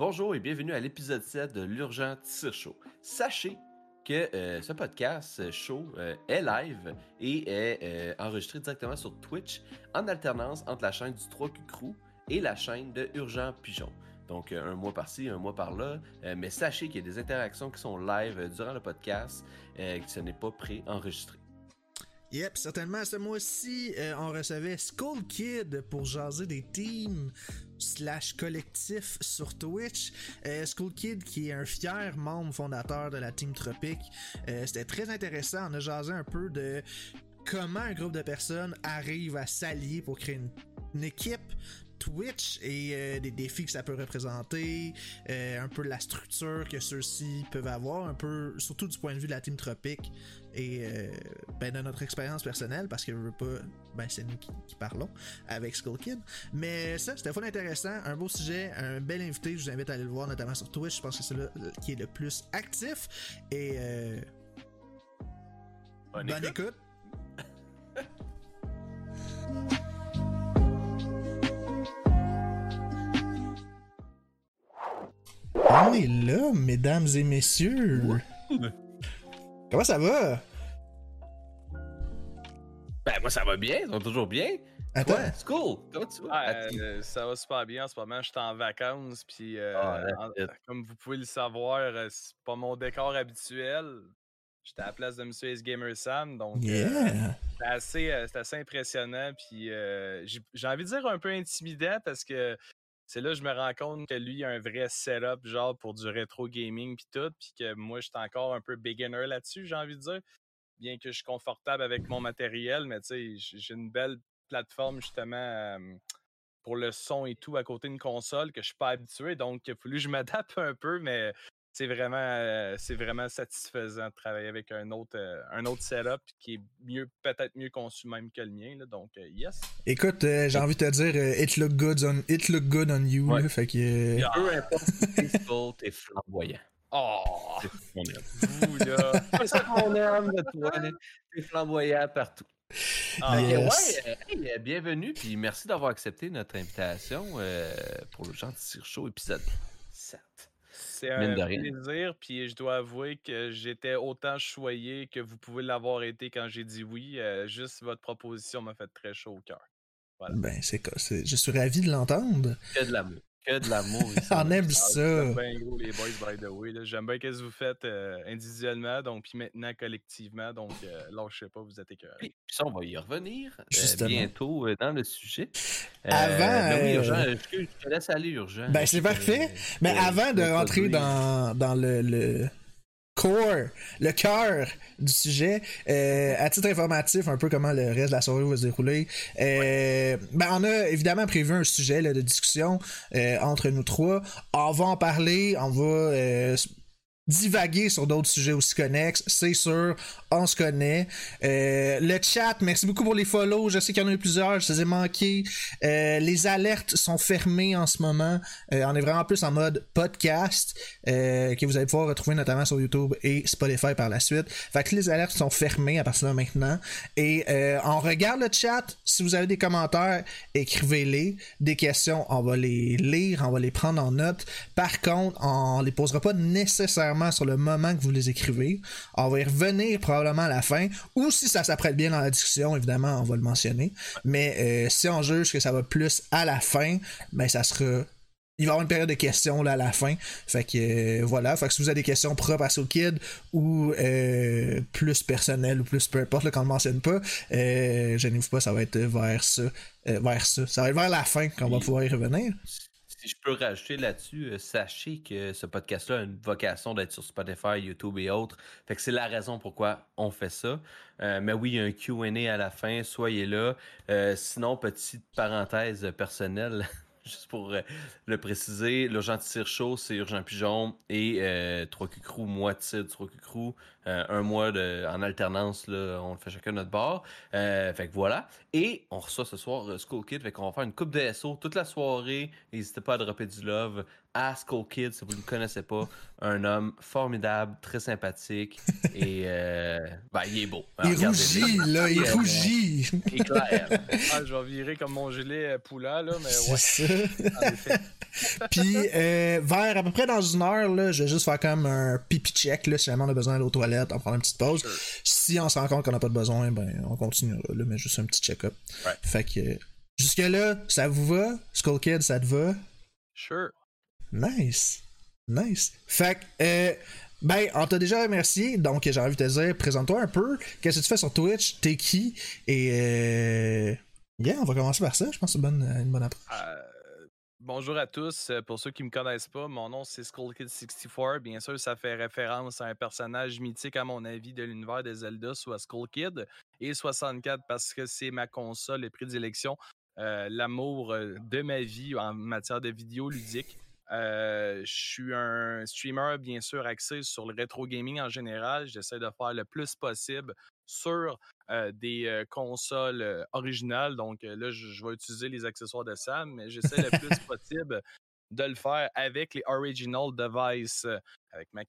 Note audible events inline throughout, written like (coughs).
Bonjour et bienvenue à l'épisode 7 de l'Urgent Tire Show. Sachez que euh, ce podcast show euh, est live et est euh, enregistré directement sur Twitch en alternance entre la chaîne du 3Q Crew et la chaîne de Urgent Pigeon. Donc un mois par-ci, un mois par-là. mais sachez qu'il y a des interactions qui sont live durant le podcast, que ce n'est pas pré-enregistré. Yep, certainement. Ce mois-ci, euh, on recevait Skull Kid pour jaser des teams slash collectifs sur Twitch. Euh, Skull Kid qui est un fier membre fondateur de la Team Tropique. Euh, C'était très intéressant. On a jasé un peu de comment un groupe de personnes arrive à s'allier pour créer une équipe, Twitch et euh, des défis que ça peut représenter, euh, un peu la structure que ceux-ci peuvent avoir, un peu surtout du point de vue de la team Tropique et euh, ben, de notre expérience personnelle parce que je veux pas, ben c'est nous qui, parlons avec Skull Kid. Mais ça, c'était fun intéressant, un beau sujet, un bel invité. Je vous invite à aller le voir notamment sur Twitch. Je pense que c'est là qui est le plus actif et bonne, écoute. (laughs) On est là, mesdames et messieurs. Comment ça va? Ben, moi, ça va bien, ça va toujours bien. Attends. C'est cool. Comment tu vas? Euh, ça va super bien en ce moment. Je suis en vacances. Puis, euh, ah, comme vous pouvez le savoir, euh, c'est pas mon décor habituel. J'étais à la place de M. S Gamer Sam. Donc, yeah. c'est assez, assez, impressionnant. Puis, j'ai envie de dire un peu intimidant parce que c'est là que je me rends compte que lui a un vrai setup genre pour du rétro gaming puis tout, puis que moi je suis encore un peu beginner là-dessus, j'ai envie de dire. Bien que je suis confortable avec mon matériel, mais tu sais, j'ai une belle plateforme justement pour le son et tout à côté d'une console que je suis pas habitué, donc il a fallu que je (laughs) m'adapte un peu, mais c'est vraiment, euh, c'est vraiment satisfaisant de travailler avec un autre, euh, un autre setup qui est mieux, peut-être mieux conçu même que le mien. Là, donc, euh, yes. Écoute, j'ai envie de te dire, it look good on, it look good on you. Là, fait que. Peu importe, t'es flamboyant. Oh! (laughs) C'est ça qu'on aime de toi. T'es flamboyant partout. Ah, ouais, bienvenue, puis merci d'avoir accepté notre invitation pour le Gentil Show épisode 7. C'est un plaisir, puis je dois avouer que j'étais autant choyé que vous pouvez l'avoir été quand j'ai dit oui. Euh, juste votre proposition m'a fait très chaud au cœur. Ben, c'est je suis ravi de l'entendre. Que de l'amour que de l'amour. (laughs) On aime ça. J'aime bien gros les boys, by the way. J'aime bien ce que vous faites euh, individuellement, donc puis maintenant collectivement. Donc, euh, lâchez pas, vous êtes écœurés. Puis ça, on va y revenir euh, bientôt dans le sujet. avant. oui, urgent, je te laisse aller, urgent? Ben, c'est parfait. Mais avant de rentrer dans, dans le, le le cœur du sujet. Euh, à titre informatif, un peu comment le reste de la soirée va se dérouler. Euh, ben, on a évidemment prévu un sujet de discussion euh, entre nous trois. On va en parler, on va divaguer sur d'autres sujets aussi connexes, c'est sûr, on se connaît. Euh, le chat, merci beaucoup pour les follow, je sais qu'il y en a eu plusieurs, je les ai manqués. Euh, les alertes sont fermées en ce moment, euh, on est vraiment plus en mode podcast, que vous allez pouvoir retrouver notamment sur YouTube et Spotify par la suite. Fait que les alertes sont fermées à partir de maintenant. Et on regarde le chat, si vous avez des commentaires, écrivez-les. Des questions, on va les lire, on va les prendre en note. Par contre, on les posera pas nécessairement sur le moment que vous les écrivez. On va y revenir probablement à la fin. Ou si ça s'apprête bien dans la discussion, évidemment, on va le mentionner. Mais euh, si on juge que ça va plus à la fin, ben ça sera il va y avoir une période de questions là à la fin. Fait que euh, voilà. Fait que si vous avez des questions propres à Kid ou euh, plus personnelles ou plus peu importe quand on ne mentionne pas, euh, gênez-vous pas, ça va être vers ça. vers ça. Ça va être vers la fin qu'on va pouvoir y revenir si je peux rajouter là-dessus, euh, sachez que ce podcast-là a une vocation d'être sur Spotify, YouTube et autres. Fait que c'est la raison pourquoi on fait ça. Euh, mais oui, il y a un QA à la fin, soyez là. Euh, sinon, petite parenthèse personnelle. (laughs) juste pour le préciser, l'urgent tire chaud, c'est Urgent Pigeon et 3Q Crew, moi de 3Q Crew. un mois en alternance, là, on le fait chacun notre bord. fait que voilà. Et on reçoit ce soir Skull Kid, fait qu'on va faire une coupe de SO toute la soirée. N'hésitez pas à dropper du love à Skull Kid si vous ne le connaissez pas. Un homme formidable, très sympathique (laughs) et ben, il est beau. il rougit, là, il rougit. Il clair. Ah, je vais virer comme mon gilet poula, là, mais ouais. (laughs) Puis, euh, vers à peu près dans une heure, là, je vais juste faire comme un pipi check, là, si jamais on a besoin d'aller aux toilettes, on prend une petite pause. Si on se rend compte qu'on n'a pas de besoin, ben, on continue là, mais juste un petit check-up. Fait que, jusque-là, ça vous va? Skull Kid, ça te va? Sure. Nice. Nice. Fait que, euh, ben, on t'a déjà remercié, donc j'ai envie de te dire, présente-toi un peu. Qu'est-ce que tu fais sur Twitch? T'es qui? Et, euh... yeah, on va commencer par ça. Je pense que c'est une bonne, bonne approche. Euh, Bonjour à tous. Euh, pour ceux qui me connaissent pas, mon nom c'est SkullKid64. Bien sûr, ça fait référence à un personnage mythique, à mon avis, de l'univers de Zelda, soit SkullKid. Et 64 parce que c'est ma console de prédilection, euh, l'amour euh, de ma vie en matière de vidéo ludique. Je suis un streamer, bien sûr, axé sur le rétro gaming en général. J'essaie de faire le plus possible sur des consoles originales. Donc là, je, vais utiliser les accessoires de Sam, mais j'essaie le plus (laughs) possible de le faire avec les original devices, avec ma,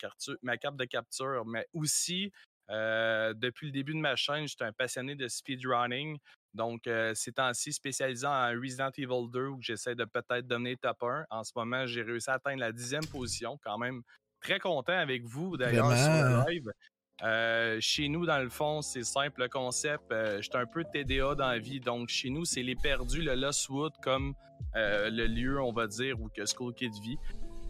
ma carte de capture, mais aussi depuis le début de ma chaîne, j'étais un passionné de speedrunning. Donc, ces temps-ci, spécialisant en Resident Evil 2, où j'essaie de peut-être donner top 1. En ce moment, j'ai réussi à atteindre la dixième position, quand même très content avec vous d'ailleurs sur le live. Euh, chez nous, dans le fond, c'est simple le concept. Euh, J'étais un peu TDA dans la vie, donc chez nous, c'est les perdus, le Lost Wood, comme euh, le lieu, on va dire, où que School Kid vit.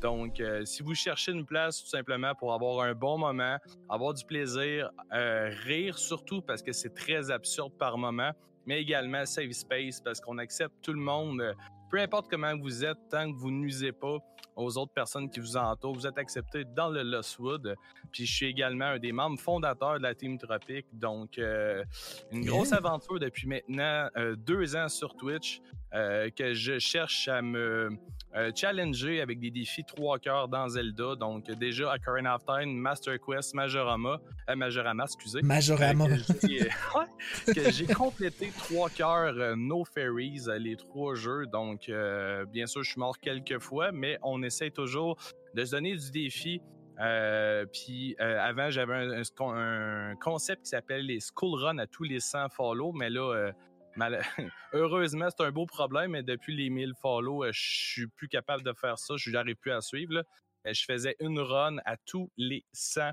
Donc, euh, si vous cherchez une place tout simplement pour avoir un bon moment, avoir du plaisir, rire surtout parce que c'est très absurde par moment, mais également safe space parce qu'on accepte tout le monde, peu importe comment vous êtes, tant que vous nuisez pas aux autres personnes qui vous entourent. Vous êtes accepté dans le Lost Puis je suis également un des membres fondateurs de la Team Tropic. Donc, euh, une grosse aventure depuis maintenant euh, deux ans sur Twitch euh, que je cherche à me challenger avec des défis trois cœurs dans Zelda. Donc, déjà, à Current of Time, Master Quest, Majorama, Majorama, excusez. Majorama. (laughs) que j'ai complété trois cœurs No Fairies, les trois jeux. Donc, bien sûr, je suis mort quelques fois, mais on essaie toujours de se donner du défi. Euh, puis euh, avant, j'avais un, concept qui s'appelle les school run à tous les 100 follow, mais là, euh, (laughs) heureusement, c'est un beau problème, mais depuis les 1000 follow, je suis plus capable de faire ça, je n'arrive plus à suivre. Je faisais une run à tous les 100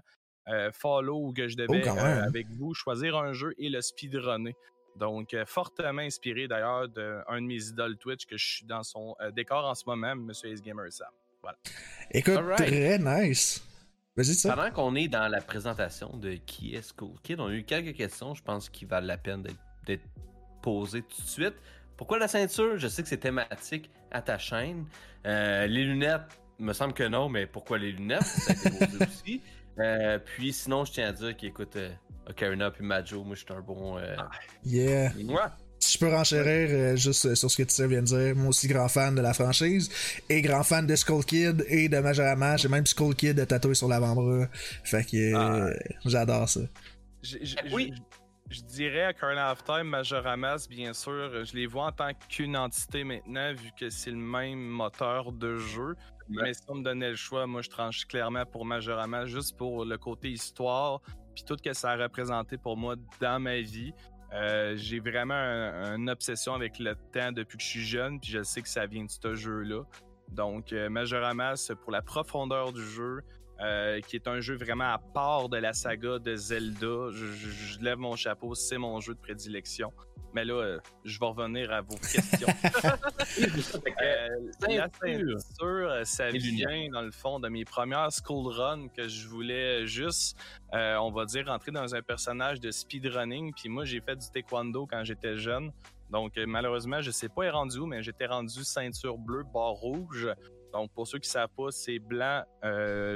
follow où que je devais, oh, avec vous, choisir un jeu et le speedrunner. Donc, fortement inspiré d'ailleurs d'un de mes idoles Twitch que je suis dans son décor en ce moment, Monsieur Ace Gamer Sam. Voilà. Écoute, très nice. Vas-y, ça. Pendant qu'on est dans la présentation de qui est School Kid, on a eu quelques questions, je pense, qui valent la peine d'être posées tout de suite. Pourquoi la ceinture? Je sais que c'est thématique à ta chaîne. Euh, les lunettes, me semble que non, mais pourquoi les lunettes? Ça a été posé (laughs) aussi. Euh, puis sinon, je tiens à dire qu'écoute, euh, Ocarina puis Majo, moi je suis un bon. Ah. Yeah. Moi, si je peux renchérir euh, juste euh, sur ce que tu viens de dire, moi aussi grand fan de la franchise et grand fan de Skull Kid et de Majorama. J'ai même Skull Kid tatoué sur l'avant-bras. Fait que euh, ah. j'adore ça. oui. Je dirais à Current of Time, Majoramas, bien sûr, je les vois en tant qu'une entité maintenant, vu que c'est le même moteur de jeu. Mais si on me donnait le choix, moi je tranche clairement pour Majorama, juste pour le côté histoire, puis tout ce que ça a représenté pour moi dans ma vie. Euh, j'ai vraiment une obsession avec le temps depuis que je suis jeune, puis je sais que ça vient de ce jeu-là. Donc, euh, Majoramas, pour la profondeur du jeu, euh, qui est un jeu vraiment à part de la saga de Zelda, je lève mon chapeau, c'est mon jeu de prédilection. Mais là, euh, je vais revenir à vos questions. (laughs) (laughs) euh, la ceinture, ça vient dans le fond de mes premières school runs que je voulais juste, euh, on va dire, rentrer dans un personnage de speedrunning. Puis moi, j'ai fait du taekwondo quand j'étais jeune. Donc malheureusement, je sais pas est rendu où, mais j'étais rendu ceinture bleue, barre rouge. Donc pour ceux qui savent pas, c'est blanc,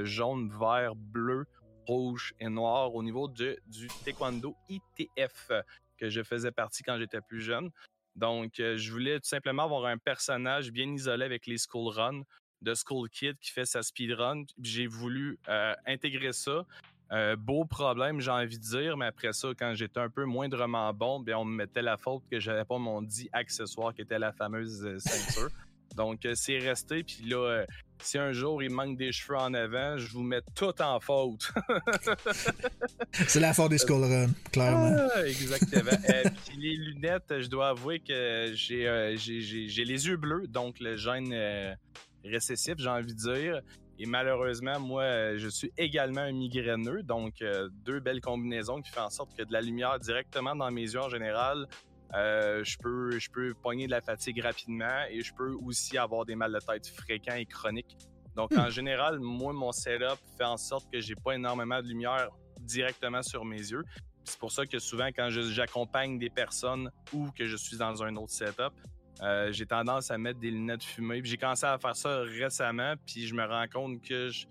jaune, vert, bleu, rouge et noir au niveau de, du taekwondo ITF que je faisais partie quand j'étais plus jeune. Donc, euh, je voulais tout simplement avoir un personnage bien isolé avec les school runs de School Kid qui fait sa speedrun. J'ai voulu euh, intégrer ça Euh, beau problème, j'ai envie de dire, mais après ça, quand j'étais un peu moindrement bon, bien, on me mettait la faute que j'avais pas mon dit accessoire qui était la fameuse euh, ceinture. Donc, euh, c'est resté. Puis là, si un jour il manque des cheveux en avant, je vous mets tout en faute. (laughs) c'est la faute des Skull Run, clairement. Ah, exactement. puis les lunettes, je dois avouer que j'ai, j'ai, les yeux bleus, donc le gène récessif, j'ai envie de dire. Et malheureusement, moi, euh, je suis également un migraineux, donc euh, deux belles combinaisons qui font en sorte que de la lumière directement dans mes yeux en général, euh, je peux je peux pogner de la fatigue rapidement et je peux aussi avoir des mal de tête fréquents et chroniques. Donc en hmm. général, moi mon setup fait en sorte que j'ai pas énormément de lumière directement sur mes yeux. C'est pour ça que souvent quand j'accompagne des personnes ou que je suis dans un autre setup, euh, j'ai tendance à mettre des lunettes fumées. J'ai commencé à faire ça récemment, puis je me rends compte que je,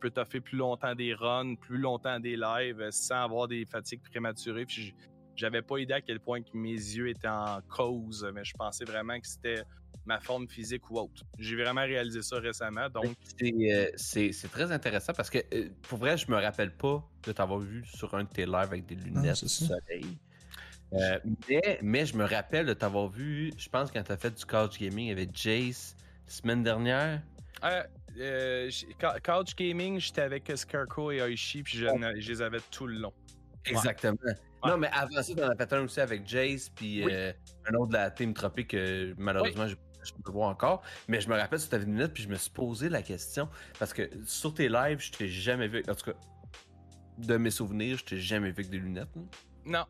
peux toffer plus longtemps des runs, plus longtemps des lives euh, sans avoir des fatigues prématurées. Puis j'avais pas idée à quel point que mes yeux étaient en cause, mais je pensais vraiment que c'était ma forme physique ou autre. J'ai vraiment réalisé ça récemment. Donc euh, c'est très intéressant parce que pour vrai, je me rappelle pas de t'avoir vu sur un de tes lives avec des lunettes de soleil. Euh, mais, je me rappelle de t'avoir vu, je pense, quand t'as fait du couch gaming avec Jace semaine dernière. Euh, euh couch gaming, j'étais avec Scarecrow et Oishi, puis je, les avais tout le long. Exactement. Non, mais avant ça, t'en as fait un aussi avec Jace, puis euh, un autre de la Team Tropic que malheureusement, je, peux voir encore. Mais je me rappelle sur ta minute, puis je me suis posé la question, parce que sur tes lives, je t'ai jamais vu, en tout cas, de mes souvenirs, je t'ai jamais vu avec des lunettes. Non,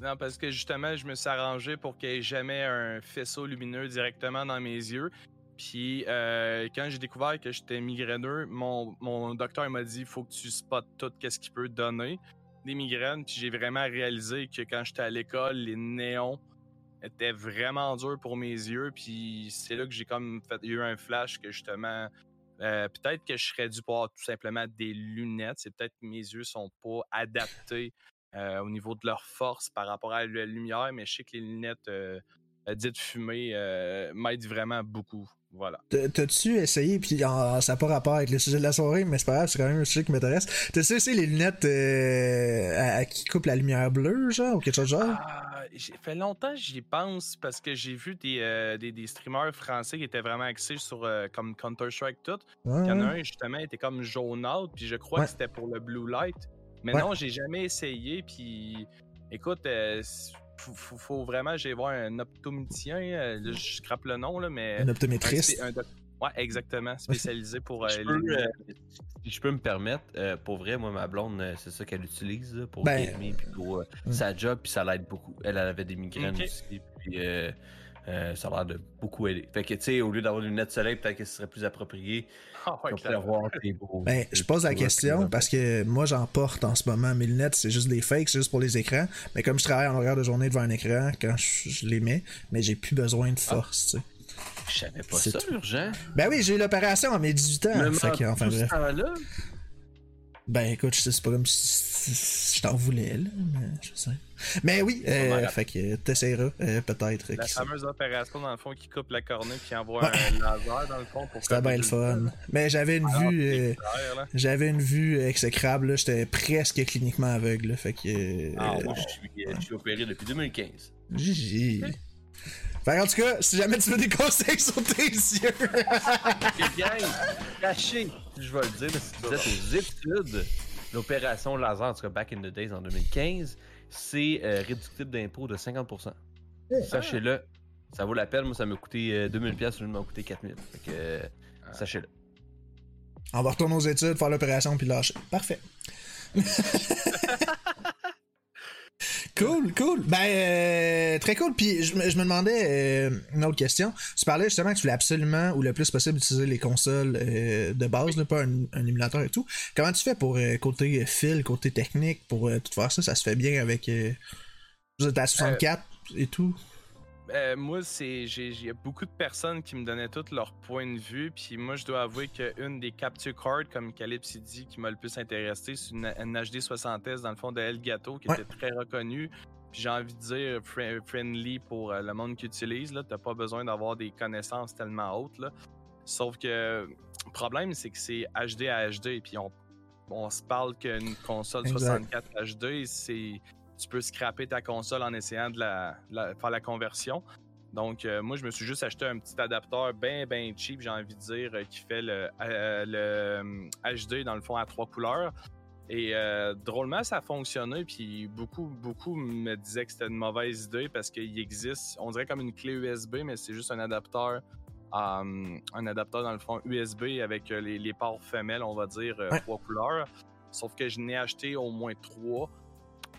non, parce que justement, je me suis arrangé pour qu'il n'y ait jamais un faisceau lumineux directement dans mes yeux. Puis euh, quand j'ai découvert que j'étais migraineux, mon, mon docteur m'a dit il faut que tu spots tout ce qui peut donner des migraines. Puis j'ai vraiment réalisé que quand j'étais à l'école, les néons étaient vraiment durs pour mes yeux. Puis c'est là que j'ai comme fait eu un flash que justement euh, peut-être que je serais dû avoir tout simplement des lunettes. C'est peut-être que mes yeux sont pas adaptés euh, au niveau de leur force par rapport à la lumière, mais je sais que les lunettes euh, dites fumées m'aident vraiment beaucoup. Voilà. T'as-tu essayé, puis ça n'a pas rapport avec le sujet de la soirée, mais c'est pas grave, c'est quand même un sujet qui m'intéresse. T'as-tu essayé les lunettes à, qui coupent la lumière bleue, genre, ou quelque chose de genre? Ah, fait longtemps j'y pense parce que j'ai vu des, des, streamers français qui étaient vraiment axés sur comme Counter-Strike tout. Il y en a un justement, était comme jaune out, puis je crois que c'était pour le blue light. Mais non, j'ai jamais essayé. Puis, écoute, euh, faut, vraiment, j'ai voir un optométricien. Euh, je scrape le nom, là, mais. Un optométriste? ouais, exactement. Spécialisé pour. je euh, si je peux me permettre, pour vrai, moi, ma blonde, c'est ça qu'elle utilise pour ben, puis pour sa job, puis ça l'aide beaucoup. Elle, elle, avait des migraines aussi. Puis. Ça a l'air de beaucoup aider. Fait que, tu sais, au lieu d'avoir des lunettes de soleil, peut-être que ce serait plus approprié ah ben, je pose la question parce que moi j'en porte en ce moment. Mes lunettes, c'est juste des fakes, c'est juste pour les écrans. Mais comme je travaille en horaire de journée devant un écran, quand je, les mets, mais j'ai plus besoin de ah. force. Je savais pas ça, urgent. Ben oui, j'ai eu l'opération à mes 18 ans. Fait enfin, bref. Ben écoute, c'est pas comme si je t'en voulais, là, mais je sais. Mais oui, euh, fait que t'essaieras euh, peut-être. La fameuse opération dans le fond qui coupe la cornée puis envoie un laser dans le fond pour C'était bien le fun. Mais j'avais une vue euh, j'avais une vue exécrable, là, j'étais presque cliniquement aveugle, fait que Ah, moi je suis, opéré depuis 2015. Gigi. Fait en tout cas, si jamais tu veux des conseils sur tes yeux. bien, caché, je vais le dire, si vous êtes aux études, l'opération laser, en tout cas back in the days en 2015, c'est euh, réductible d'impôt de 50%. Sachez-le, ça vaut la peine. Moi, ça m'a coûté 2000$, euh, ça m'a coûté 4000$. Fait que, euh, ah. sachez-le. On va retourner aux études, faire l'opération puis lâcher. Parfait. (laughs) Cool, cool. Ben, euh, très cool. Puis je, me demandais euh, une autre question. Tu parlais justement que tu voulais absolument ou le plus possible utiliser les consoles euh, de base, pas un, émulateur et tout. Comment tu fais pour côté fil, côté technique, pour tout faire ça? Ça se fait bien avec. vous êtes à 64 et tout euh, moi, c'est j'ai beaucoup de personnes qui me donnaient tout leur point de vue. Puis moi, je dois avouer qu'une des capture cards, comme Calypse dit, qui m'a le plus intéressé, c'est une, HD 60S dans le fond de Elgato, qui était très reconnue. Puis j'ai envie de dire friendly pour euh, le monde qui utilise. Tu n'as pas besoin d'avoir des connaissances tellement hautes. Là. Sauf que le problème, c'est que c'est HD à HD. Puis on, on se parle qu'une console 64 HD, c'est tu peux scraper ta console en essayant de la, faire la conversion. Donc, euh, moi, je me suis juste acheté un petit adapteur bien, bien cheap, j'ai envie de dire, euh, qui fait le, le, HD dans le fond à trois couleurs. Et drôlement, ça a fonctionné. Puis beaucoup, beaucoup me disaient que c'était une mauvaise idée parce qu'il existe, on dirait comme une clé USB, mais c'est juste un adapteur euh, un adapteur dans le fond USB avec euh, les, ports femelles, on va dire, euh, trois couleurs. Sauf que je n'ai acheté au moins trois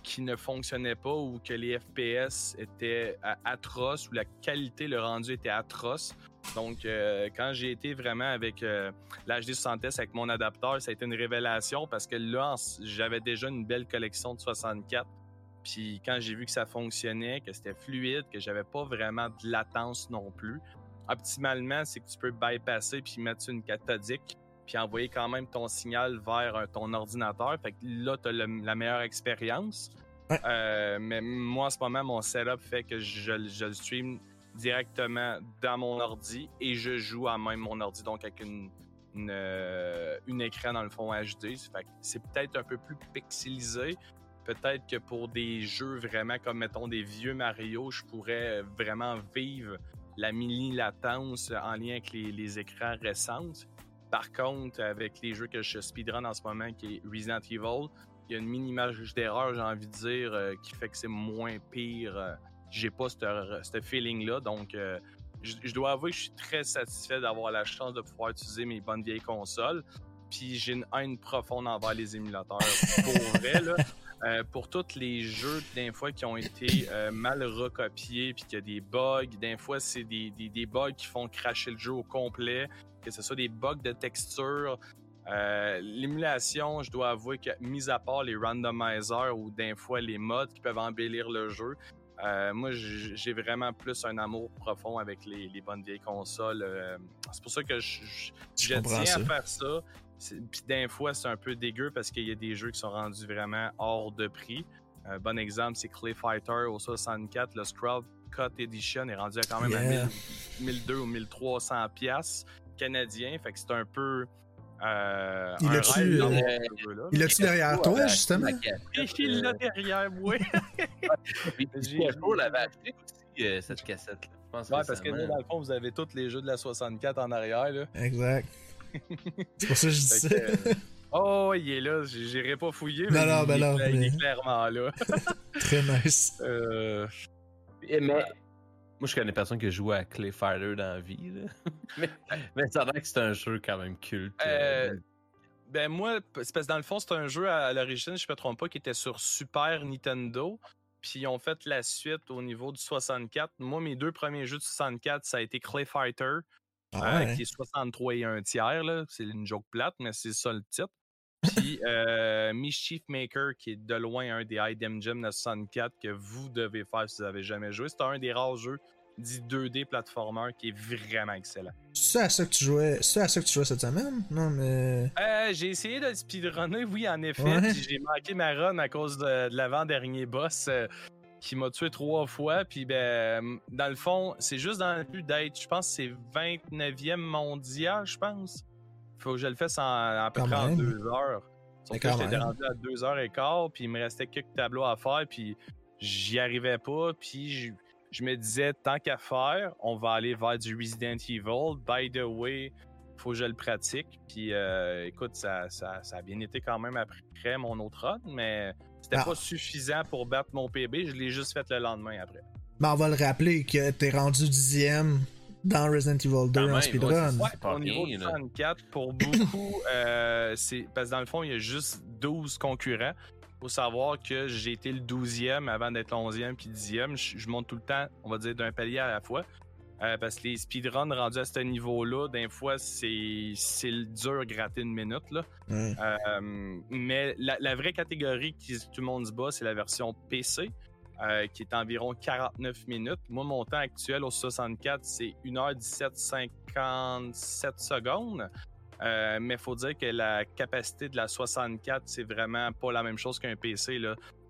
qui ne fonctionnaient pas ou que les FPS étaient atroces ou la qualité, le rendu était atroce. Donc, quand j'ai été vraiment avec l'HD 60S avec mon adapteur, ça a été une révélation parce que là, j'avais déjà une belle collection de 64. Puis quand j'ai vu que ça fonctionnait, que c'était fluide, que j'avais pas vraiment de latence non plus, optimalement, c'est que tu peux bypasser puis mettre une cathodique puis envoyer quand même ton signal vers euh, ton ordinateur. Fait que là, tu as la meilleure expérience. Euh, mais moi, en ce moment, mon setup fait que je, je, le stream directement dans mon ordi et je joue à même mon ordi, donc avec une, une, euh, écran dans le fond HD. c'est peut-être un peu plus pixelisé. Peut-être que pour des jeux vraiment comme, mettons, des vieux Mario, je pourrais vraiment vivre la mini-latence en lien avec les, écrans récents. Par contre, avec les jeux que je speedrun en ce moment, qui est Resident Evil, il y a une mini-image d'erreur, j'ai envie de dire, euh, qui fait que c'est moins pire. Euh, j'ai pas ce feeling-là. Donc, euh, je, dois avouer que je suis très satisfait d'avoir la chance de pouvoir utiliser mes bonnes vieilles consoles. Puis j'ai une haine profonde envers les émulateurs. Pour (laughs) vrai, là. Euh, pour tous les jeux, d'un fois, qui ont été euh, mal recopiés, puis qu'il y a des bugs, d'un fois, c'est des, bugs qui font cracher le jeu au complet, que ce soit des bugs de texture. Euh, l'émulation, je dois avouer que, mis à part les randomizers ou d'un fois les mods qui peuvent embellir le jeu, moi, j'ai vraiment plus un amour profond avec les, bonnes vieilles consoles. c'est pour ça que je, tiens à faire ça. Puis d'un fois, c'est un peu dégueu parce qu'il y a des jeux qui sont rendus vraiment hors de prix. Un bon exemple, c'est Clay Fighter au 64. Le Scrub Cut Edition est rendu à quand même à 1200 ou 1300 pièces canadiens. Fait que c'est un peu... Euh, il l'a-tu il derrière toi, justement? Il l'a derrière moi. (laughs) (laughs) J'ai l'avait acheté aussi, euh, cette cassette-là. Ouais, parce que dans le fond, vous avez tous les jeux de la 64 en arrière. Là. Exact. (laughs) C'est pour ça que je dis ça. Euh, oh, il est là. J'irai pas fouiller, mais, non, il, non, il, est, clairement là. Très nice. Euh... Mais, moi, je connais personne qui joue à Clay Fighter dans la vie. (laughs) mais, mais, ça a l'air que c'est un jeu quand même culte. Euh, euh ben moi, parce que dans le fond, c'est un jeu à, l'origine, je me trompe pas, qui était sur Super Nintendo. Puis ils ont fait la suite au niveau du 64. Moi, mes deux premiers jeux de 64, ça a été Clay Fighter, ah euh, qui est 63 et un tiers. C'est une joke plate, mais c'est ça le titre. Puis euh, Mischief Maker, qui est de loin un des Idem Gem de 64 que vous devez faire si vous n'avez jamais joué. C'est un des rares jeux dit 2D platformer qui est vraiment excellent. C'est à ça que tu jouais, c'est à ça que tu jouais cette semaine? Non mais. Euh, j'ai essayé de speedrunner, oui en effet. J'ai manqué ma run à cause de, l'avant-dernier boss qui m'a tué trois fois. Puis, ben, dans le fond, c'est juste dans le but d'être, je pense, c'est 29e mondial, je pense. Faut que je le fasse en, à peu près en deux heures. Sauf que j'étais rendu à deux heures et quart, puis il me restait quelques tableaux à faire, puis j'y arrivais pas, puis je, me disais, tant qu'à faire, on va aller vers du Resident Evil. By the way, faut que je le pratique. Puis euh, écoute, ça, ça, ça, a bien été quand même après mon autre run, mais c'était ah. pas suffisant pour battre mon PB. Je l'ai juste fait le lendemain après. Mais on va le rappeler que t'es rendu dixième dans Resident Evil 2 en speedrun. Ouais, au niveau de 34, pour beaucoup, (coughs) euh, c'est parce que dans le fond, il y a juste 12 concurrents. Faut savoir que j'ai été le 12e avant d'être 11e puis 10e. Je, monte tout le temps, on va dire, d'un palier à la fois. Euh, parce que les speedruns rendus à ce niveau-là, d'un fois, c'est dur gratter une minute. Là. Euh, mais la, vraie catégorie qui tout le monde se bat, c'est la version PC, euh, qui est environ 49 minutes. Moi, mon temps actuel au 64, c'est 1h17 57 secondes. mais il faut dire que la capacité de la 64, c'est vraiment pas la même chose qu'un PC.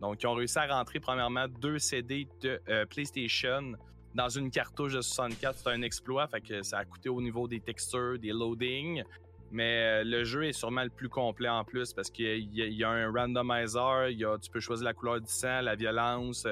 Donc, ils ont réussi à rentrer premièrement deux CD de PlayStation dans une cartouche de 64, c'est un exploit. Ça a coûté au niveau des textures, des loadings. Mais le jeu est sûrement le plus complet en plus parce qu'il y, a un randomizer, il y a, tu peux choisir la couleur du sang, la violence.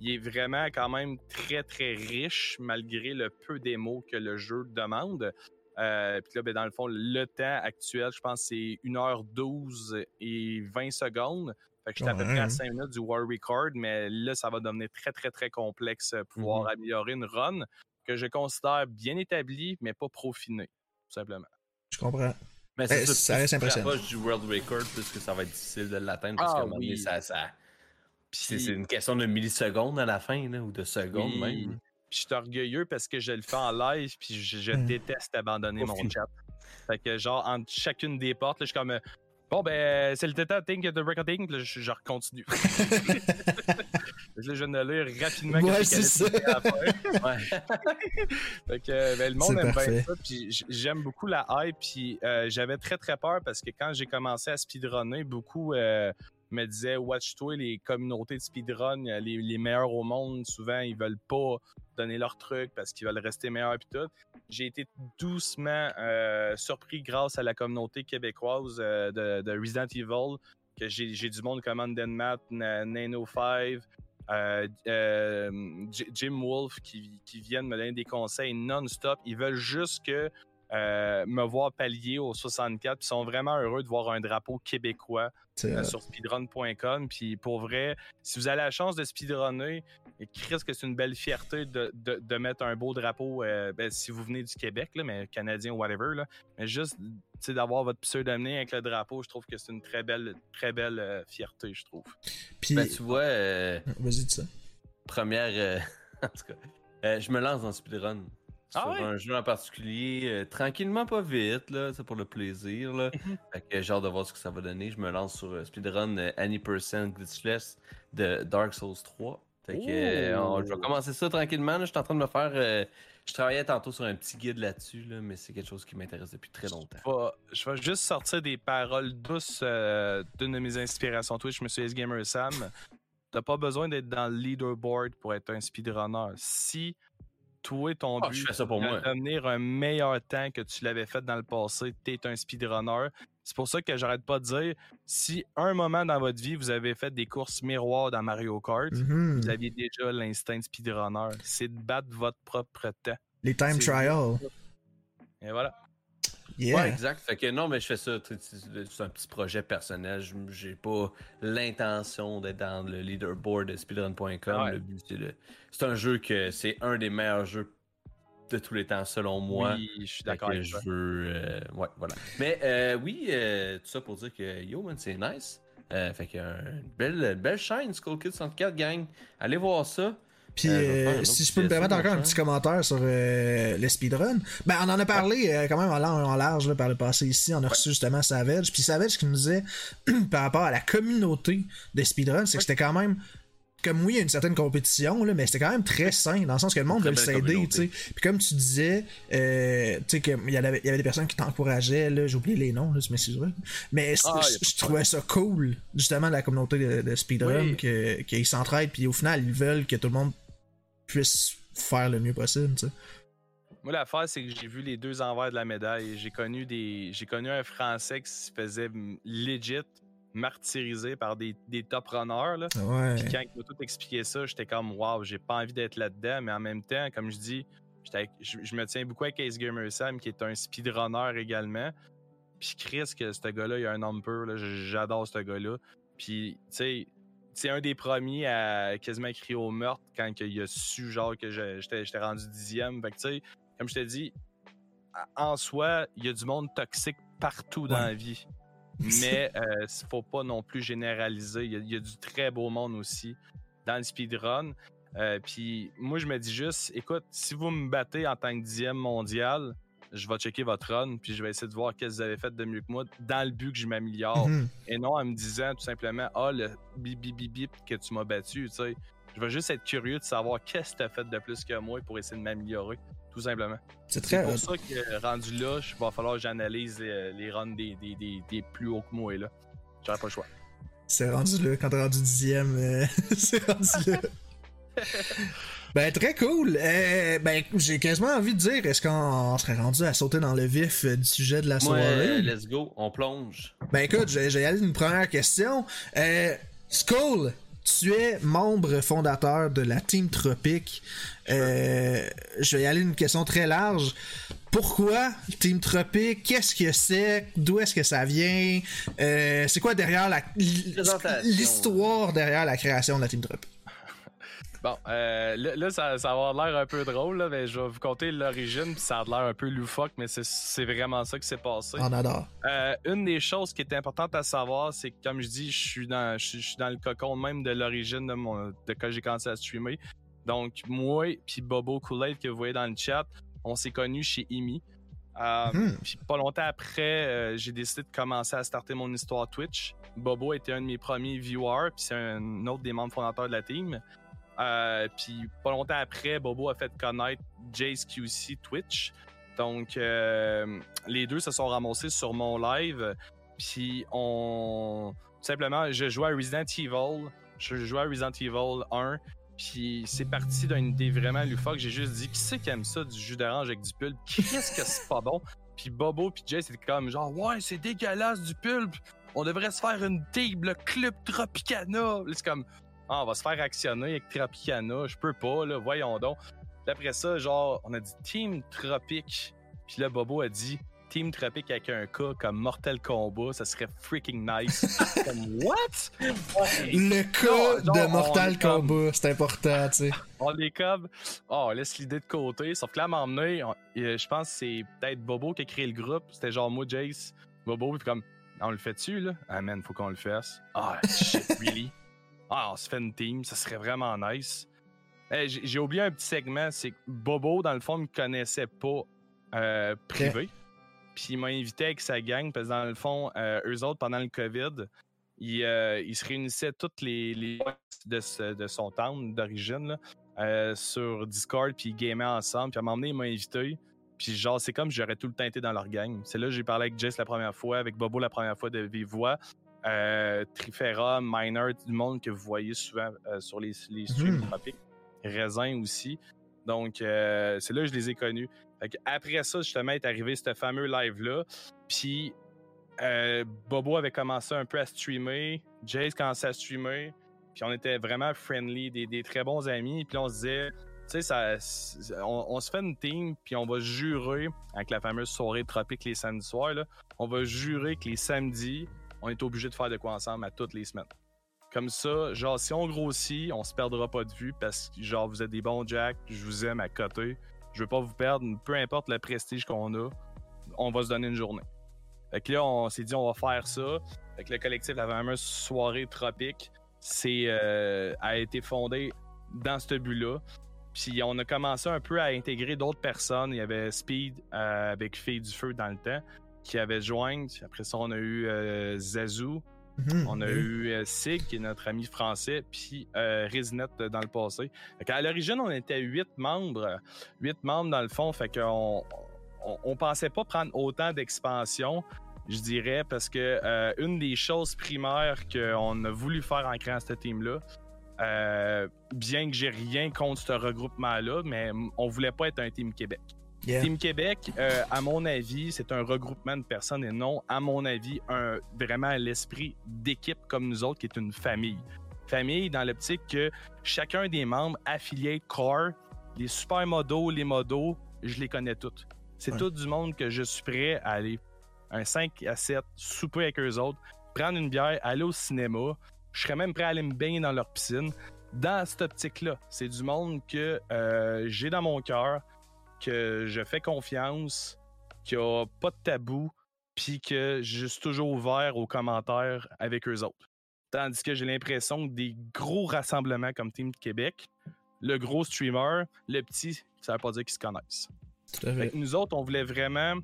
Il est vraiment quand même très très riche malgré le peu d'émo que le jeu demande. Euh, puis là, ben, dans le fond, le temps actuel, je pense c'est 1h12 et 20 secondes. Fait que j'étais à peu près à 5 minutes du War Record, mais là, ça va devenir très, très, très complexe euh, pouvoir mm-hmm. améliorer une run que je considère bien établie, mais pas profinée, tout simplement. Je comprends. Mais c'est ça, ça reste impressionnant. du World Record, puisque ça va être difficile de l'atteindre, parce ah, qu'à ça, ça... c'est une question de millisecondes à la fin, là, ou de secondes même. Puis je suis orgueilleux parce que je le fais en live, puis je, hmm. déteste abandonner mon chat. Fait que genre, entre chacune des portes, là, je suis comme Bon, ben, c'est le Theta Think de Recording, puis là, je, je continue. (laughs) je viens de lire rapidement. Ouais, c'est ça. ouais. fait que, ben, le monde aime bien ça, puis j'aime beaucoup la hype, puis euh, j'avais très très peur parce que quand j'ai commencé à speedrunner, beaucoup euh, me disaient Watch-toi, les communautés de speedrun, les, les meilleurs au monde, souvent, ils veulent pas donner leur truc parce qu'ils veulent rester meilleurs et tout. J'ai été doucement euh, surpris grâce à la communauté québécoise euh, de, Resident Evil, que j'ai du monde comme Undead Nano5, euh, Jim Wolf qui, viennent me donner des conseils non-stop. Ils veulent juste que me voir pallier au 64. Ils sont vraiment heureux de voir un drapeau québécois sur speedrun.com. Puis pour vrai, si vous avez la chance de speedrunner, risque que c'est une belle fierté de, de, mettre un beau drapeau, euh, ben, si vous venez du Québec, là, mais canadien ou whatever. Là, mais juste d'avoir votre pseudonyme avec le drapeau, je trouve que c'est une très belle, très belle euh, fierté, je trouve. Puis, ben, tu vois, euh, vas-y de ça. Première, (laughs) en tout cas, je me lance dans speedrun. Ah sur un jeu en particulier, tranquillement, pas vite, là, c'est pour le plaisir. Là. Mhm. fait que j'ai hâte de voir ce que ça va donner. Je me lance sur speedrun Any% Glitchless de Dark Souls 3. Fait que, euh, je vais commencer ça tranquillement. Je suis en train de me faire. Euh, je travaillais tantôt sur un petit guide là-dessus, là, mais c'est quelque chose qui m'intéresse depuis très longtemps. Je vais, juste sortir des paroles douces euh, d'une de mes inspirations Twitch, Monsieur S Gamer Sam. T'as pas besoin d'être dans le leaderboard pour être un speedrunner. Si toi, ton ah, but c'est de devenir un meilleur temps que tu l'avais fait dans le passé, t'es un speedrunner. C'est pour ça que j'arrête pas de dire, si un moment dans votre vie, vous avez fait des courses miroirs dans Mario Kart, mm-hmm. vous aviez déjà l'instinct speedrunner. C'est de battre votre propre temps. Les time trials. Et voilà. Ouais, exact. Fait que non, mais je fais ça. C'est un petit projet personnel. J'ai pas l'intention d'être dans le leaderboard de speedrun.com. c'est un jeu que c'est un des meilleurs jeux de tous les temps, selon moi. Oui, je suis d'accord je veux. Euh, ouais, voilà. Mais euh, oui, euh, tout ça pour dire que yo, man, c'est nice. fait que une belle, belle shine, Skull Kid 64 gang. Allez voir ça. Puis, si je peux me permettre encore un petit commentaire sur le speedrun, ben on en a parlé quand même en, large par le passé ici. On a reçu justement Savage. Puis Savage qui nous disait (clears throat) par rapport à la communauté des speedruns, c'est que c'était quand même comme oui, il y a une certaine compétition, là, mais c'était quand même très sain, dans le sens que le monde veut s'aider, tu sais. Puis comme tu disais, euh, tu sais, qu'il y, avait, y avait des personnes qui t'encourageaient, là, j'ai oublié les noms, là, mais Mais ah, je trouvais ça cool, justement, la communauté de, speedrun, qu'ils s'entraident, puis au final, ils veulent que tout le monde puisse faire le mieux possible. Moi, l'affaire, c'est que j'ai vu les deux envers de la médaille. J'ai connu des. J'ai connu un Français qui se faisait legit martyrisé par des, des top runners. Là. Puis quand il m'a tout expliqué ça, j'étais comme waouh, j'ai pas envie d'être là-dedans, mais en même temps, comme je dis, je, me tiens beaucoup avec Ace Gamer Sam, qui est un speedrunner également. Puis Chris, que ce gars-là, il a un homme pur, j'adore ce gars-là. Puis, tu sais, c'est un des premiers à quasiment crier au meurtre quand il a su, genre, que j'étais rendu dixième. Fait que, tu sais, comme je t'ai dit, en soi, il y a du monde toxique partout dans la vie. Mais il euh, ne faut pas non plus généraliser. Il y, a, du très beau monde aussi dans le speedrun. Euh, puis moi, je me dis juste, écoute, si vous me battez en tant que dixième mondial, je vais checker votre run, puis je vais essayer de voir qu'est-ce que vous avez fait de mieux que moi dans le but que je m'améliore. Mhm. Et non en me disant tout simplement, ah, le bip bip bip bip que tu m'as battu, tu sais. Je vais juste être curieux de savoir qu'est-ce que tu as fait de plus que moi pour essayer de m'améliorer tout simplement. C'est très pour ça que rendu là, il va falloir que j'analyse les, runs des, des, plus hauts que moi. là. J'aurais pas le choix. C'est rendu là, quand t'es rendu dixième, euh, (laughs) c'est rendu là. (laughs) Ben, très cool. Euh, ben, j'ai quasiment envie de dire, est-ce qu'on serait rendu à sauter dans le vif du sujet de la soirée? let's go, on plonge. Ben, écoute, j'ai aller une première question. Euh, Skull, tu es membre fondateur de la Team Tropique. Euh, je vais y aller une question très large. Pourquoi Team Tropique? Qu'est-ce que c'est? D'où est-ce que ça vient? Euh, C'est quoi derrière la l'histoire derrière la création de la Team Tropique? Bon, euh, là, ça, va avoir l'air un peu drôle, mais je vais vous conter l'origine, puis ça a l'air un peu loufoque, mais c'est vraiment ça qui s'est passé. On adore. Euh, une des choses qui est importante à savoir, c'est que, comme je dis, je suis dans, je, suis dans le cocon même de l'origine de, mon, de quand j'ai commencé à streamer. Donc, moi puis Bobo Kool-Aid que vous voyez dans le chat, on s'est connus chez Imi. Euh, mhm. Puis pas longtemps après, j'ai décidé de commencer à starter mon histoire Twitch. Bobo était un de mes premiers viewers, puis c'est un autre des membres fondateurs de la team. Euh, puis pas longtemps après, Bobo a fait connaître Jace QC Twitch. Donc euh, les deux se sont ramassés sur mon live. Puis on. simplement, je jouais à Resident Evil. Je jouais à Resident Evil 1. Puis c'est parti d'une idée vraiment loufoque. J'ai juste dit, qui c'est qui aime ça du jus d'orange avec du pulpe? Qu'est-ce que c'est pas bon? Puis Bobo puis Jace c'était comme genre, ouais, c'est dégueulasse du pulpe. On devrait se faire une table, club Tropicana. C'est comme, ah, on va se faire actionner avec Tropicana, je peux pas, là, voyons donc. D'après ça, genre, on a dit Team Tropic. Puis là, Bobo a dit Team Tropic avec un cas comme Mortal Kombat, ça serait freaking nice. (laughs) comme, what? Le cas de Mortal Kombat, c'est important, tu sais. (laughs) on est comme, oh, on laisse l'idée de côté. Sauf que là, à m'emmener, je pense que c'est peut-être Bobo qui a créé le groupe. C'était genre moi, Jace, Bobo, puis comme, on le fait dessus, là? Ah, man, faut qu'on le fasse. Ah, shit, (laughs) really? Ah, on se fait une team, ça serait vraiment nice. J'ai oublié un petit segment, c'est que Bobo, dans le fond, me connaissait pas euh, privé. Puis il m'a invité avec sa gang, parce que dans le fond, euh, eux autres, pendant le COVID, ils, euh, se réunissaient toutes les, les de, de, son town d'origine sur Discord, puis ils gamaient ensemble. Puis à un moment donné, il m'a invité. Puis genre, c'est comme j'aurais tout le temps été dans leur gang. C'est là que j'ai parlé avec Jess la première fois, avec Bobo la première fois de vive voix. Euh, Trifera, Miner, du monde que vous voyez souvent euh, sur les, les streams mmh. tropiques. Raisin aussi. Donc, euh, c'est là que je les ai connus. Après ça, justement, est arrivé ce fameux live-là. Puis, Bobo avait commencé un peu à streamer. Jace commençait à streamer. Puis, on était vraiment friendly, des, très bons amis. Puis, on se disait, tu sais, on, on, se fait une team, puis on va jurer, avec la fameuse soirée tropique les samedis soirs, là, on va jurer que les samedis, on est obligé de faire de quoi ensemble à toutes les semaines. Comme ça, genre, si on grossit, on se perdra pas de vue parce que, genre, vous êtes des bons Jack, je vous aime à côté, je veux pas vous perdre, peu importe le prestige qu'on a, on va se donner une journée. Fait que là, on s'est dit, on va faire ça. Fait que le collectif La fameuse soirée tropique, euh, a été fondé dans ce but-là. Puis on a commencé un peu à intégrer d'autres personnes. Il y avait Speed euh, avec Fille du Feu dans le temps qui avait joint. Après ça, on a eu euh, Zazou. Mhm, on a eu euh, Sig, qui est notre ami français, puis euh, euh dans le passé. à l'origine, on était huit membres. Huit membres dans le fond, fait qu'on on, pensait pas prendre autant d'expansion, je dirais, parce que une des choses primaires qu'on a voulu faire en créant cette team-là, bien que j'ai rien contre ce regroupement-là, mais on voulait pas être un team Québec. Team Québec, euh, à mon avis, c'est un regroupement de personnes et non, à mon avis, un, vraiment l'esprit d'équipe comme nous autres qui est une famille. Famille dans l'optique que chacun des membres affiliés core, les super modos, les modos, je les connais toutes. C'est tout du monde que je suis prêt à aller un 5 à 7, souper avec eux autres, prendre une bière, aller au cinéma. Je serais même prêt à aller me baigner dans leur piscine. Dans cette optique-là, c'est du monde que euh, j'ai dans mon cœur que je fais confiance, qu'il n'y a pas de tabou, puis que je suis toujours ouvert aux commentaires avec eux autres. Tandis que j'ai l'impression que des gros rassemblements comme Team Québec, le gros streamer, le petit, ça veut pas dire qu'ils se connaissent. nous autres, on voulait vraiment,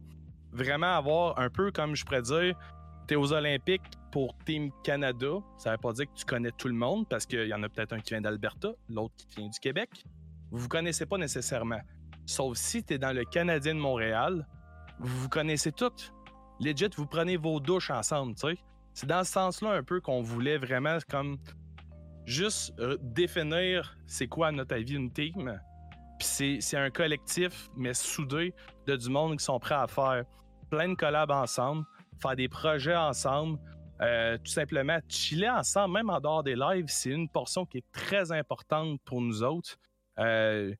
vraiment avoir un peu comme je pourrais dire, t'es aux Olympiques pour Team Canada. Ça veut pas dire que tu connais tout le monde parce qu'il y en a peut-être un qui vient d'Alberta, l'autre qui vient du Québec. Vous vous connaissez pas nécessairement. Sauf si tu es dans le Canadien de Montréal, vous vous connaissez toutes. Legit, vous prenez vos douches ensemble, tu sais. C'est dans ce sens-là un peu qu'on voulait vraiment comme juste définir c'est quoi notre avis une team. Puis c'est un collectif, mais soudé, de du monde qui sont prêts à faire plein de collabs ensemble, faire des projets ensemble, euh, tout simplement chiller ensemble, même en dehors des lives, c'est une portion qui est très importante pour nous autres. Euh,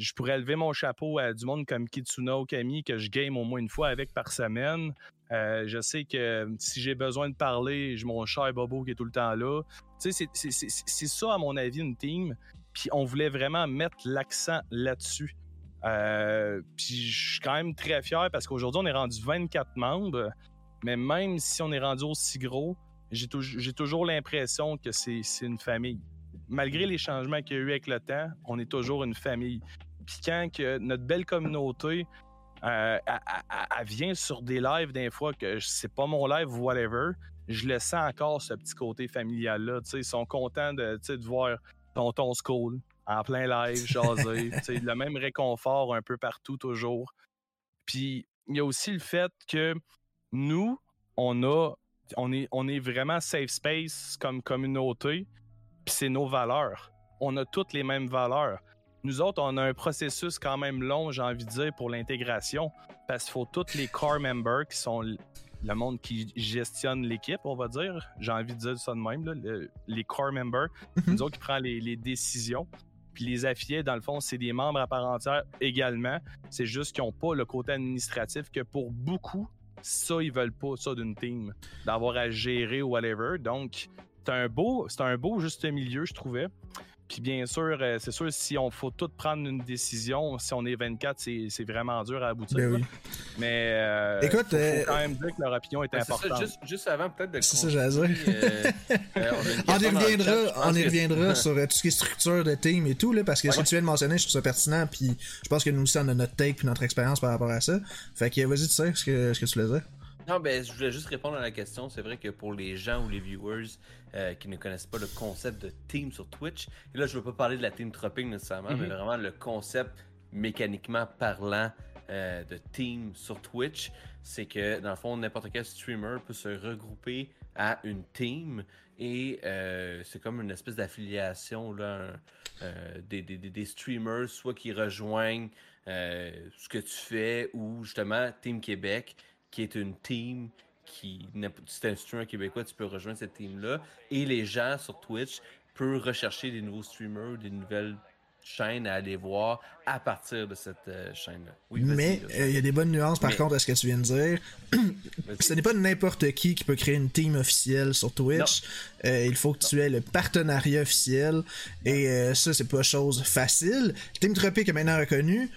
je pourrais lever mon chapeau à du monde comme Kitsuna Okami que je game au moins une fois avec par semaine. Euh, je sais que si j'ai besoin de parler, j'ai mon cher Bobo qui est tout le temps là. Tu sais, c'est ça, à mon avis, une team. Puis on voulait vraiment mettre l'accent là-dessus. puis je suis quand même très fier parce qu'aujourd'hui, on est rendu 24 membres. Mais même si on est rendu aussi gros, j'ai toujours l'impression que c'est une famille. Malgré les changements qu'il y a eu avec le temps, on est toujours une famille. Puis quand que notre belle communauté euh, elle, vient sur des lives des fois que c'est pas mon live ou whatever, je le sens encore ce petit côté familial-là. Ils sont contents de, de voir Tonton School en plein live, (laughs) jaser. le même réconfort un peu partout toujours. Puis il y a aussi le fait que nous, on a, on est, on est vraiment safe space comme communauté, puis c'est nos valeurs. On a toutes les mêmes valeurs. Nous autres, on a un processus quand même long, j'ai envie de dire, pour l'intégration, parce qu'il faut tous les core members qui sont le monde qui gestionne l'équipe, on va dire. J'ai envie de dire ça de même, les core members, mhm. nous autres qui prennent les, les décisions. Puis les affiliés, dans le fond, c'est des membres à part entière également. C'est juste qu'ils n'ont pas le côté administratif que pour beaucoup, ça, ils veulent pas ça d'une team, d'avoir à gérer ou whatever. Donc, c'est un beau, c'est un beau juste milieu, je trouvais. Puis bien sûr, euh, c'est sûr, si on faut tout prendre une décision, si on est 24, c'est vraiment dur à aboutir. Ben Mais euh, Écoute, faut, euh, quand même dire que leur opinion est importante. juste, juste, avant peut-être de C'est ça, j'allais dire. (laughs) on, y reviendra, on y reviendra (laughs) sur tout ce qui est structure de team et tout, là, parce que ce que tu viens de mentionner, je trouve ça pertinent, puis je pense que nous aussi, on a notre take et notre expérience par rapport à ça. Fait que vas-y, tu sais ce que, ce que tu voulais dire. Non, ben, je voulais juste répondre à la question. C'est vrai que pour les gens ou les viewers euh, qui ne connaissent pas le concept de team sur Twitch, et là, je veux pas parler de la team Tropping nécessairement, mais mhm. vraiment le concept mécaniquement parlant euh, de team sur Twitch, c'est que dans le fond, n'importe quel streamer peut se regrouper à une team et euh, c'est comme une espèce d'affiliation là, des, des, des, streamers, soit qui rejoignent ce que tu fais ou justement Team Québec qui est une team qui. Si un streamer québécois, tu peux rejoindre cette team-là. Et les gens sur Twitch peuvent rechercher des nouveaux streamers, des nouvelles chaînes à aller voir à partir de cette euh, chaîne-là. mais euh, il y a des bonnes nuances par contre à ce que tu viens de dire. (coughs) ce n'est pas n'importe qui qui peut créer une team officielle sur Twitch. Euh, il faut que tu aies le partenariat officiel et ça c'est pas chose facile. Team Tropic est maintenant reconnu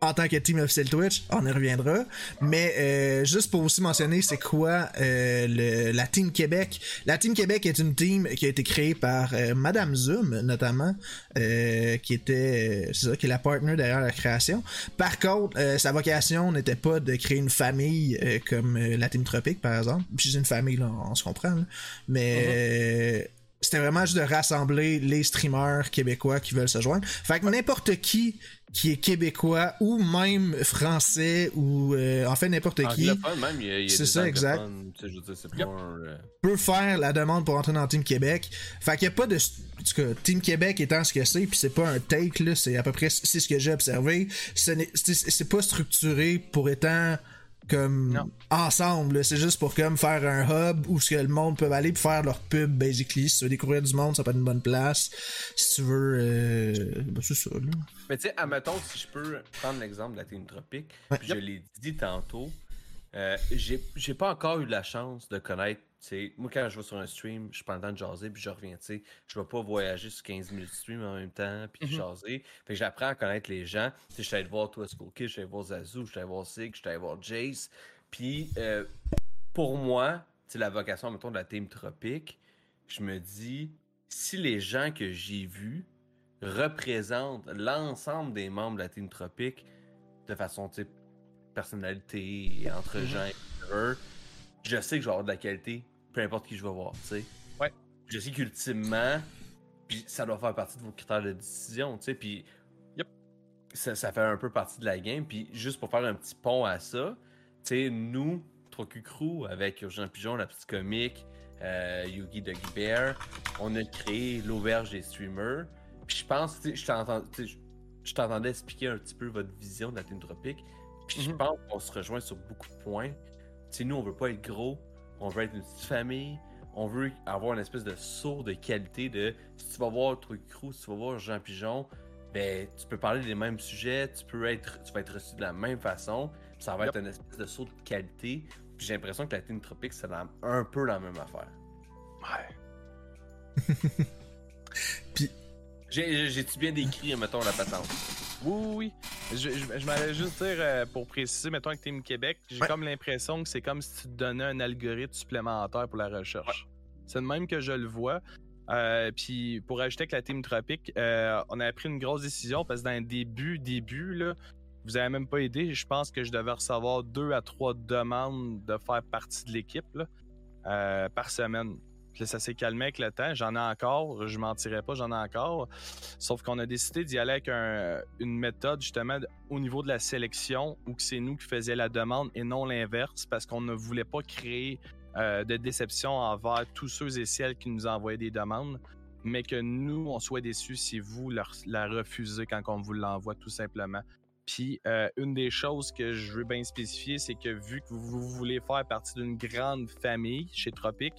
en tant que team officiel Twitch, on y reviendra. Mais euh, juste pour aussi mentionner, c'est quoi euh, le, la Team Québec. La Team Québec est une team qui a été créée par euh, Madame Zoom, notamment, qui était, c'est ça, qui est la partner derrière la création. Par contre, sa vocation n'était pas de créer une famille comme la Team Tropique, par exemple. Puis une famille, là, on, se comprend. Mais uh-huh. C'était vraiment juste de rassembler les streamers québécois qui veulent se joindre. Fait que n'importe qui qui est québécois ou même français ou euh, en fait n'importe qui. C'est ça, exact. Peut faire la demande pour entrer dans Team Québec. Fait qu'il n'y a pas de. En tout cas, Team Québec étant ce que c'est, puis c'est pas un take, là, c'est à peu près c'est ce que j'ai observé. C'est pas structuré pour étant comme ensemble. C'est juste pour comme faire un hub où ce que le monde peut aller pour faire leur pub basically. Si tu veux découvrir du monde, ça peut être une bonne place. Si tu veux, euh, ben, c'est ça. Là. Mais tu sais, admettons si je peux prendre l'exemple de la Team Tropique, je l'ai dit tantôt, euh, j'ai pas encore eu la chance de connaître moi, quand je vais sur un stream, je le temps de jaser, puis je reviens, tu sais. Je vais pas voyager sur 15 minutes de stream en même temps, puis mm jaser. Fait que j'apprends à connaître les gens. Tu sais, je suis allé voir toi, Kid, je suis allé voir Zazu, je suis allé voir Sig, je suis allé voir Jace. Puis, euh, pour moi, la vocation, mettons, de la Team Tropique, je me dis, si les gens que j'ai vus représentent l'ensemble des membres de la Team Tropique de façon, personnalité, entre mm gens et je sais que je vais avoir de la qualité, peu importe qui je vais voir, tu sais. Ouais. Je sais qu'ultimement, puis ça doit faire partie de vos critères de décision, tu sais, puis yep. ça, ça, fait un peu partie de la game, puis juste pour faire un petit pont à ça, tu sais, nous, 3Q Crew, avec Urgent Pigeon, la petite comique, euh, Yugi de Bear. On a créé l'auberge des streamers. Puis je pense, je t'entendais expliquer un petit peu votre vision de la Tropique. Puis je mhm. pense qu'on se rejoint sur beaucoup de points. Sais, nous, on veut pas être gros, on veut être une petite famille, on veut avoir une espèce de saut de qualité de si tu vas voir Truc Crew, si tu vas voir Jean Pigeon, ben tu peux parler des mêmes sujets, tu peux être tu vas être reçu de la même façon, ça va être une espèce de saut de qualité. Puis j'ai l'impression que la Team Tropique, c'est un peu la même affaire. Ouais. (laughs) Puis j'ai-tu bien décrit, mettons, la patente? Oui, oui. Je, je, m'allais juste dire, euh, pour préciser, mettons, avec Team Québec, j'ai comme l'impression que c'est comme si tu te donnais un algorithme supplémentaire pour la recherche. C'est le même que je le vois. Euh, puis pour ajouter que la Team Tropique, euh, on a pris une grosse décision parce que dans le début, début, là, vous avez même pas aidé. Je pense que je devais recevoir deux à trois demandes de faire partie de l'équipe par semaine ça s'est calmé avec le temps. J'en ai encore, je mentirais pas, j'en ai encore. Sauf qu'on a décidé d'y aller avec une méthode justement au niveau de la sélection où c'est nous qui faisions la demande et non l'inverse parce qu'on ne voulait pas créer euh, de déception envers tous ceux et celles qui nous envoyaient des demandes, mais que nous, on soit déçus si vous la refusez quand on vous l'envoie tout simplement. Puis euh, une des choses que je veux bien spécifier, c'est que vu que vous voulez faire partie d'une grande famille chez Tropic,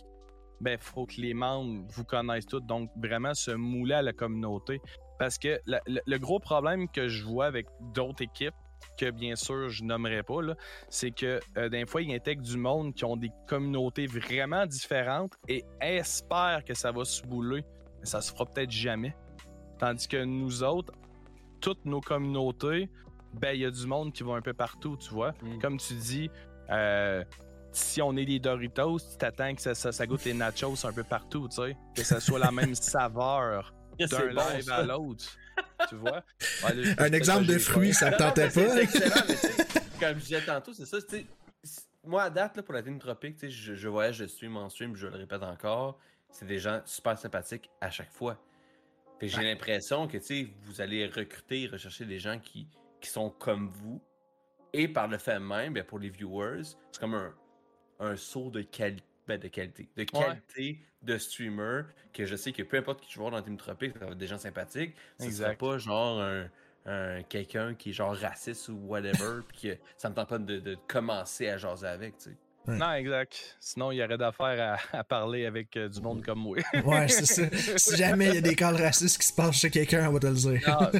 ben faut que les membres vous connaissent tous. Donc vraiment se mouler à la communauté. Parce que le, gros problème que je vois avec d'autres équipes, que bien sûr je nommerai pas, c'est que euh, des fois ils intègrent du monde qui ont des communautés vraiment différentes et espèrent que ça va se bouler. Mais ça se fera peut-être jamais. Tandis que nous autres, toutes nos communautés, ben il y a du monde qui va un peu partout, tu vois. Mm. Comme tu dis, euh, si on est des Doritos, tu t'attends que ça, ça, goûte les nachos un peu partout, tu sais. Que ça soit la même (laughs) saveur d'un live à l'autre. Tu vois? (laughs) un exemple de fruit, ça te tentait pas? (laughs) comme je disais tantôt, c'est ça. Moi, à date, là, pour la team tropique, je, je voyage, je stream en stream, je le répète encore. C'est des gens super sympathiques à chaque fois. j'ai l'impression que vous allez recruter, rechercher des gens qui, qui sont comme vous. Et par le fait même, bien, pour les viewers, c'est comme un, un saut de, ben, de qualité. De qualité de streamer que je sais que peu importe qui tu vois dans Team Tropic, ça va être des gens sympathiques. Ce sera pas genre un, quelqu'un qui est genre raciste ou whatever, (laughs) puis que ça me tente pas de, commencer à jaser avec, tu sais. Non, exact. Sinon, il y aurait d'affaires à, parler avec euh, du monde comme moi. ouais, c'est ça. Si jamais il y a des cas racistes qui se passent chez quelqu'un, on va te le dire.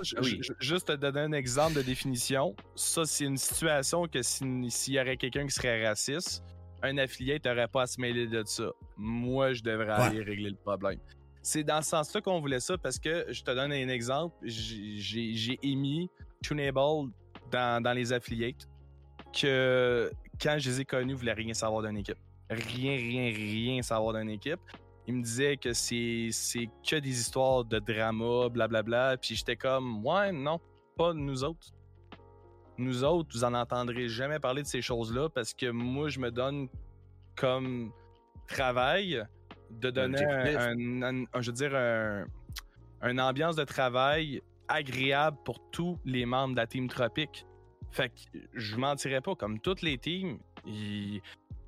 (laughs) juste te donner un exemple de définition. Ça, c'est une situation que s'il y aurait quelqu'un qui serait raciste, un affilié n'aurait pas à se mêler de ça. Moi, je devrais aller régler le problème. C'est dans ce sens-là qu'on voulait ça parce que je te donne un exemple. J'ai émis Tunable dans, dans les affiliates que quand je les ai connus, ils voulaient rien savoir d'une équipe. Rien, rien, rien savoir d'une équipe. Ils me disaient que c'est, c'est que des histoires de drama, blablabla. Puis j'étais comme, ouais, non, pas nous autres. Nous autres, vous en entendrez jamais parler de ces choses-là parce que moi, je me donne comme travail de donner un, je veux dire, un, une ambiance de travail agréable pour tous les membres de la team Tropique. Fait que je mentirais pas, comme toutes les teams,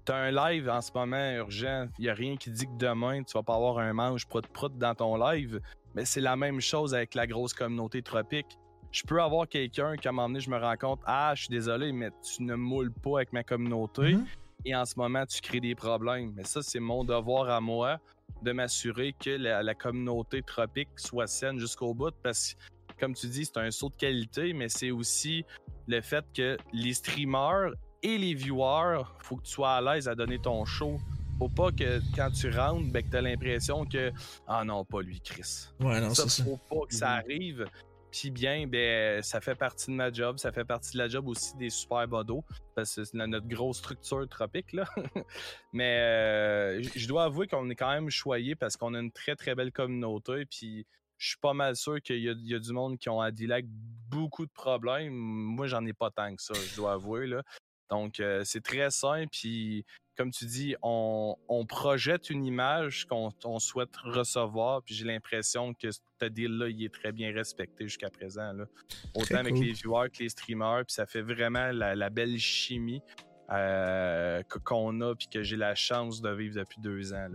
t'as un live en ce moment urgent, il y a rien qui dit que demain tu vas pas avoir un manche prout-prout dans ton live, mais c'est la même chose avec la grosse communauté tropique. Je peux avoir quelqu'un qui à un moment donné, je me rends compte, ah, je suis désolé, mais tu ne moules pas avec ma communauté. Mm-hmm. Et en ce moment, tu crées des problèmes. Mais ça, c'est mon devoir à moi de m'assurer que la, la, communauté tropique soit saine jusqu'au bout parce que comme tu dis, c'est un saut de qualité, mais c'est aussi le fait que les streamers et les viewers, faut que tu sois à l'aise à donner ton show. Faut pas que quand tu rentres, ben, que t'as l'impression que ah non, pas lui, Chris. Ouais, non, ça, faut pas que ça mhm. arrive. Puis bien, ben, ça fait partie de ma job, ça fait partie de la job aussi des super bodos, parce que c'est notre grosse structure tropique, là. (laughs) Mais euh, je dois avouer qu'on est quand même choyé parce qu'on a une très très belle communauté, puis je suis pas mal sûr qu'il y, a du monde qui ont à dealer beaucoup de problèmes. Moi, j'en ai pas tant que ça, je dois avouer. Là. Donc, euh, c'est très simple. Puis, comme tu dis, on, projette une image qu'on souhaite recevoir. Puis, j'ai l'impression que ce deal-là, il est très bien respecté jusqu'à présent. Là. Autant avec les viewers que les streamers. Puis, ça fait vraiment la, belle chimie. qu'on a puis que j'ai la chance de vivre depuis deux ans.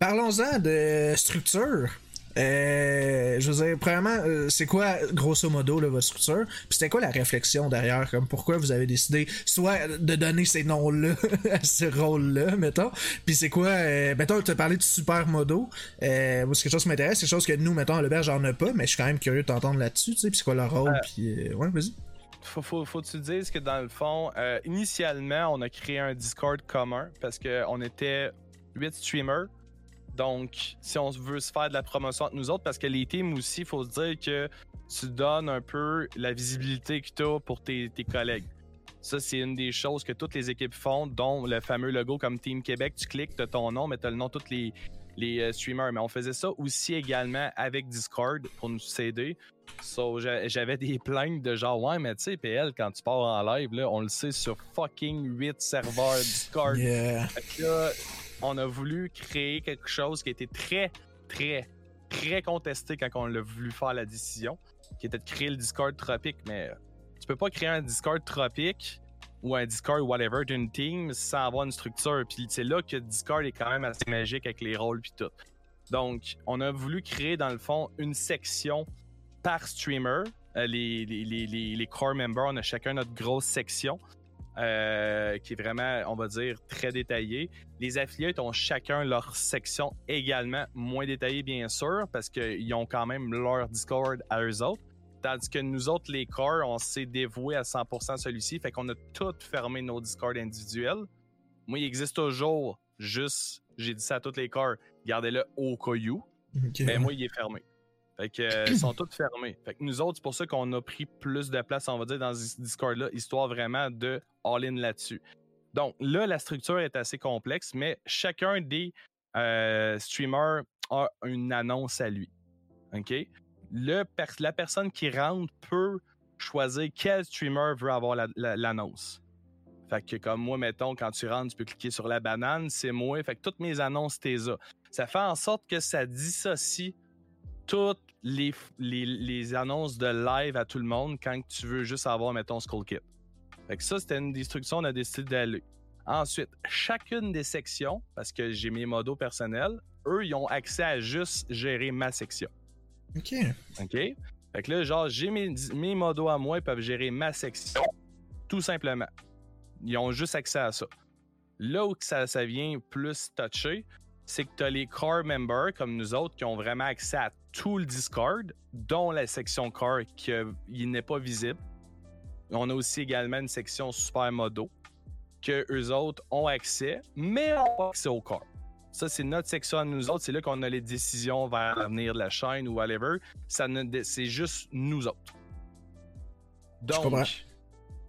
Parlons-en de structure. Euh, je veux dire, premièrement, euh, c'est quoi, grosso modo, là, votre structure? Puis c'était quoi la réflexion derrière? Comme pourquoi vous avez décidé soit de donner ces noms-là (laughs) à ce rôle-là, mettons? Puis c'est quoi, euh, mettons, tu as parlé de super modo. Euh, c'est quelque chose qui m'intéresse, c'est quelque chose que nous, mettons, à l'auberge, j'en ai pas, mais je suis quand même curieux de t'entendre là-dessus, tu sais. Puis c'est quoi leur rôle? Puis, ouais, vas-y. Faut, faut, faut que tu dises que dans le fond, initialement, on a créé un Discord commun parce qu'on était 8 streamers donc, si on veut se faire de la promotion entre nous autres, parce que les teams aussi, il faut se dire que tu donnes un peu la visibilité que tu as pour tes, collègues. Ça, c'est une des choses que toutes les équipes font, dont le fameux logo comme Team Québec. Tu cliques, tu as ton nom, mais tu as le nom de tous les, les euh, streamers. Mais on faisait ça aussi également avec Discord pour nous aider. So, j'avais des plaintes de genre, ouais, mais tu sais, PL, quand tu pars en live, là, on le sait sur fucking 8 serveurs Discord. Yeah on a voulu créer quelque chose qui était très, très, très contesté quand on a voulu faire la décision, qui était de créer le Discord tropique. Mais tu peux pas créer un Discord tropique ou un Discord whatever d'une team sans avoir une structure. Puis c'est là que Discord est quand même assez magique avec les rôles puis tout. Donc, on a voulu créer dans le fond une section par streamer. Euh, les, les, les, les, core members, on a chacun notre grosse section. Euh, qui est vraiment, on va dire, très détaillé. Les affiliés ont chacun leur section également, moins détaillée bien sûr, parce qu'ils ont quand même leur Discord à eux autres. Tandis que nous autres, les corps, on s'est dévoué à 100% celui-ci, fait qu'on a tout fermé nos Discord individuels. Moi, il existe toujours juste, j'ai dit ça à tous les corps, gardez-le au cas Mais moi, il est fermé. Fait que, euh, ils sont tous fermés. Fait que nous autres, c'est pour ça qu'on a pris plus de place, on va dire, dans ce Discord-là, histoire vraiment de all-in là-dessus. Donc là, la structure est assez complexe, mais chacun des euh, streamers a une annonce à lui. OK? La personne qui rentre peut choisir quel streamer veut avoir l'annonce. fait que comme moi, mettons, quand tu rentres, tu peux cliquer sur la banane, c'est moi. Fait que toutes mes annonces, t'es ça. Ça fait en sorte que ça dissocie toutes les, les, annonces de live à tout le monde quand tu veux juste avoir, mettons, Skull Kit. Fait que ça, c'était une destruction, on a décidé d'aller. Ensuite, chacune des sections, parce que j'ai mes modos personnels, eux, ils ont accès à juste gérer ma section. OK. OK? Fait que là, genre, j'ai mes, mes modos à moi, ils peuvent gérer ma section, tout simplement. Ils ont juste accès à ça. Là où ça, ça vient plus toucher, c'est que tu as les core members comme nous autres qui ont vraiment accès à tout le Discord, dont la section core qui n'est pas visible. On a aussi également une section super modo que eux autres ont accès, mais n'ont pas accès au core. Ça, c'est notre section à nous autres. C'est là qu'on a les décisions vers l'avenir de la chaîne ou whatever. Ça c'est juste nous autres. Donc,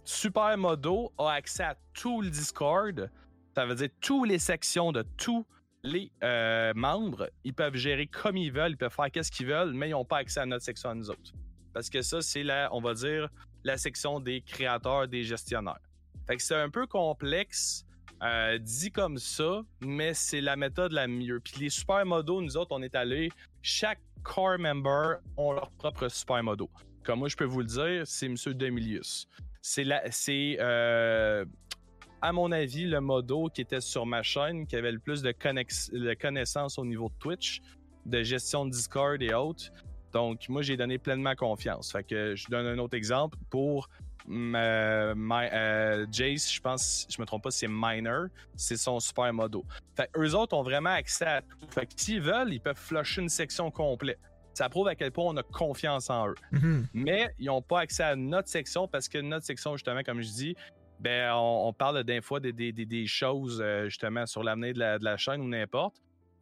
Super Modo a accès à tout le Discord. Ça veut dire toutes les sections de tous les euh, membres. Ils peuvent gérer comme ils veulent, ils peuvent faire qu'est-ce qu'ils veulent, mais ils n'ont pas accès à notre section à nous autres. Parce que ça, c'est la, on va dire, la section des créateurs, des gestionnaires. Fait que c'est un peu complexe, euh, dit comme ça, mais c'est la méthode la mieux. Puis les super modos, nous autres, on est allé, chaque core member ont leur propre super modo. Comme moi, je peux vous le dire, c'est M. Demilius. C'est c'est euh, à mon avis, le modo qui était sur ma chaîne, qui avait le plus de, de connaissances au niveau de Twitch, de gestion de Discord et autres. Donc, moi, j'ai donné pleinement confiance. Fait que je donne un autre exemple pour euh, Jace, je pense, je me trompe pas, c'est Miner, c'est son super modo. Fait eux autres ont vraiment accès à tout. Fait que s'ils veulent, ils peuvent flusher une section complète. Ça prouve à quel point on a confiance en eux. Mm-hmm. Mais ils n'ont pas accès à notre section parce que notre section, justement, comme je dis, ben, on, parle d'un fois des, des, choses, euh, justement, sur l'avenir de la, de la chaîne ou n'importe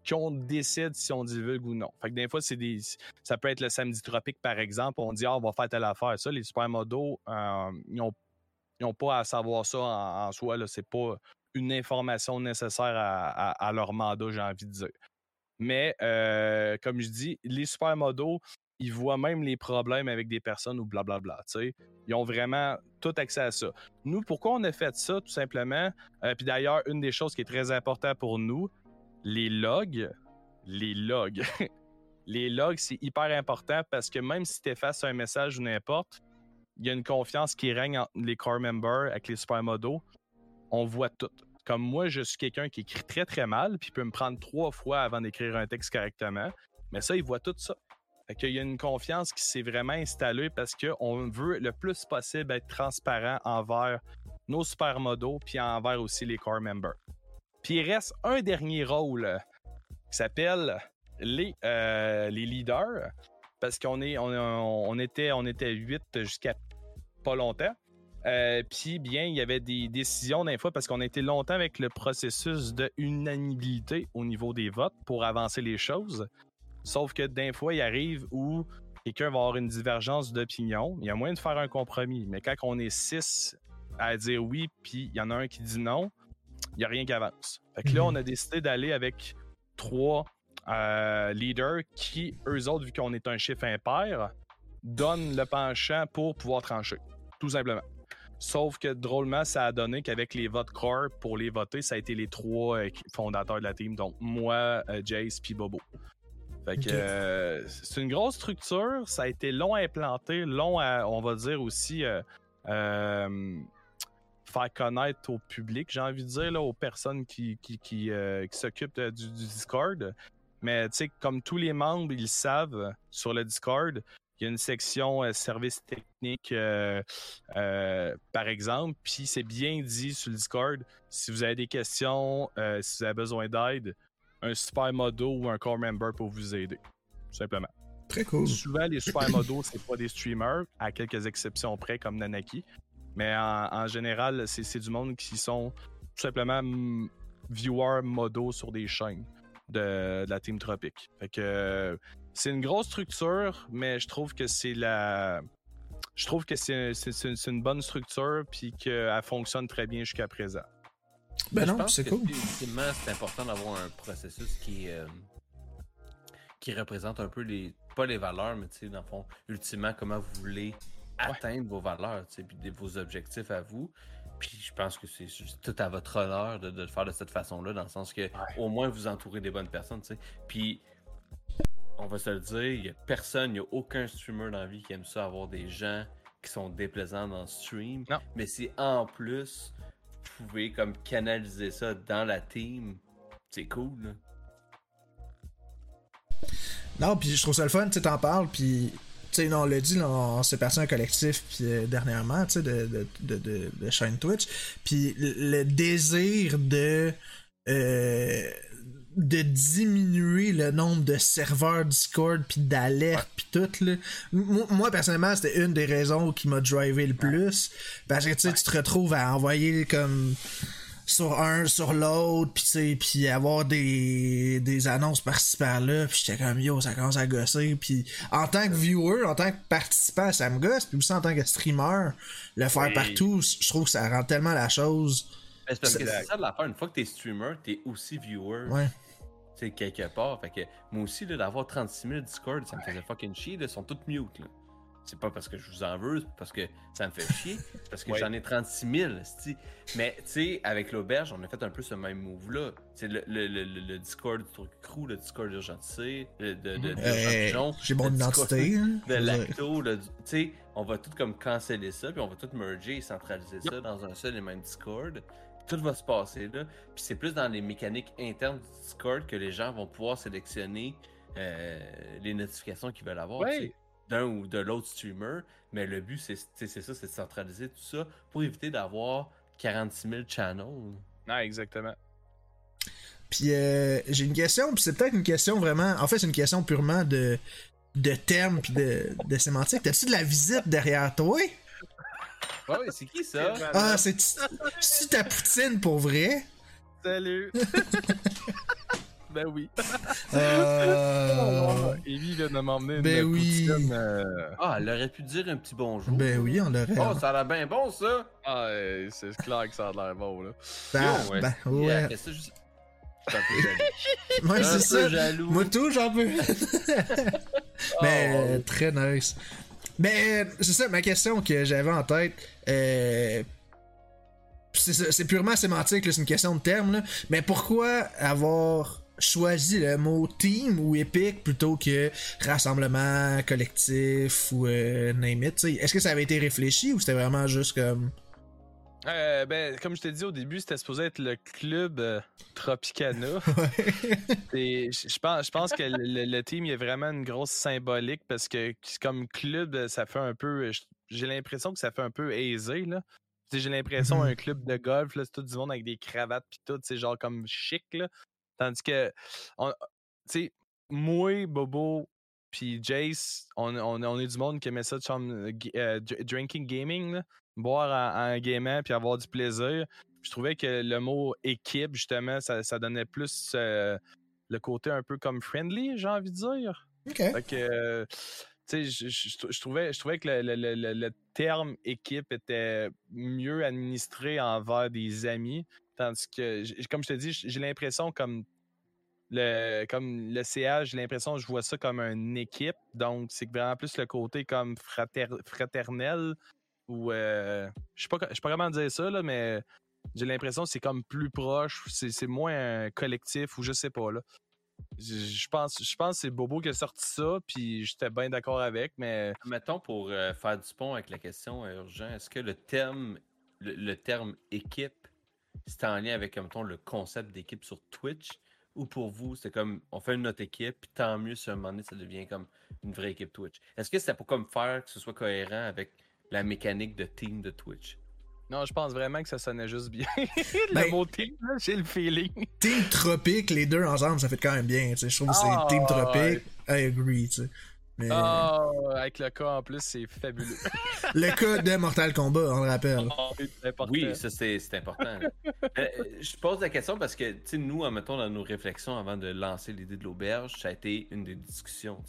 qu'on décide si on divulgue ou non. Fait que des fois, c'est des. Ça peut être le samedi tropique, par exemple. On dit, ah, on va faire telle affaire. Ça, les supermodos, euh, ils n'ont pas à savoir ça en, soi. Ce n'est pas une information nécessaire à, leur mandat, j'ai envie de dire. Mais, euh, comme je dis, les supermodos, ils voient même les problèmes avec des personnes ou blablabla. Ils ont vraiment tout accès à ça. Nous, pourquoi on a fait ça, tout simplement? Euh, puis d'ailleurs, une des choses qui est très importante pour nous, les logs, les logs. (laughs) les logs, c'est hyper important parce que même si tu effaces un message ou n'importe, il y a une confiance qui règne entre les core members avec les super modos. on voit tout. Comme moi, je suis quelqu'un qui écrit très très mal, puis peut me prendre trois fois avant d'écrire un texte correctement. Mais ça, il voit tout ça. Qu'il y a une confiance qui s'est vraiment installée parce qu'on veut le plus possible être transparent envers nos supermodos, puis envers aussi les core members. Puis il reste un dernier rôle qui s'appelle les, euh, les leaders, parce qu'on est, on, était, on était 8 jusqu'à pas longtemps. Euh, puis bien, il y avait des décisions d'un fois parce qu'on a été longtemps avec le processus de unanimité au niveau des votes pour avancer les choses. Sauf que d'un fois, il arrive où quelqu'un va avoir une divergence d'opinion. Il y a moyen de faire un compromis. Mais quand on est six à dire oui, puis il y en a un qui dit non, il n'y a rien qui avance. Fait que là, mhm. on a décidé d'aller avec trois euh, leaders qui, eux autres, vu qu'on est un chiffre impair, donnent le penchant pour pouvoir trancher. Tout simplement. Sauf que drôlement, ça a donné qu'avec les votes core pour les voter, ça a été les trois euh, fondateurs de la team. Donc moi, euh, Jace puis Bobo. Fait que c'est une grosse structure. Ça a été long à implanter, long à, on va dire aussi, faire connaître au public, j'ai envie de dire, là, aux personnes qui, qui, qui, euh, s'occupent du, Discord. Mais tu sais, comme tous les membres, ils savent sur le Discord, il y a une section euh, service technique, euh, par exemple, puis c'est bien dit sur le Discord. Si vous avez des questions, si vous avez besoin d'aide, un super modo ou un core member pour vous aider, tout simplement. Très cool. Souvent, les super modos, c'est pas des streamers, à quelques exceptions près, comme Nanaki. Mais en, général, c'est du monde qui sont tout simplement viewers modo sur des chaînes de, la Team Tropic. Fait que c'est une grosse structure, mais je trouve que c'est la. Je trouve que c'est une bonne structure puis qu'elle fonctionne très bien jusqu'à présent. Ben non, c'est cool. Ultimement, c'est important d'avoir un processus qui euh, qui représente un peu les pas les valeurs, mais tu sais dans le fond, ultimement comment vous voulez atteindre vos valeurs, puis vos objectifs à vous. Puis je pense que c'est tout à votre honneur de, le faire de cette façon-là, dans le sens que au moins vous entourez des bonnes personnes, tu sais. Puis on va se le dire, il n'y a personne, il n'y a aucun streamer dans la vie qui aime ça avoir des gens qui sont déplaisants dans le stream. Mais si en plus pouvez comme canaliser ça dans la team, c'est cool. Non, puis je trouve ça le fun, tu t'en parles, puis sais, on l'a dit, on s'est passé un collectif euh, dernièrement, tu sais, de, de, de, de, chaîne Twitch. Puis le désir de. Euh, de diminuer le nombre de serveurs Discord puis d'alertes puis tout là. Moi personnellement c'était une des raisons qui m'a drivé le plus parce que tu sais tu te retrouves à envoyer comme sur un, sur l'autre, puis puis avoir des, des annonces par-ci par-là, puis j'étais comme yo, ça commence à gosser, puis en tant que viewer, en tant que participant, ça me gosse, puis aussi en tant que streamer, le faire partout, je trouve que ça rend tellement la chose. C'est parce que c'est ça de la faire, une fois que t'es streamer, t'es aussi viewer. Ouais. Sais, quelque part, fait que moi aussi, d'avoir 36 000 Discord, ça me faisait fucking chier, ils sont toutes mute, là. C'est pas parce que je vous en veux, c'est parce que ça me fait chier. (laughs) parce que j'en ai 36 000. Mais tu sais, avec l'auberge, on a fait un peu ce même move-là. C'est le, le, le, le, Discord du truc crew, le Discord de, de, de, de J'ai mon identité. Hein. (laughs) De lacto, tu sais, on va tout comme canceller ça, puis on va tout merger et centraliser ça dans un seul et même Discord. Tout va se passer là. Puis c'est plus dans les mécaniques internes du Discord que les gens vont pouvoir sélectionner euh, les notifications qu'ils veulent avoir d'un ou de l'autre streamer, mais le but, c'est ça, c'est de centraliser tout ça pour éviter d'avoir 46 000 channels. Ah, exactement. Puis euh, j'ai une question, puis c'est peut-être une question vraiment. En fait, c'est une question purement de, de termes puis de, de sémantique. T'as-tu de la visite derrière toi? Ouais, c'est qui ça? Ah, c'est ta poutine pour vrai? Salut! (laughs) Ben oui. Euh... Evie vient de m'emmener ben oui. Euh, ah, elle aurait pu dire un petit bonjour. Ben oui, on l'aurait. Oh, ça a l'air bien bon, ça. Ah, c'est clair que ça a l'air bon, là. Ben, ben ouais. Yeah, ça, je... un peu (laughs) ouais, c'est ça. Jaloux. Moi, tout, j'en peux. Mais (laughs) oh. très nice. Mais c'est ça, ma question que j'avais en tête. Euh, c'est purement sémantique, c'est une question de terme. Mais pourquoi avoir choisi le mot team ou épique plutôt que rassemblement collectif ou euh, name it. Est-ce que ça avait été réfléchi ou c'était vraiment juste comme Euh, ben, comme je t'ai dit au début, c'était supposé être le club euh, Tropicana. (laughs) je pense, je pense que le, team il a vraiment une grosse symbolique parce que comme club, ça fait un peu. J'ai l'impression que ça fait un peu aisé. Là. J'ai l'impression mm-hmm. un club de golf, c'est tout du monde avec des cravates puis tout, c'est genre comme chic. Là. Tandis que, tu sais, moi, Bobo, puis Jace, on, on, est du monde qui aimait ça, de euh, drinking gaming, boire en, gaming puis avoir du plaisir. Je trouvais que le mot équipe, justement, ça, ça donnait plus euh, le côté un peu comme friendly, j'ai envie de dire. OK. Fait que, tu sais, je, trouvais, je trouvais que le, le, le, terme équipe était mieux administré envers des amis. Tandis que, comme je te dis, j'ai l'impression comme le, comme le CA, j'ai l'impression que je vois ça comme une équipe. Donc, c'est vraiment plus le côté comme fraternel ou euh, je sais pas, sais pas comment dire ça, là, mais j'ai l'impression que c'est comme plus proche, c'est moins un collectif ou je sais pas là. Je pense, je pense que c'est Bobo qui a sorti ça, puis j'étais bien d'accord avec, mais. Mettons pour euh, faire du pont avec la question euh, urgent, est-ce que le terme, le, terme équipe, c'est en lien avec, mettons, le concept d'équipe sur Twitch, ou pour vous, c'est comme on fait une autre équipe, puis tant mieux si à un moment donné ça devient comme une vraie équipe Twitch? Est-ce que c'est pour comme faire que ce soit cohérent avec la mécanique de team de Twitch? Non, je pense vraiment que ça sonnait juste bien. (laughs) le ben, mot team, j'ai le feeling. Team Tropique, les deux ensemble, ça fait quand même bien. Je trouve que c'est ah, Team Tropique. I agree. tu sais. Mais... Oh, avec le cas en plus, c'est fabuleux. (laughs) le cas de Mortal Kombat, on le rappelle. Oh, oui, ça c'est important. (laughs) Euh, je pose la question parce que nous, mettons, dans nos réflexions avant de lancer l'idée de l'auberge, ça a été une des discussions.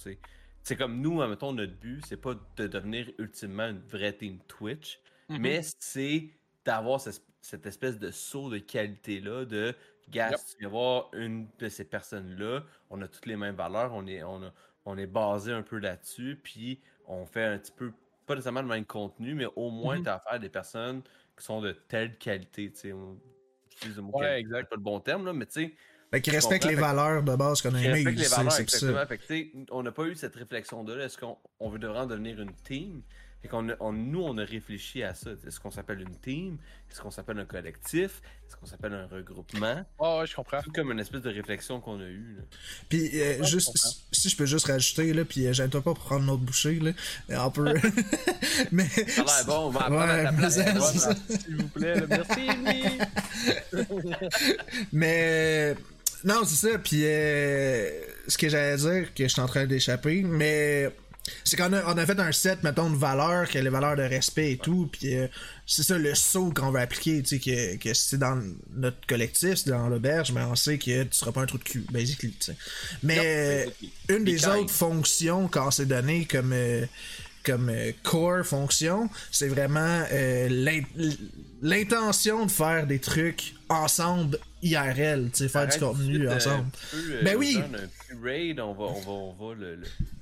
C'est comme nous, mettons, notre but, c'est pas de devenir ultimement une vraie team Twitch, mm-hmm. mais c'est d'avoir cette, espèce de saut de qualité-là, de gars, tu vas voir une de ces personnes-là, on a toutes les mêmes valeurs, on est, on a, on est basé un peu là-dessus, puis on fait un petit peu, pas nécessairement le même contenu, mais au moins, tu as affaire à des personnes qui sont de telle qualité, tu sais. Ouais, exact. pas le bon terme, là, mais tu sais. Qui respectent les valeurs de base qu'on a aimées. Respectent les valeurs, exactement. Fait que, on n'a pas eu cette réflexion-là. Est-ce qu'on veut vraiment devenir une team? qu'on nous, on a réfléchi à ça. Est-ce qu'on s'appelle une team? Est-ce qu'on s'appelle un collectif? Est-ce qu'on s'appelle un regroupement? Oh, ouais, je comprends. C'est comme une espèce de réflexion qu'on a eue. Puis, euh, juste, si je peux juste rajouter, là, puis euh, j'aime-toi pas pour prendre notre bouchée, là. On peut. (laughs) mais. Ça bon, on va ouais, la place. S'il vous plaît, merci, (laughs) Mais. Non, c'est ça. Puis, euh, ce que j'allais dire, que je suis en train d'échapper, mais c'est qu'on a, on a fait un set, mettons, de valeurs, qui a les valeurs de respect et tout, puis euh, c'est ça le saut qu'on va appliquer, tu sais, que, que c'est dans notre collectif, c'est dans l'auberge, mais on sait que tu seras pas un trou de cul, basically, tu sais. Mais une des autres fonctions qu'on s'est donné comme, euh, comme euh, core fonction, c'est vraiment l'intention de faire des trucs ensemble IRL, tu sais, faire du contenu ensemble. ben oui! raid, on va, on va,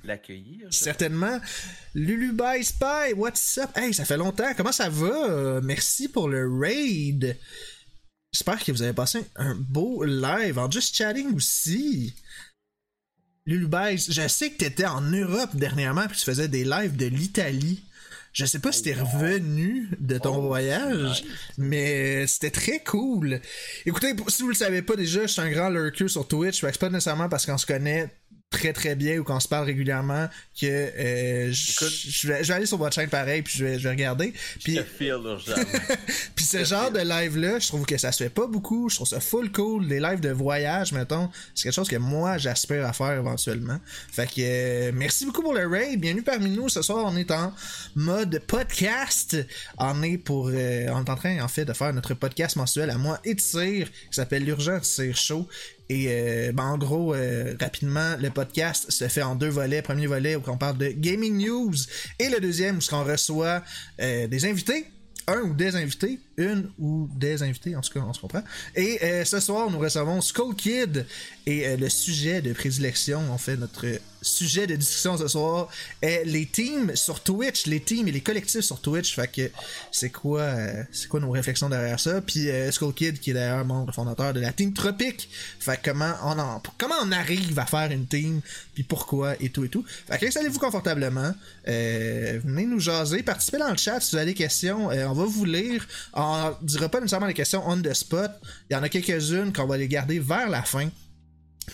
l'accueillir. Certainement. Lulu Bye Spy, what's up? Hey, ça fait longtemps. Comment ça va? Merci pour le raid. J'espère que vous avez passé un beau live en just chatting aussi. Lulu Bye, je sais que tu étais en Europe dernièrement puis tu faisais des lives de l'Italie. Je sais pas si t'es revenu de ton oh, voyage, mais c'était très cool. Écoutez, si vous le savez pas déjà, je suis un grand lurker sur Twitch, c'est pas nécessairement parce qu'on se connaît très très bien ou qu'on se parle régulièrement que euh, je, vais, aller sur votre chaîne pareil puis je vais, je vais regarder. Puis (laughs) puis ce genre de live là je trouve que ça se fait pas beaucoup. Je trouve ça full cool. Des lives de voyage mettons c'est quelque chose que moi j'aspire à faire éventuellement. Fait que euh, merci beaucoup pour le raid. Bienvenue parmi nous. Ce soir on est en mode podcast. On est pour euh, on est en train en fait de faire notre podcast mensuel à moi et de Cyr qui s'appelle l'urgent Cyr Show et euh, ben, en gros, euh, rapidement, le podcast se fait en deux volets. Premier volet où on parle de gaming news. Et le deuxième où on reçoit euh, des invités, un ou des invités, une ou des invités, en tout cas, on se comprend. Et ce soir, nous recevons Skull Kid et le sujet de prédilection, en fait, notre sujet de discussion ce soir est les teams sur Twitch, les teams et les collectifs sur Twitch. Fait que c'est quoi, euh, c'est quoi nos réflexions derrière ça? Puis euh, Skull Kid qui est d'ailleurs membre fondateur de la team Tropique. Fait que comment on en, comment on arrive à faire une team, puis pourquoi et tout et tout. Fait que installez-vous confortablement, euh, venez nous jaser, participez dans le chat si vous avez des questions. on va vous lire on dira pas nécessairement les questions on the spot. Il y en a quelques-unes qu'on va les garder vers la fin.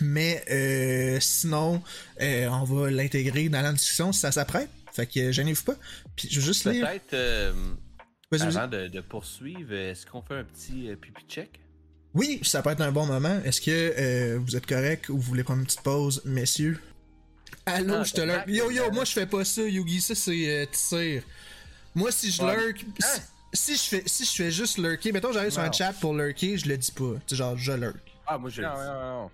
Mais euh, sinon, euh, on va l'intégrer dans la discussion si ça s'apprête. Fait que gênez-vous pas. Puis je veux juste lire. Peut-être, euh, avant de, de, poursuivre, est-ce qu'on fait un petit pipi check? Oui, ça peut être un bon moment. Est-ce que vous êtes correct ou vous voulez prendre une petite pause, messieurs? Allô, ah, je te lurk. Yo, yo, moi je fais pas ça, Yugi. Ça, c'est tir. Moi, si je lurk. Hein? Si, je fais, si je fais juste lurker, mettons, j'arrive sur un chat pour lurker, je le dis pas. Tu genre, je lurk. Ah, moi, je le dis.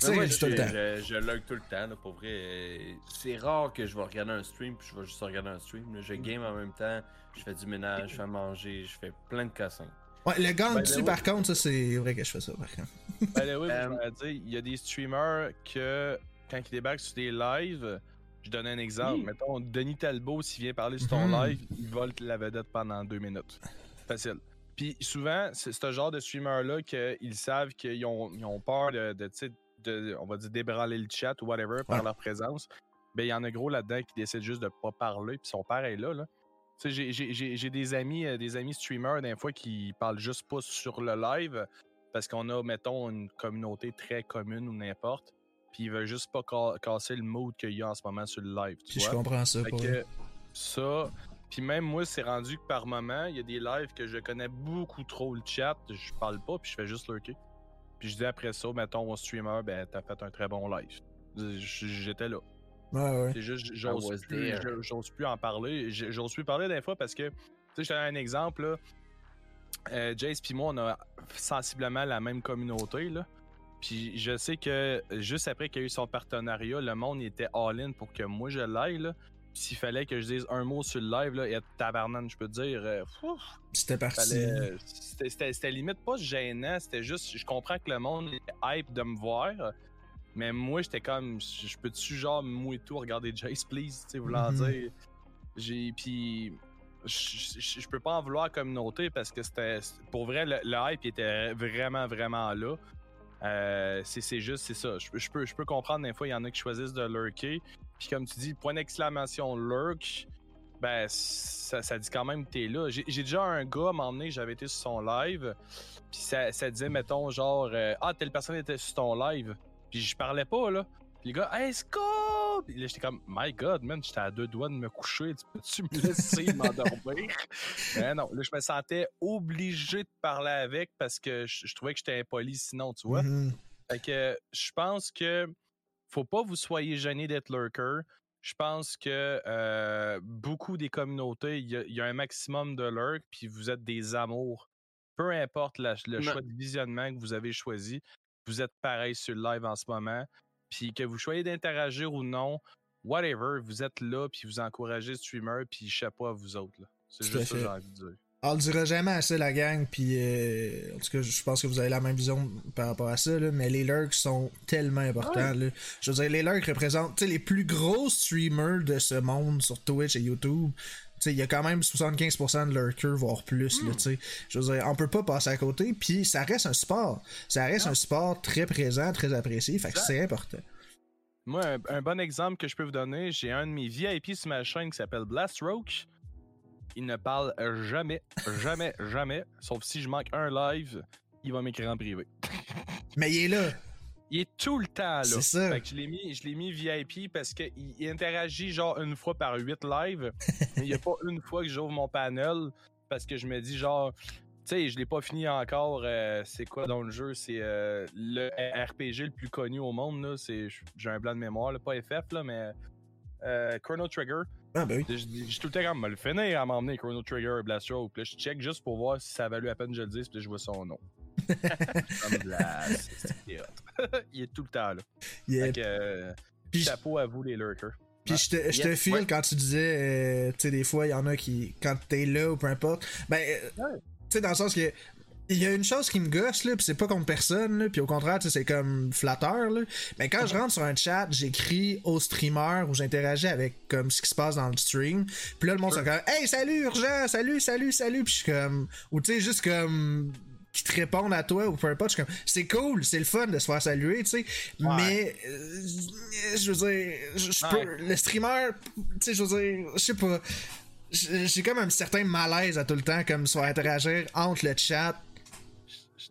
Tu moi, je, tout le temps. Je, je lurk tout le temps, là, pour vrai. C'est rare que je vais regarder un stream puis je vais juste regarder un stream. Je game en même temps, je fais du ménage, je fais manger, je fais plein de cassins. Ouais, le gant ben, dessus, par contre, ça, c'est vrai que je fais ça, par contre. Ben, oui, (laughs) euh, dire, il y a des streamers que, quand ils débarquent sur des lives, je donne un exemple. Mettons, Denis Talbot, s'il vient parler sur ton mhm. live, il vole la vedette pendant deux minutes. Facile. Puis souvent, c'est ce genre de streamer-là qu'ils savent qu'ils ont, ont, peur de, de, de, on va dire, débranler le chat ou whatever par leur présence. Ben, il y en a gros là-dedans qui décident juste de pas parler, puis sont pareils là. là. J'ai des amis, euh, des amis streamers, des fois, qui parlent juste pas sur le live parce qu'on a, mettons, une communauté très commune ou n'importe puis il veut juste pas casser le mood qu'il y a en ce moment sur le live. Tu puis je comprends ça. que ça, puis même moi, c'est rendu que par moment, il y a des lives que je connais beaucoup trop le chat, je parle pas, puis je fais juste lurker. Puis je dis après ça, mettons, mon streamer, ben t'as fait un très bon live. J'étais là. Ouais, ouais. C'est juste, j'ose plus, plus, en parler. J'ose plus parler des fois parce que, tu sais, je te donne un exemple, là. Euh, Jace puis moi, on a sensiblement la même communauté, là. Puis je sais que juste après qu'il y a eu son partenariat, le monde était all-in pour que moi je l'aille. S'il fallait que je dise un mot sur le live, là, et tabarnane, je peux te dire. Euh, c'était parti. C'était limite pas gênant, c'était juste, je comprends que le monde est hype de me voir, mais moi j'étais comme, je peux-tu genre moi et tout regarder Jace, please, tu sais, voulant mm-hmm. dire. J'ai, puis je, peux pas en vouloir comme communauté parce que c'était, pour vrai, le, le hype était vraiment, vraiment là. Euh, c'est juste, c'est ça. Je, peux, je peux comprendre, des fois, il y en a qui choisissent de lurker. Puis comme tu dis, point d'exclamation lurk, ben, ça, dit quand même que t'es là. J'ai déjà un gars m'emmener, j'avais été sur son live, puis ça, ça disait, mettons, genre, euh, ah, telle personne était sur ton live. Puis je parlais pas, là. Puis les gars, hey, Scott! Puis là, j'étais comme, my god, man, j'étais à deux doigts de me coucher. Tu peux-tu me laisser (laughs) m'endormir? Mais non, là, je me sentais obligé de parler avec parce que je, trouvais que j'étais impoli sinon, tu vois. Mm-hmm. Fait que je pense que faut pas vous soyez gêné d'être lurker. Je pense que euh, beaucoup des communautés, il y, a un maximum de lurk, puis vous êtes des amours. Peu importe le choix de visionnement que vous avez choisi, vous êtes pareil sur le live en ce moment. Puis que vous choisiez d'interagir ou non, whatever, vous êtes là, puis vous encouragez le streamer, puis chapeau à vous autres. C'est juste ça que j'ai envie de dire. On le dira jamais assez la gang, puis euh, en tout cas, je pense que vous avez la même vision par rapport à ça, là, mais les lurks sont tellement importants. Là. Je veux dire, les lurks représentent les plus gros streamers de ce monde sur Twitch et YouTube il y a quand même 75% de lurkers, voire plus. Là, hmm. je veux dire, on peut pas passer à côté. Puis ça reste un sport. Ça reste un sport très présent, très apprécié. Fait que c'est important. Moi, un, bon exemple que je peux vous donner, j'ai un de mes VIP sur ma chaîne qui s'appelle Blastroke. Il ne parle jamais, jamais, (laughs) jamais. Sauf si je manque un live, il va m'écrire en privé. Mais il est là. Il est tout le temps là. C'est ça. Fait que je l'ai mis, je l'ai mis VIP parce qu'il interagit genre une fois par huit lives. (laughs) mais il n'y a pas une fois que j'ouvre mon panel parce que je me dis genre, tu sais, je l'ai pas fini encore. Euh, c'est quoi dans le jeu? C'est euh, le RPG le plus connu au monde là. C'est, j'ai un blanc de mémoire, là, pas FF là, mais euh, Chrono Trigger. Ah ben oui. J'ai tout le temps comme me le finir à m'emmener Chrono Trigger et Blast Puis là, je check juste pour voir si ça a valu la peine que je le dise, puis là, je vois son nom. (laughs) il est tout le temps là. Fait que, euh, chapeau à vous les lurkers. Puis je te, je te file quand tu disais, euh, tu sais, des fois, il y en a qui, quand t'es là ou peu importe, ben, euh, tu sais, dans le sens que, il y a une chose qui me gosse, là, pis c'est pas contre personne, là, puis au contraire, c'est comme flatteur, là. Mais quand je rentre sur un chat, j'écris au streamer ou j'interagis avec comme ce qui se passe dans le stream. Puis là, le monde sure. comme Hey, salut, urgent, salut, salut, salut. Puis je suis comme. Ou tu sais, juste comme qui te répondent à toi ou peu importe. C'est cool, c'est le fun de se faire saluer, tu sais. Mais, euh, je veux dire, je, peux, le streamer, tu sais, je veux dire, je sais pas. j'ai comme un certain malaise à tout le temps, comme soit interagir entre le chat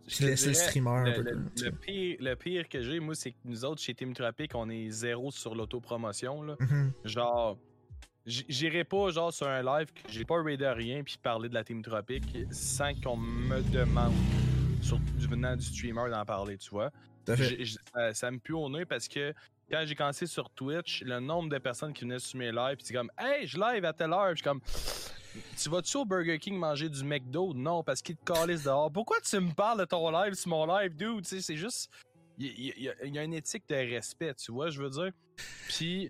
je laisse le streamer un peu. Le, pire, le pire que j'ai, moi, c'est que nous autres, chez Team Tropic, on est zéro sur l'autopromotion. Là. Mm-hmm. Genre, j'irai pas genre sur un live que j'ai pas raidé rien puis parler de la Team Tropic sans qu'on me demande sur, du venant du streamer d'en parler, tu vois. Ça, me pue au nez parce que quand j'ai commencé sur Twitch, le nombre de personnes qui venaient sur mes lives, puis c'est comme Hey, je live à telle heure, je suis comme Tu vas-tu au Burger King manger du McDo? Non, parce qu'il te calisse dehors. Pourquoi tu me parles de ton live sur mon live, dude? c'est juste. Il y, a une éthique de respect, tu vois, je veux dire. Puis,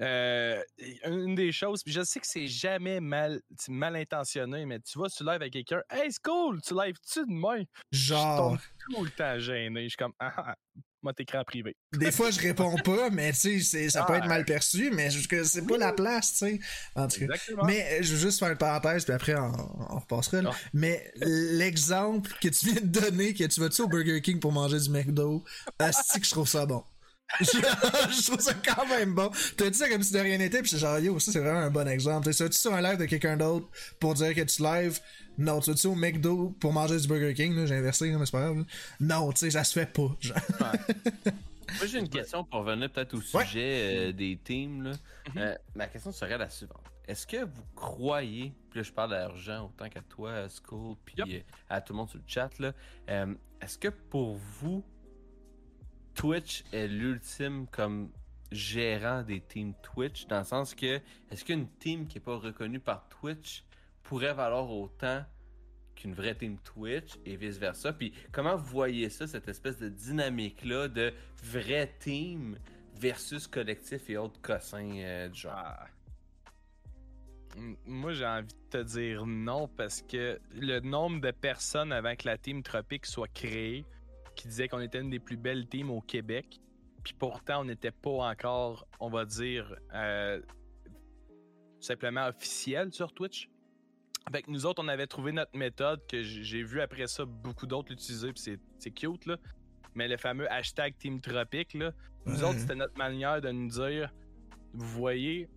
euh, une des choses, puis je sais que c'est jamais mal, mal intentionné, mais tu vois, tu live avec quelqu'un, hey, c'est cool, tu live-tu de moi? Genre. Je tout le temps gêné. Je suis comme, ah, ah moi, t'écris privé. Des fois, je réponds (laughs) pas, mais tu sais, ça peut être mal perçu, mais c'est pas la place, tu sais. En tout cas. Mais euh, je veux juste faire une parenthèse, puis après, on, repassera. Mais l'exemple que tu viens de donner, que tu vas-tu au Burger King pour manger du McDo, c'est que je trouve ça bon. (laughs) je trouve ça quand même bon. T'as dit ça comme si de rien n'était, puis genre, yo, ça c'est vraiment un bon exemple. Tu tu sur un live de quelqu'un d'autre pour dire que tu live? Non, tu vas-tu au McDo pour manger du Burger King? J'ai inversé, mais c'est pas grave. Non, tu sais, ça se fait pas. Moi, j'ai une question pour revenir peut-être au sujet euh, des teams. Là. Mm-hmm. Euh, ma question serait la suivante. Est-ce que vous croyez, puis là je parle d'argent autant qu'à toi, à School, puis euh, à tout le monde sur le chat, là, est-ce que pour vous, Twitch est l'ultime comme gérant des teams Twitch, dans le sens que est-ce qu'une team qui n'est pas reconnue par Twitch pourrait valoir autant qu'une vraie team Twitch et vice-versa? Puis comment vous voyez ça, cette espèce de dynamique-là de vraie team versus collectif et autres cossins euh, du genre? Ah. Moi, j'ai envie de te dire non parce que le nombre de personnes avant que la team Tropique soit créée, qui disait qu'on était une des plus belles teams au Québec. Puis pourtant, on n'était pas encore, on va dire, euh, simplement officiel sur Twitch. Avec nous autres, on avait trouvé notre méthode que j'ai vu après ça beaucoup d'autres l'utiliser, puis c'est cute, là. Mais le fameux hashtag Team Tropic, là, nous autres, c'était notre manière de nous dire, vous voyez,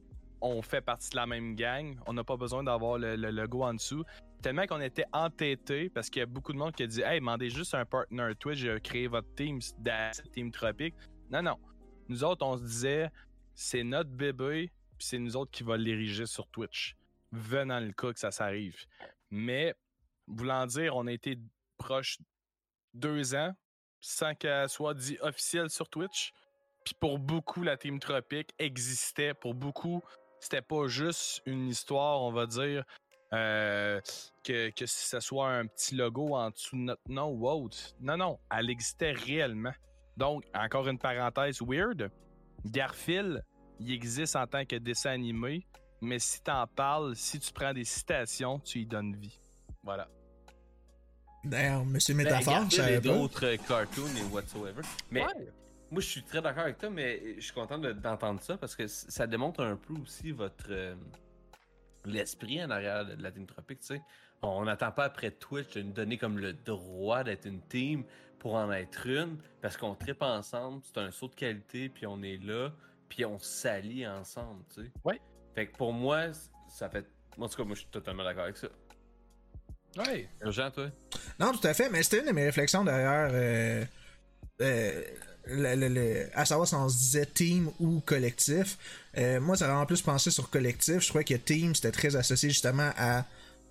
on fait partie de la même gang, on n'a pas besoin d'avoir le, logo en dessous tellement qu'on était entêtés parce qu'il y a beaucoup de monde qui a dit Hey, demandez juste un partner Twitch, créé votre team, Team Tropique. Non, non. Nous autres, on se disait c'est notre bébé, puis c'est nous autres qui va l'ériger sur Twitch. Venant le cas que ça s'arrive. Mais, voulant dire, on a été proche deux ans sans qu'elle soit dit officielle sur Twitch. Puis pour beaucoup, la Team Tropique existait. Pour beaucoup, c'était pas juste une histoire, on va dire, euh, que, que ce soit un petit logo en dessous de notre nom ou autre. Non, non, elle existait réellement. Donc, encore une parenthèse weird, Garfield, il existe en tant que dessin animé, mais si t'en parles, si tu prends des citations, tu y donnes vie. Voilà. D'ailleurs, Monsieur ben, Métaphore, je savais d'autres cartoons et whatsoever. Mais moi, je suis très d'accord avec toi, mais je suis content d'entendre ça parce que ça démontre un peu aussi votre... Euh, l'esprit en arrière de la Team Tropique, tu sais. On n'attend pas après Twitch de nous donner comme le droit d'être une team pour en être une, parce qu'on tripe ensemble, c'est un saut de qualité, puis on est là, puis on s'allie ensemble, tu sais. Ouais. Fait que pour moi, ça fait. En tout cas, moi, je suis totalement d'accord avec ça. Ouais. Urgent, toi? Non, tout à fait, mais c'était une de mes réflexions derrière. Euh, euh, à savoir si on se disait team ou collectif. Euh, moi, ça a vraiment plus pensé sur collectif. Je crois que team, c'était très associé justement à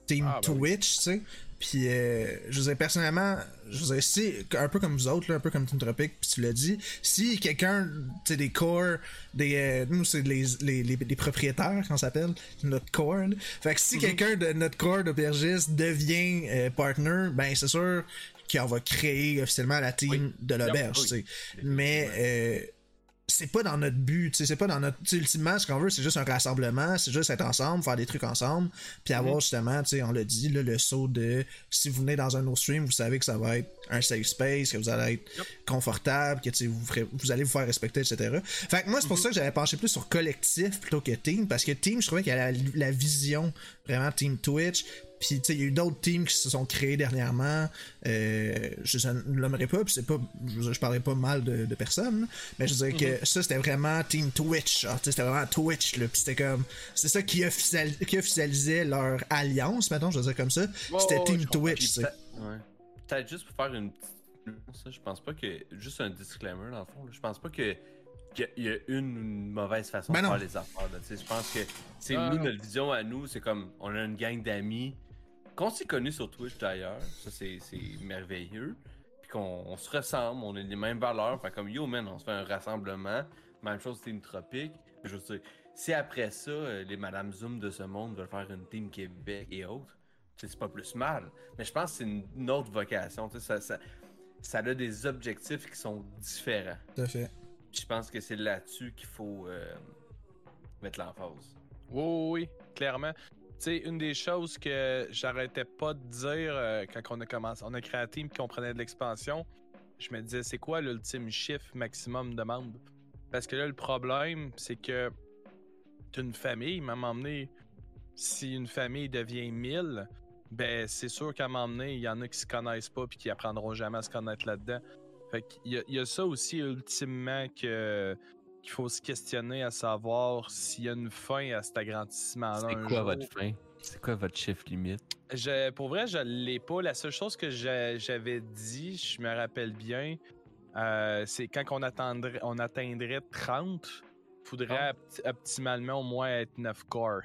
Team ah, ben Twitch, tu sais. Puis, euh, je vous ai personnellement, je vous ai, si, un peu comme vous autres, un peu comme Team Tropic, puis tu l'as dit, si quelqu'un, tu sais, des core, des, euh, nous, c'est les, les, les, propriétaires, qu'on s'appelle, notre core, Fait que si mhm. quelqu'un de notre core d'aubergiste devient partner, ben, c'est sûr qu'on va créer officiellement la team de l'auberge. Mais, c'est pas dans notre but, c'est pas dans notre. ultimement, ce qu'on veut, c'est juste un rassemblement, c'est juste être ensemble, faire des trucs ensemble, puis avoir mhm. justement, tu sais, on l'a dit, le saut de si vous venez dans un autre stream, vous savez que ça va être un safe space, que vous allez être confortable, que vous, vous allez vous faire respecter, etc. Fait que moi, c'est pour mhm. ça que j'avais penché plus sur collectif plutôt que team, parce que team, je trouvais qu'il y a la, vision vraiment team Twitch, Puis, tu sais, il y a eu d'autres teams qui se sont créés dernièrement. Euh, je ne l'aimerais pas, puis c'est pas. Je, je parlais pas mal de, de personne, mais je disais que mhm. ça, c'était vraiment Team Twitch. C'était vraiment Twitch, là. Puis c'était comme. C'est ça qui, qui, officialisait leur alliance, maintenant, je veux dire comme ça. c'était Team Twitch, tu sais. Ouais. Peut-être juste pour faire une petite. Ça, je pense pas que. Juste un disclaimer, dans le fond. Je pense pas que qu'il y a une mauvaise façon ben de faire les affaires. Je pense que c'est ah, nous, notre vision à nous, c'est comme on a une gang d'amis qu'on s'est connus sur Twitch d'ailleurs, ça c'est merveilleux. Puis qu'on se ressemble, on a les mêmes valeurs. Enfin, comme yo man, on se fait un rassemblement. Même chose, Team Tropique. Je veux dire, si après ça, euh, les Madame Zoom de ce monde veulent faire une Team Québec et autres, c'est pas plus mal. Mais je pense que c'est une, autre vocation. Ça, ça, ça a des objectifs qui sont différents. Tout à fait. je pense que c'est là-dessus qu'il faut euh, mettre l'emphase. Oui, oui, oui, clairement sais, une des choses que j'arrêtais pas de dire euh, quand on a commencé, on a créé un team et qu'on de l'expansion, je me disais, c'est quoi l'ultime chiffre maximum de membres? Parce que là, le problème, c'est que une famille, m'a emmené, si une famille devient 1000, ben c'est sûr qu'à m'emmener, il y en a qui se connaissent pas puis qui apprendront jamais à se connaître là-dedans. Fait qu'il y, a ça aussi ultimement que qu'il faut se questionner à savoir s'il y a une fin à cet agrandissement-là. C'est quoi votre fin? C'est quoi votre chiffre limite? Je, pour vrai, je l'ai pas. La seule chose que j'avais dit, je me rappelle bien, euh, c'est quand on, attendrait, on atteindrait 30, il faudrait ah. optimalement au moins être 9 corps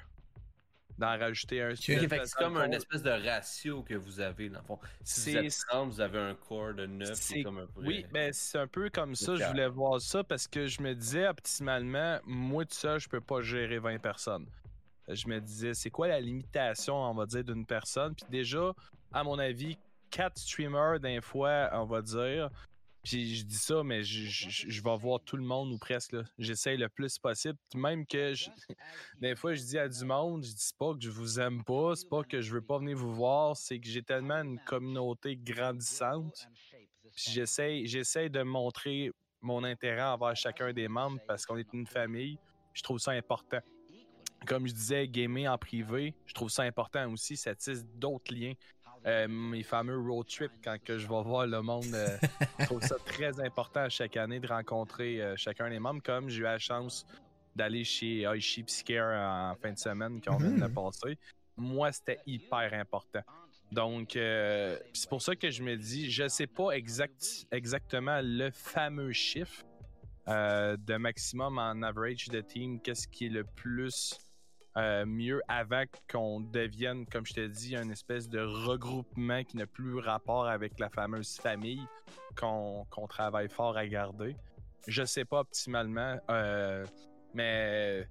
d'en rajouter un. c'est comme un espèce de ratio que vous avez, dans le fond. Si vous êtes 30, vous avez un core de 9, c'est comme un peu... Oui, ben c'est un peu comme ça. Je voulais voir ça parce que je me disais, optimalement, moi tout seul, je peux pas gérer 20 personnes. Je me disais, c'est quoi la limitation, on va dire, d'une personne? Puis déjà, à mon avis, 4 streamers d'un fois, on va dire, puis je dis ça, mais je, vais voir tout le monde ou presque. J'essaye le plus possible. Même que (laughs) des fois, je dis à du monde, je dis pas que je vous aime pas, c'est pas que je veux pas venir vous voir, c'est que j'ai tellement une communauté grandissante. Puis j'essaye, j'essaye de montrer mon intérêt envers chacun des membres parce qu'on est une famille. Je trouve ça important. Comme je disais, gamer en privé, je trouve ça important aussi. Ça tisse d'autres liens. Euh, mes fameux road trips quand que je vais voir le monde. Euh, je trouve ça très important chaque année de rencontrer euh, chacun des membres. Comme j'ai eu la chance d'aller chez Oishi Psycare en fin de semaine qu'on vient de mhm. passer. Moi, c'était hyper important. Donc, c'est pour ça que je me dis, je sais pas exact, exactement le fameux chiffre de maximum en average de team, qu'est-ce qui est le plus euh, mieux avant qu'on devienne, comme je t'ai dit, une espèce de regroupement qui n'a plus rapport avec la fameuse famille qu'on travaille fort à garder. Je sais pas optimalement, euh, mais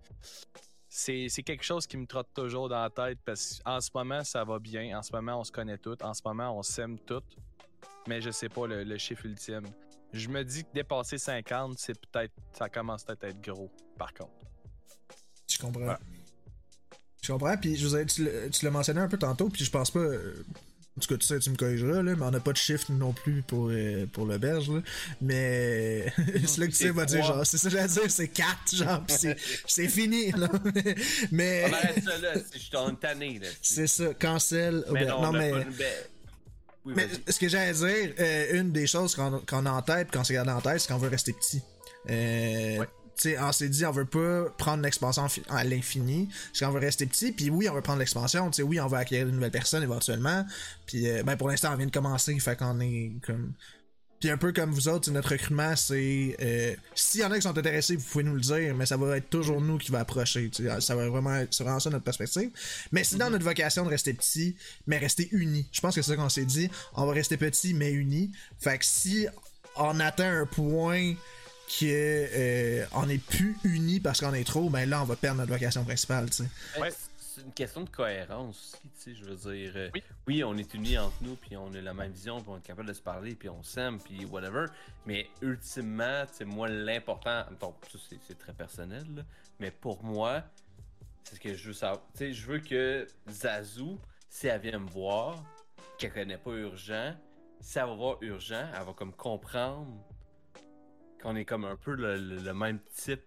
c'est quelque chose qui me trotte toujours dans la tête parce qu'en ce moment, ça va bien. En ce moment, on se connaît toutes. En ce moment, on s'aime toutes. Mais je sais pas le, chiffre ultime. Je me dis que dépasser 50, c'est peut-être. ça commence peut-être à être gros, par contre. Je comprends. Je comprends, puis je tu l'as mentionné un peu tantôt, puis je pense pas. En tout cas, tu sais, tu me corrigeras, là, mais on n'a pas de shift non plus pour, euh, pour le berge, là. Mais (laughs) c'est là que tu sais, va dire, genre, c'est ça que j'allais dire, c'est 4, genre, pis c'est fini, là. (laughs) mais. On arrête ça, là, je suis en tanné, là. C'est ça, cancel. Mais non, mais. mais ce que j'allais dire, euh, une des choses qu'on a en tête, quand on s'est gardé en tête, c'est qu'on veut rester petit. Euh, on s'est dit, on veut pas prendre l'expansion à l'infini, parce qu'on veut rester petit, puis oui, on veut prendre l'expansion, tu sais, oui, on veut acquérir de nouvelles personnes éventuellement, puis euh, ben, pour l'instant, on vient de commencer, fait qu'on est comme... Puis un peu comme vous autres, notre recrutement, c'est... Euh, S'il y en a qui sont intéressés, vous pouvez nous le dire, mais ça va être toujours nous qui va approcher, ça va vraiment c'est vraiment ça notre perspective. Mais c'est dans mm-hmm. notre vocation de rester petit, mais rester unis. Je pense que c'est ça qu'on s'est dit, on va rester petit, mais unis. Fait que si on atteint un point qu'on euh, est plus unis parce qu'on est trop, ben là, on va perdre notre vocation principale, tu sais. Ouais. C'est une question de cohérence aussi, tu sais, je veux dire. Euh, oui. on est unis entre nous, puis on a la même vision, puis on est capable de se parler, puis on s'aime, puis whatever. Mais ultimement, tu sais, moi, l'important, donc, c'est très personnel, mais pour moi, c'est ce que je veux savoir. Tu sais, je veux que Zazu, si elle vient me voir, qu'elle connaît pas urgent, si elle va voir urgent, elle va comme comprendre qu'on est comme un peu le, même type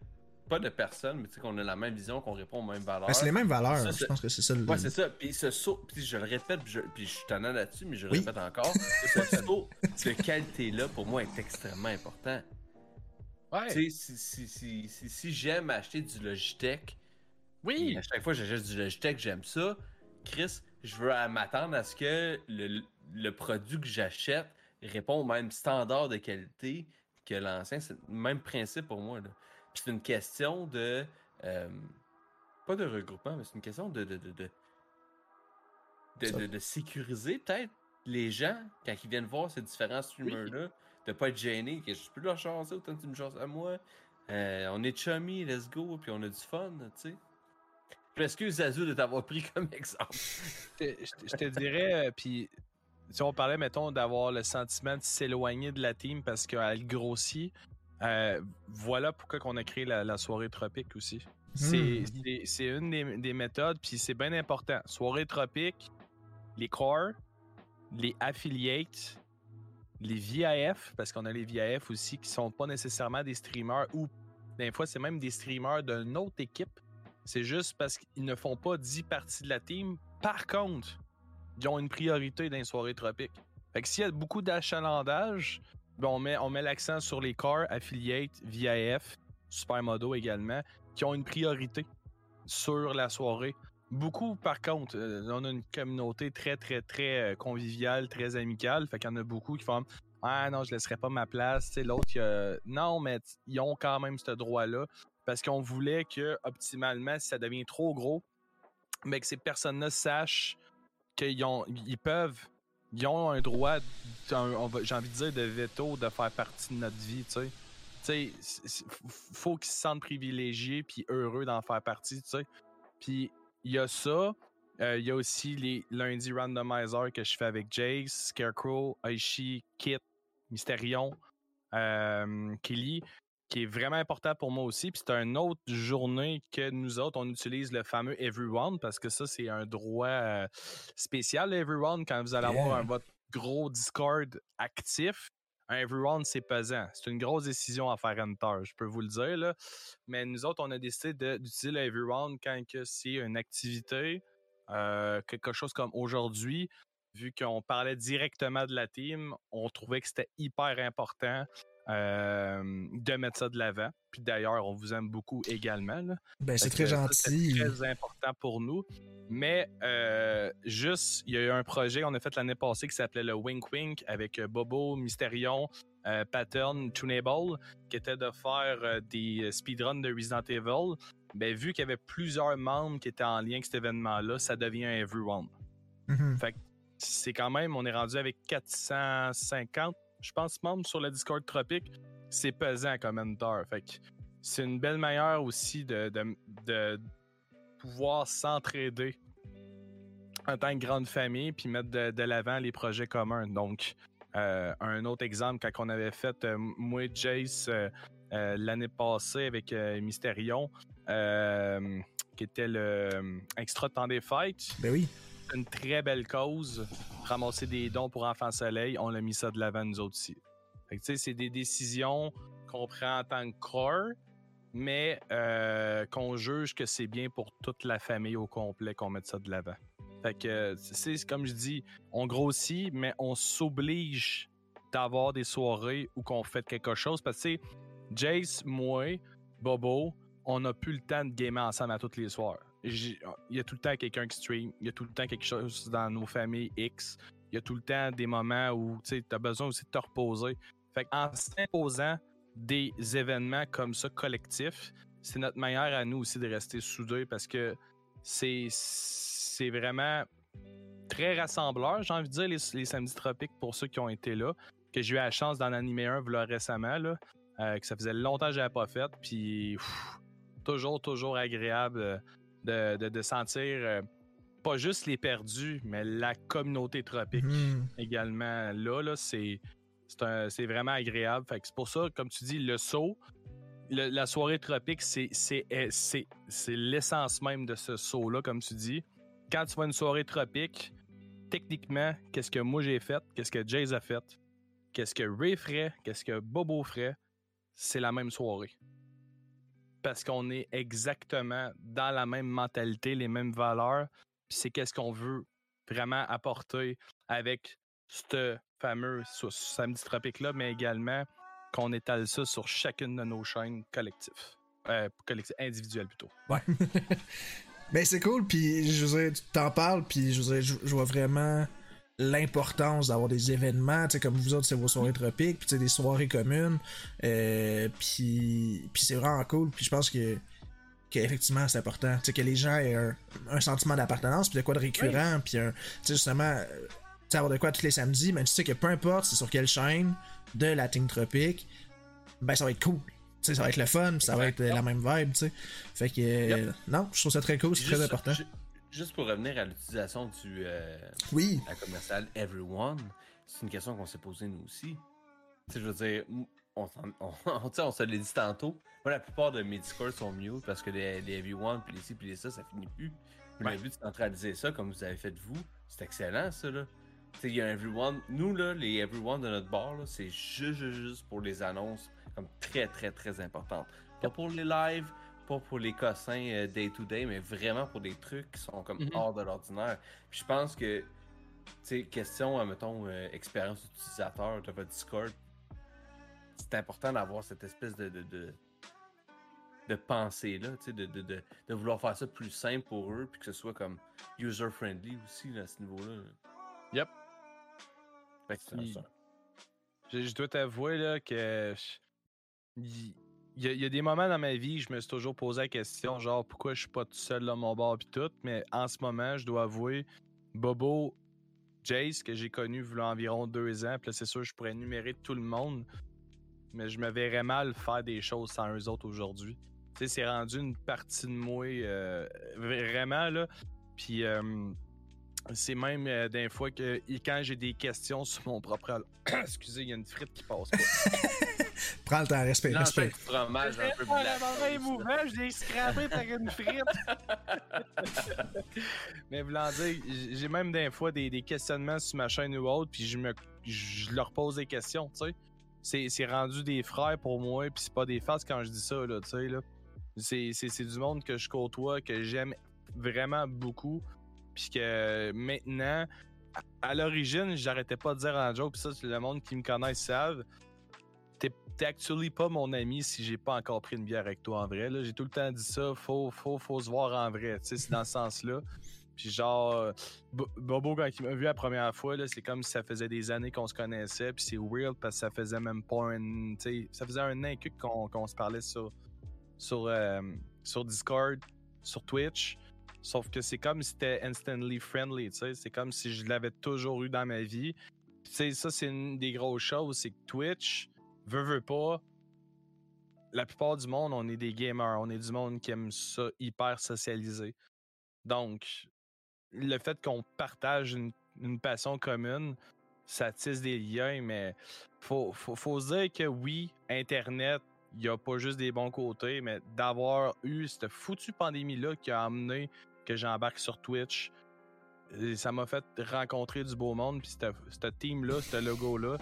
pas de personne, mais tu sais qu'on a la même vision, qu'on répond aux mêmes valeurs. Ben, c'est les mêmes valeurs, je pense que c'est ça. Le... Ouais, c'est ça. Puis ce saut, puis je le répète, puis je, puis je suis tannant là-dessus, mais je le répète encore. ce saut (laughs) de qualité-là, pour moi, est extrêmement important. Ouais. Tu sais, si, si, si, si j'aime acheter du Logitech, oui. À chaque fois que j'achète du Logitech, j'aime ça. Chris, je veux m'attendre à ce que le, le produit que j'achète répond au même standard de qualité que l'ancien. C'est le même principe pour moi. Là. Puis c'est une question de. Euh, pas de regroupement, mais c'est une question de. de, de, de, de, sécuriser peut-être les gens quand ils viennent voir ces différents streamers-là, de pas être gênés, que je peux leur chancer autant que tu me chances à moi. Euh, on est chummy, let's go, puis on a du fun, tu sais. Je m'excuse, Azul, de t'avoir pris comme (laughs) exemple. je, te dirais, euh, puis si on parlait, mettons, d'avoir le sentiment de s'éloigner de la team parce qu'elle grossit, euh, voilà pourquoi on a créé la, soirée tropique aussi. C'est hmm. une des, méthodes, puis c'est bien important. Soirée tropique, les core, les affiliates, les VIF, parce qu'on a les VIF aussi qui sont pas nécessairement des streamers ou des fois c'est même des streamers d'une autre équipe. C'est juste parce qu'ils ne font pas 10 parties de la team. Par contre, ils ont une priorité dans les soirées tropiques. Fait que s'il y a beaucoup d'achalandage, ben on met, on met l'accent sur les cars, affiliates, VIF, Supermodo également, qui ont une priorité sur la soirée. Beaucoup, par contre, euh, on a une communauté très, très, très euh, conviviale, très amicale. Fait qu'il y en a beaucoup qui font Ah non, je laisserai pas ma place. L'autre, non, mais ils ont quand même ce droit-là. Parce qu'on voulait que, optimalement, si ça devient trop gros, mais que ces personnes-là sachent ont, ils peuvent, ils ont un droit, j'ai envie de dire, de veto de faire partie de notre vie, tu sais. Tu sais, faut qu'ils se sentent privilégiés puis heureux d'en faire partie, tu sais. Puis il y a ça. Euh, il y a aussi les lundis randomizer que je fais avec Jace, Scarecrow, Aishi, Kit, Mysterion, euh, Kelly qui est vraiment important pour moi aussi. Puis c'est une autre journée que nous autres, on utilise le fameux Everyone parce que ça, c'est un droit euh, spécial, Everyone, quand vous allez avoir un, votre gros Discord actif. Un Everyone, c'est pesant. C'est une grosse décision à faire Enter, je peux vous le dire. Là. Mais nous autres, on a décidé d'utiliser le Everyone quand c'est une activité, euh, quelque chose comme aujourd'hui. Vu qu'on parlait directement de la team, on trouvait que c'était hyper important euh, de mettre ça de l'avant. Puis d'ailleurs, on vous aime beaucoup également. Ben, c'est très gentil. C'est très important pour nous. Mais euh, juste, il y a eu un projet qu'on a fait l'année passée qui s'appelait le Wink Wink avec euh, Bobo, Mysterion, Pattern, Tunable, qui était de faire des speedruns de Resident Evil. Ben, vu qu'il y avait plusieurs membres qui étaient en lien avec cet événement-là, ça devient Everyone. Mm-hmm. Fait c'est quand même, on est rendu avec 450 je pense, même sur le Discord Tropique, c'est pesant comme mentor. Fait que c'est une belle manière aussi de, pouvoir s'entraider en tant que grande famille puis mettre de, l'avant les projets communs. Donc, euh, un autre exemple, quand on avait fait, euh, moi et Jace, euh, l'année passée avec Mysterion, qui était le Extra Temps des Fêtes. Ben oui une très belle cause. Ramasser des dons pour Enfants Soleil, on l'a mis ça de l'avant nous autres aussi. c'est des décisions qu'on prend en tant que corps, mais euh, qu'on juge que c'est bien pour toute la famille au complet qu'on mette ça de l'avant. Fait que, c'est comme je dis, on grossit, mais on s'oblige d'avoir des soirées où qu'on fait quelque chose. Parce que, Jace, moi, Bobo, on n'a plus le temps de gamer ensemble à tous les soirs il y a tout le temps quelqu'un qui stream, il y a tout le temps quelque chose dans nos familles X, il y a tout le temps des moments où tu as besoin aussi de te reposer. Fait en s'imposant des événements comme ça collectifs, c'est notre manière à nous aussi de rester soudés parce que c'est vraiment très rassembleur, j'ai envie de dire, les, samedis tropiques pour ceux qui ont été là, que j'ai eu la chance d'en animer un récemment, là, euh, que ça faisait longtemps que j'avais pas fait, puis toujours, toujours agréable de, sentir euh, pas juste les perdus, mais la communauté tropique mhm. également. Là, là c'est, c'est, vraiment agréable. Fait c'est pour ça, comme tu dis, le saut, la soirée tropique, c'est, c'est, l'essence même de ce saut-là, comme tu dis. Quand tu vas une soirée tropique, techniquement, qu'est-ce que moi j'ai fait, qu'est-ce que Jays a fait, qu'est-ce que Ray ferait, qu'est-ce que Bobo ferait, c'est la même soirée. Parce qu'on est exactement dans la même mentalité, les mêmes valeurs. c'est qu'est-ce qu'on veut vraiment apporter avec ce fameux samedi tropique-là, mais également qu'on étale ça sur chacune de nos chaînes collectives. Euh, individuelles plutôt. Ouais. (laughs) c'est cool, puis je veux tu t'en parles, puis je, je, vois vraiment l'importance d'avoir des événements, tu sais, comme vous autres, c'est vos soirées tropiques, puis des soirées communes, euh, puis, puis c'est vraiment cool, puis je pense que qu'effectivement c'est important, tu sais, que les gens aient un, sentiment d'appartenance, puis de quoi de récurrent, puis tu sais, justement, euh, tu sais, avoir de quoi tous les samedis, mais tu sais que peu importe c'est sur quelle chaîne de la Team Tropique, ben ça va être cool. sais, ça va être le fun, ça va être la même vibe, tu sais. Fait que, non, je trouve ça très cool, c'est très important. Juste pour revenir à l'utilisation du euh, oui. la commerciale Everyone, c'est une question qu'on s'est posée nous aussi. Tu sais, je veux dire, on, (laughs) on, on, se l'a dit tantôt. Moi, la plupart de mes discours sont mieux parce que les, les Everyone, puis les ci, puis les ça, ça finit plus. Mais le but de centraliser ça, comme vous avez fait vous, c'est excellent, ça, là. Tu sais, il y a un Everyone. Nous, là, les Everyone de notre bar, c'est juste, juste, juste pour les annonces, comme très, très, très importantes. Pas pour les lives, pas pour les cossins day-to-day, mais vraiment pour des trucs qui sont comme mm-hmm. hors de l'ordinaire. Puis je pense que, tu sais, question, mettons, euh, expérience utilisateur de votre Discord, c'est important d'avoir cette espèce de, de, de, pensée-là, tu sais, de, de, de, vouloir faire ça plus simple pour eux, puis que ce soit comme user-friendly aussi à ce niveau-là. Yep. je, je, dois t'avouer là, que il y, a des moments dans ma vie, je me suis toujours posé la question, genre, pourquoi je suis pas tout seul dans mon bar puis tout. Mais en ce moment, je dois avouer, Bobo, Jace, que j'ai connu il environ deux ans, puis c'est sûr, je pourrais énumérer tout le monde, mais je me verrais mal faire des choses sans eux autres aujourd'hui. Tu sais, c'est rendu une partie de moi, euh, vraiment, là. Puis, euh, c'est même euh, des fois que quand j'ai des questions sur mon propre. (coughs) Excusez, il y a une frite qui passe pas. (laughs) Prends le temps, respect, respect. fromage un peu mouvement, je l'ai scrapé par une frite. (laughs) Mais voulant dire, j'ai même des fois des, des, questionnements sur ma chaîne ou autre, puis je me je leur pose des questions, tu sais. C'est rendu des frères pour moi, puis c'est pas des faces quand je dis ça, là, tu sais, là. C'est du monde que je côtoie, que j'aime vraiment beaucoup, puis que maintenant, à, l'origine, j'arrêtais pas de dire en joke, puis ça, le monde qui me connaît savent t'es actually pas mon ami si j'ai pas encore pris une bière avec toi en vrai. J'ai tout le temps dit ça, faut, faut, faut se voir en vrai. C'est dans ce sens-là. Puis genre, Bobo, quand il m'a vu la première fois, c'est comme si ça faisait des années qu'on se connaissait. Puis c'est weird parce que ça faisait même pas un. Ça faisait un an qu'on se parlait sur, sur, euh, sur Discord, sur Twitch. Sauf que c'est comme si c'était instantly friendly. C'est comme si je l'avais toujours eu dans ma vie. sais ça, c'est une des grosses choses, c'est que Twitch, veux, veux pas, la plupart du monde, on est des gamers. On est du monde qui aime ça hyper socialisé. Donc, le fait qu'on partage une, passion commune, ça tisse des liens, mais faut, faut, faut se dire que oui, Internet, il n'y a pas juste des bons côtés, mais d'avoir eu cette foutue pandémie-là qui a amené que j'embarque sur Twitch, ça m'a fait rencontrer du beau monde, puis ce team-là, ce logo-là,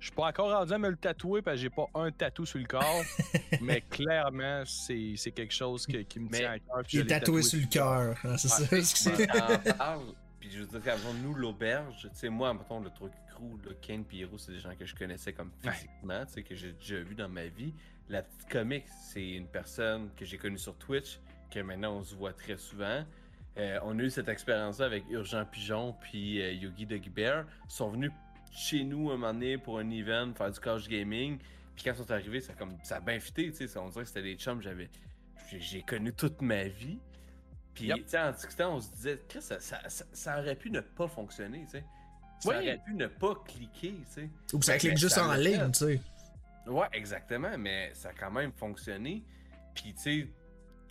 je suis pas encore rendu à me le tatouer parce que j'ai pas un tatou sur le corps. (laughs) mais clairement, c'est, quelque chose qui me tient à cœur. Il est tatoué sur le cœur. Hein, c'est ça. puis je veux dire, nous, l'auberge, tu sais, moi, mettons, le truc crew, le Kane et c'est des gens que je connaissais comme physiquement, tu sais, que j'ai déjà vu dans ma vie. La petite comique, c'est une personne que j'ai connue sur Twitch, que maintenant on se voit très souvent. Euh, on a eu cette expérience-là avec Urgent Pigeon puis euh, Yogi de Bear. Ils sont venus chez nous un moment donné pour un event, faire du couch gaming. Puis quand ils sont arrivés, ça, comme, ça a bien fité, tu sais. On dirait que c'était des chums j'avais j'ai connu toute ma vie. Puis en discutant, on se disait, ça, ça, ça, aurait pu ne pas fonctionner, tu sais. Ça aurait pu ne pas cliquer, tu sais. Ou ça clique juste en ligne, tu sais. Ouais, exactement, mais ça a quand même fonctionné. Puis, tu sais,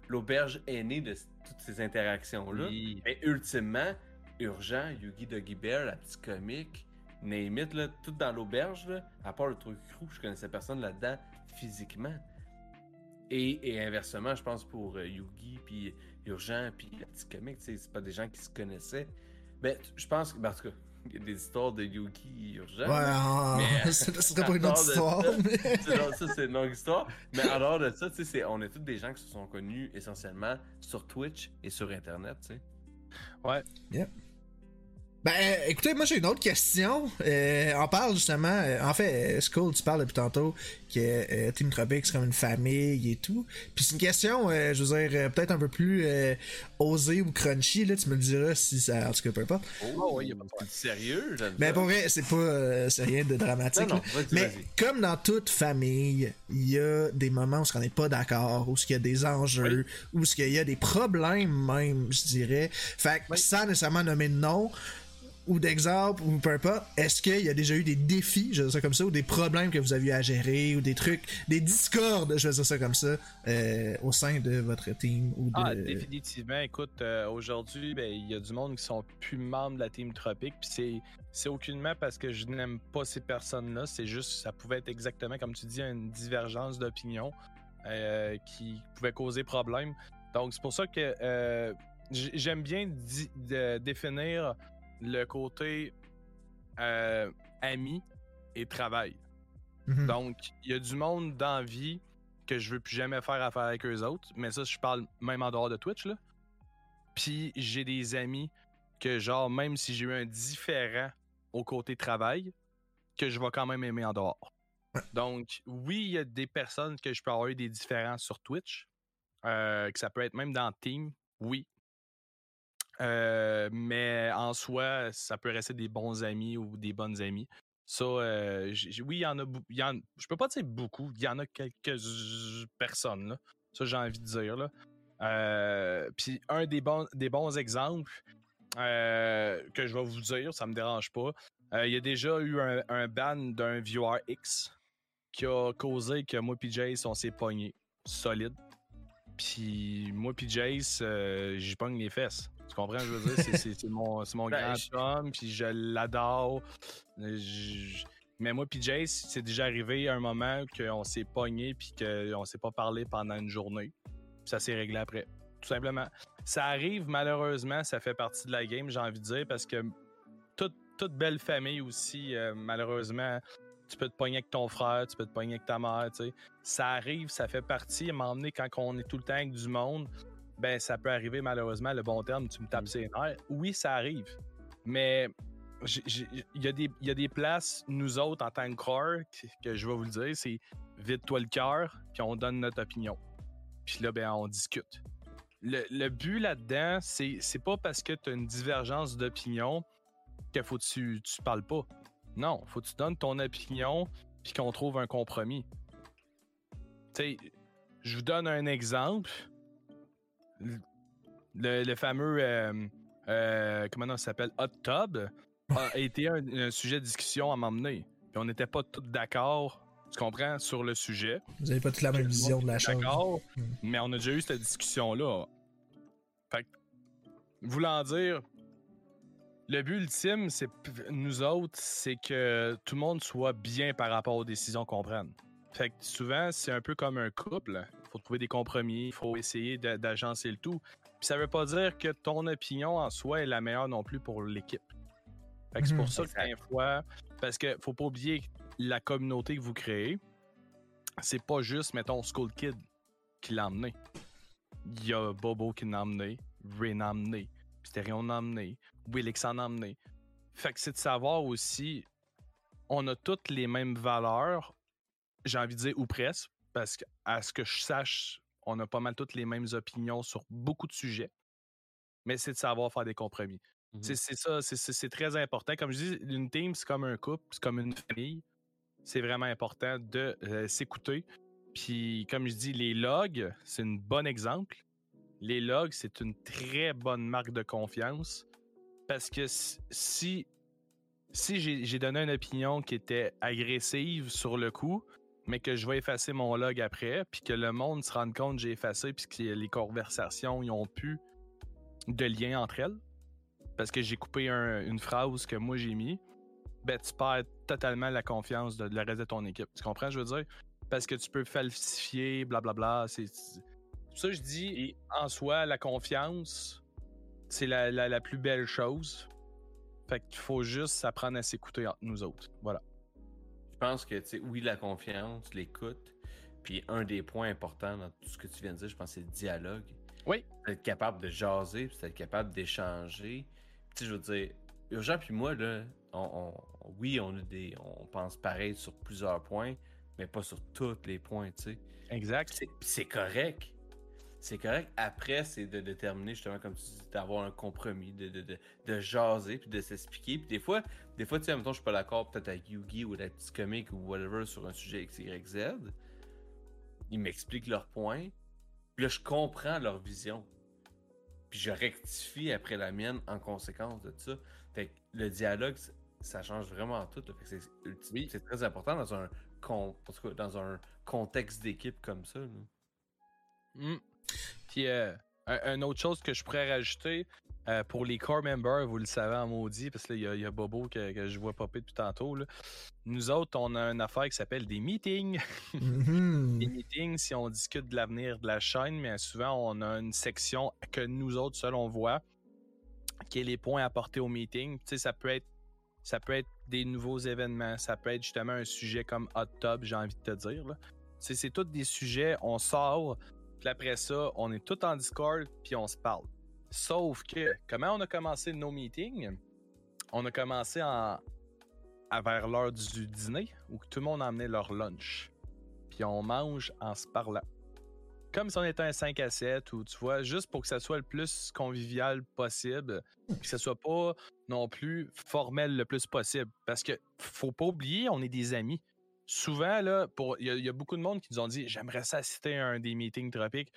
l'auberge est née de toutes ces interactions-là. Mais ultimement, urgent, Yugi Doggy Bear, la petite comique, name là, tout dans l'auberge, à part le truc crou, je connaissais personne là-dedans physiquement. Et, inversement, je pense pour euh, Yugi, puis Urgent, puis la petite comique, c'est pas des gens qui se connaissaient. Mais je pense que, ben, en tout cas, des histoires de Yuki urgent. Ouais, mais, (laughs) ce serait pas une autre histoire. Ça, mais... ça, c'est une longue histoire. Mais en dehors de ça, tu sais, on est tous des gens qui se sont connus essentiellement sur Twitch et sur Internet, tu sais. Ouais. Yeah. Ben, écoutez, moi j'ai une autre question. Euh, on parle justement, euh, en fait, euh, Skull, tu parles depuis tantôt que euh, Team Tropic c'est comme une famille et tout. Puis c'est une question, euh, je veux dire, peut-être un peu plus osée ou crunchy, là, tu me le diras si ça. En tout cas, peu importe. Oh, oui, pas de sérieux, Mais pour vrai, c'est pas. c'est rien de dramatique. Non, Mais comme dans toute famille, il y a des moments où on n'est pas d'accord, où il y a des enjeux, où il y a des problèmes même, je dirais. Fait que sans nécessairement nommer de nom, ou d'exemple, ou peu importe, est-ce qu'il y a déjà eu des défis, je veux dire ça comme ça, ou des problèmes que vous avez à gérer, ou des trucs, des discordes, je veux dire ça comme ça, euh, au sein de votre team ou de... Ah, définitivement. Écoute, euh, aujourd'hui, ben, il y a du monde qui sont plus membres de la team Tropique, puis c'est, c'est aucunement parce que je n'aime pas ces personnes-là, c'est juste, ça pouvait être exactement, comme tu dis, une divergence d'opinion euh, qui pouvait causer problème. Donc, c'est pour ça que j'aime bien définir le côté euh, ami et travail. Mhm. Donc, il y a du monde d'envie que je veux plus jamais faire affaire avec eux autres, mais ça, je parle même en dehors de Twitch, là. Puis, j'ai des amis que, genre, même si j'ai eu un différent au côté travail, que je vais quand même aimer en dehors. Donc, oui, il y a des personnes que je peux avoir eu des différences sur Twitch, euh, que ça peut être même dans Team, oui, euh, mais en soi, ça peut rester des bons amis ou des bonnes amies. Ça, euh, oui, il y en a, y en, je peux pas dire beaucoup, il y en a quelques personnes, là. Ça, j'ai envie de dire. Euh, puis un des bons, des bons exemples que je vais vous dire, ça me dérange pas. Il y a déjà eu un, ban d'un viewer X qui a causé que moi et Jace, on s'est pogné solide. Puis moi et Jace, j'y pogne les fesses. Tu comprends, je veux dire? C'est mon, mon ben, grand chum, puis je l'adore. Mais moi puis Jace, c'est déjà arrivé un moment qu'on s'est pogné puis qu'on s'est pas parlé pendant une journée. Puis ça s'est réglé après. Tout simplement. Ça arrive malheureusement, ça fait partie de la game, j'ai envie de dire, parce que toute, toute belle famille aussi, euh, malheureusement, tu peux te pogner avec ton frère, tu peux te pogner avec ta mère, tu sais. Ça arrive, ça fait partie. À un moment donné, quand on est tout le temps avec du monde, ben ça peut arriver malheureusement, le bon terme, tu me tapes mm. ses nerfs. Oui, ça arrive. Mais il y, y, a des places, nous autres, en tant que corps, que, je vais vous le dire, c'est vide-toi le cœur, puis on donne notre opinion. Puis là, ben, on discute. Le, but là-dedans, c'est, pas parce que tu as une divergence d'opinion qu'il faut que tu, tu parles pas. Non, faut que tu donnes ton opinion, puis qu'on trouve un compromis. Tu sais, je vous donne un exemple le, fameux, euh, euh, comment ça s'appelle, Hot Tub, a (laughs) été un, sujet de discussion à m'emmener. Puis on n'était pas tous d'accord, tu comprends, sur le sujet. Vous n'avez pas toute la même vision de la chose. D'accord, hmm. mais on a déjà eu cette discussion-là. Fait voulant dire, le but ultime, c'est nous autres, c'est que tout le monde soit bien par rapport aux décisions qu'on prenne. Fait que souvent, c'est un peu comme un couple faut trouver des compromis, il faut essayer d'agencer le tout. Puis ça veut pas dire que ton opinion en soi est la meilleure non plus pour l'équipe. c'est pour mhm. ça que des fois, parce que faut pas oublier la communauté que vous créez, c'est pas juste, mettons, School Kid qui l'a emmené. Il y a Bobo qui l'a emmené, Ray l'a emmené, Mysterion l'a emmené, Willix en a emmené. Fait que c'est de savoir aussi, on a toutes les mêmes valeurs, j'ai envie de dire, ou presque, parce qu'à ce que je sache, on a pas mal toutes les mêmes opinions sur beaucoup de sujets, mais c'est de savoir faire des compromis. Mmh c'est ça, c'est très important. Comme je dis, une team, c'est comme un couple, c'est comme une famille. C'est vraiment important de euh, s'écouter. Puis, comme je dis, les logs, c'est un bon exemple. Les logs, c'est une très bonne marque de confiance. Parce que si, si j'ai donné une opinion qui était agressive sur le coup, mais que je vais effacer mon log après, puis que le monde se rende compte que j'ai effacé, puis que les conversations n'ont plus de lien entre elles, parce que j'ai coupé une phrase que moi j'ai mis, ben tu perds totalement la confiance de, le reste de ton équipe. Tu comprends, je veux dire? Parce que tu peux falsifier, blablabla. C'est ça je dis, et en soi, la confiance, c'est la, la, plus belle chose. Fait qu'il faut juste apprendre à s'écouter entre nous autres. Voilà. Je pense que, tu sais, oui, la confiance, l'écoute, puis un des points importants dans tout ce que tu viens de dire, je pense, c'est le dialogue. Oui. Être capable de jaser, puis être capable d'échanger. Tu sais, je veux dire, Urgent puis moi, là, on, oui, on a des. On pense pareil sur plusieurs points, mais pas sur tous les points, tu sais. Exact. C'est correct. C'est correct. Après, c'est de déterminer, justement, comme tu dis, d'avoir un compromis, de, de, de, de jaser, puis de s'expliquer. Puis des fois, des fois, tu sais, mettons, je suis pas d'accord peut-être avec Yugi ou la petite comique ou whatever sur un sujet X, Y, Z. Ils m'expliquent leurs points. Puis là, je comprends leur vision. Puis je rectifie après la mienne en conséquence de ça. Fait que le dialogue, ça change vraiment tout. C'est très important dans un, dans un contexte d'équipe comme ça. Mmh. Puis, euh, un, autre chose que je pourrais rajouter, euh, pour les core members, vous le savez en maudit, parce que il y, a Bobo que, je vois popper depuis tantôt. Nous autres, on a une affaire qui s'appelle des meetings. Mm-hmm. (laughs) des meetings, si on discute de l'avenir de la chaîne, mais souvent, on a une section que nous autres seuls on voit, qui est les points apportés au meeting. Tu sais, ça peut être ça peut être des nouveaux événements, ça peut être justement un sujet comme Hot Tub, j'ai envie de te dire. C'est tous des sujets, on sort, puis après ça, on est tout en Discord, puis on se parle. Sauf que, comment on a commencé nos meetings? On a commencé en, à vers l'heure du dîner, où tout le monde a leur lunch. Puis on mange en se parlant. Comme si on était un 5 à 7, ou tu vois, juste pour que ça soit le plus convivial possible, que ça soit pas non plus formel le plus possible. Parce que faut pas oublier, on est des amis souvent, là, il y, a beaucoup de monde qui nous ont dit J'aimerais ça assister à un des meetings tropiques.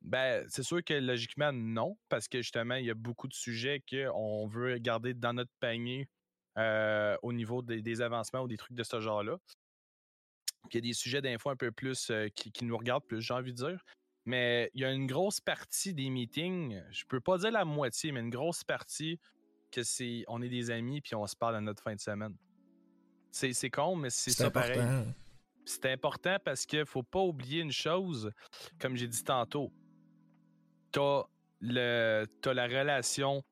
Ben, c'est sûr que logiquement, non, parce que justement, il y a beaucoup de sujets qu'on veut garder dans notre panier euh, au niveau des, avancements ou des trucs de ce genre-là. Il y a des sujets d'infos un peu plus euh, qui, nous regardent plus, j'ai envie de dire. Mais il y a une grosse partie des meetings, je peux pas dire la moitié, mais une grosse partie que c'est on est des amis puis on se parle à notre fin de semaine. C'est con, mais c'est ça pareil. C'est important parce qu'il faut pas oublier une chose, comme j'ai dit tantôt. T'as le as la relation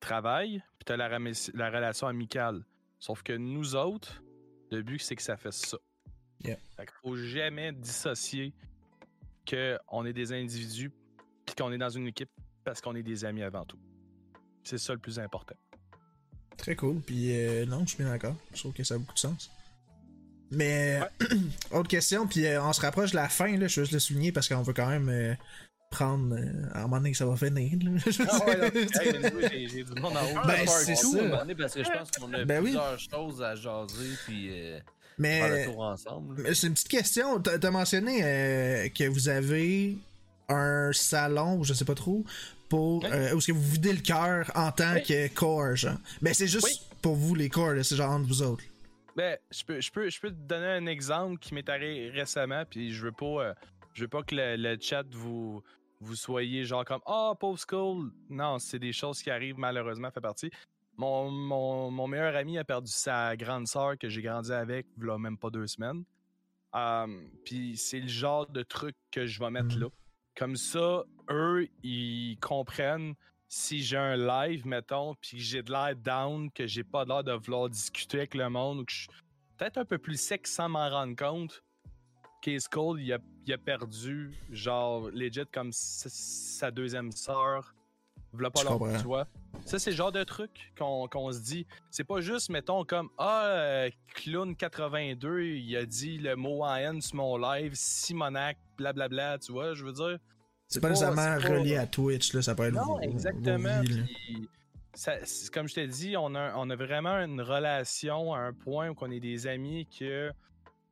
travail, puis t'as la, la relation amicale. Sauf que nous autres, le but c'est que ça fasse ça. Yeah. Fait faut jamais dissocier qu'on est des individus puis qu'on est dans une équipe parce qu'on est des amis avant tout. C'est ça le plus important. Très cool. Puis euh, non, je suis bien d'accord. Je trouve que ça a beaucoup de sens. Mais (clears throat) autre question, puis euh, on se rapproche de la fin, là, je veux juste le souligner parce qu'on veut quand même euh, prendre à un moment donné que ça va finir. (laughs) ouais, j'ai du monde en haut. Ben, c'est ça. Parce que je pense qu'on a ben plusieurs choses à jaser, puis mais, faire le tour ensemble. C'est une petite question. T'as mentionné que vous avez un salon, je sais pas trop, pour euh, où est-ce que vous videz le cœur en tant que core, genre. Mais c'est juste pour vous les corps, c'est genre entre vous autres. Ben, je peux, je peux, je peux te donner un exemple qui m'est arrivé récemment, puis je veux pas, euh, je veux pas que le, chat vous, vous soyez genre comme ah oh, pauvre school. Non, c'est des choses qui arrivent malheureusement, fait partie. Mon, mon, mon meilleur ami a perdu sa grande sœur que j'ai grandi avec, il même pas deux semaines. Um, puis c'est le genre de truc que je vais mettre là. Comme ça, eux, ils comprennent si j'ai un live, mettons, puis que j'ai de l'air down, que j'ai pas l'air de vouloir discuter avec le monde, ou que je suis peut-être un peu plus sec sans m'en rendre compte. Case Cold, il a, il a perdu, genre, legit comme sa deuxième sœur. Pas tu vois. Ça, c'est le genre de truc qu'on se dit. C'est pas juste, mettons, comme Ah, euh, Clown82, il a dit le mot en sur mon live, Simonac, blablabla, tu vois, je veux dire. C'est pas, nécessairement relié à Twitch, là, ça peut être. Non, exactement. comme je t'ai dit, on a, on a vraiment une relation à un point où on est des amis que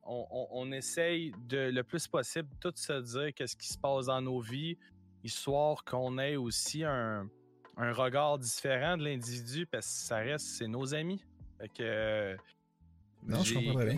on, on, essaye de le plus possible tout se dire qu'est-ce qui se passe dans nos vies, histoire qu'on ait aussi un, un regard différent de l'individu parce que ça reste, c'est nos amis. Fait que. Non, je comprends bien.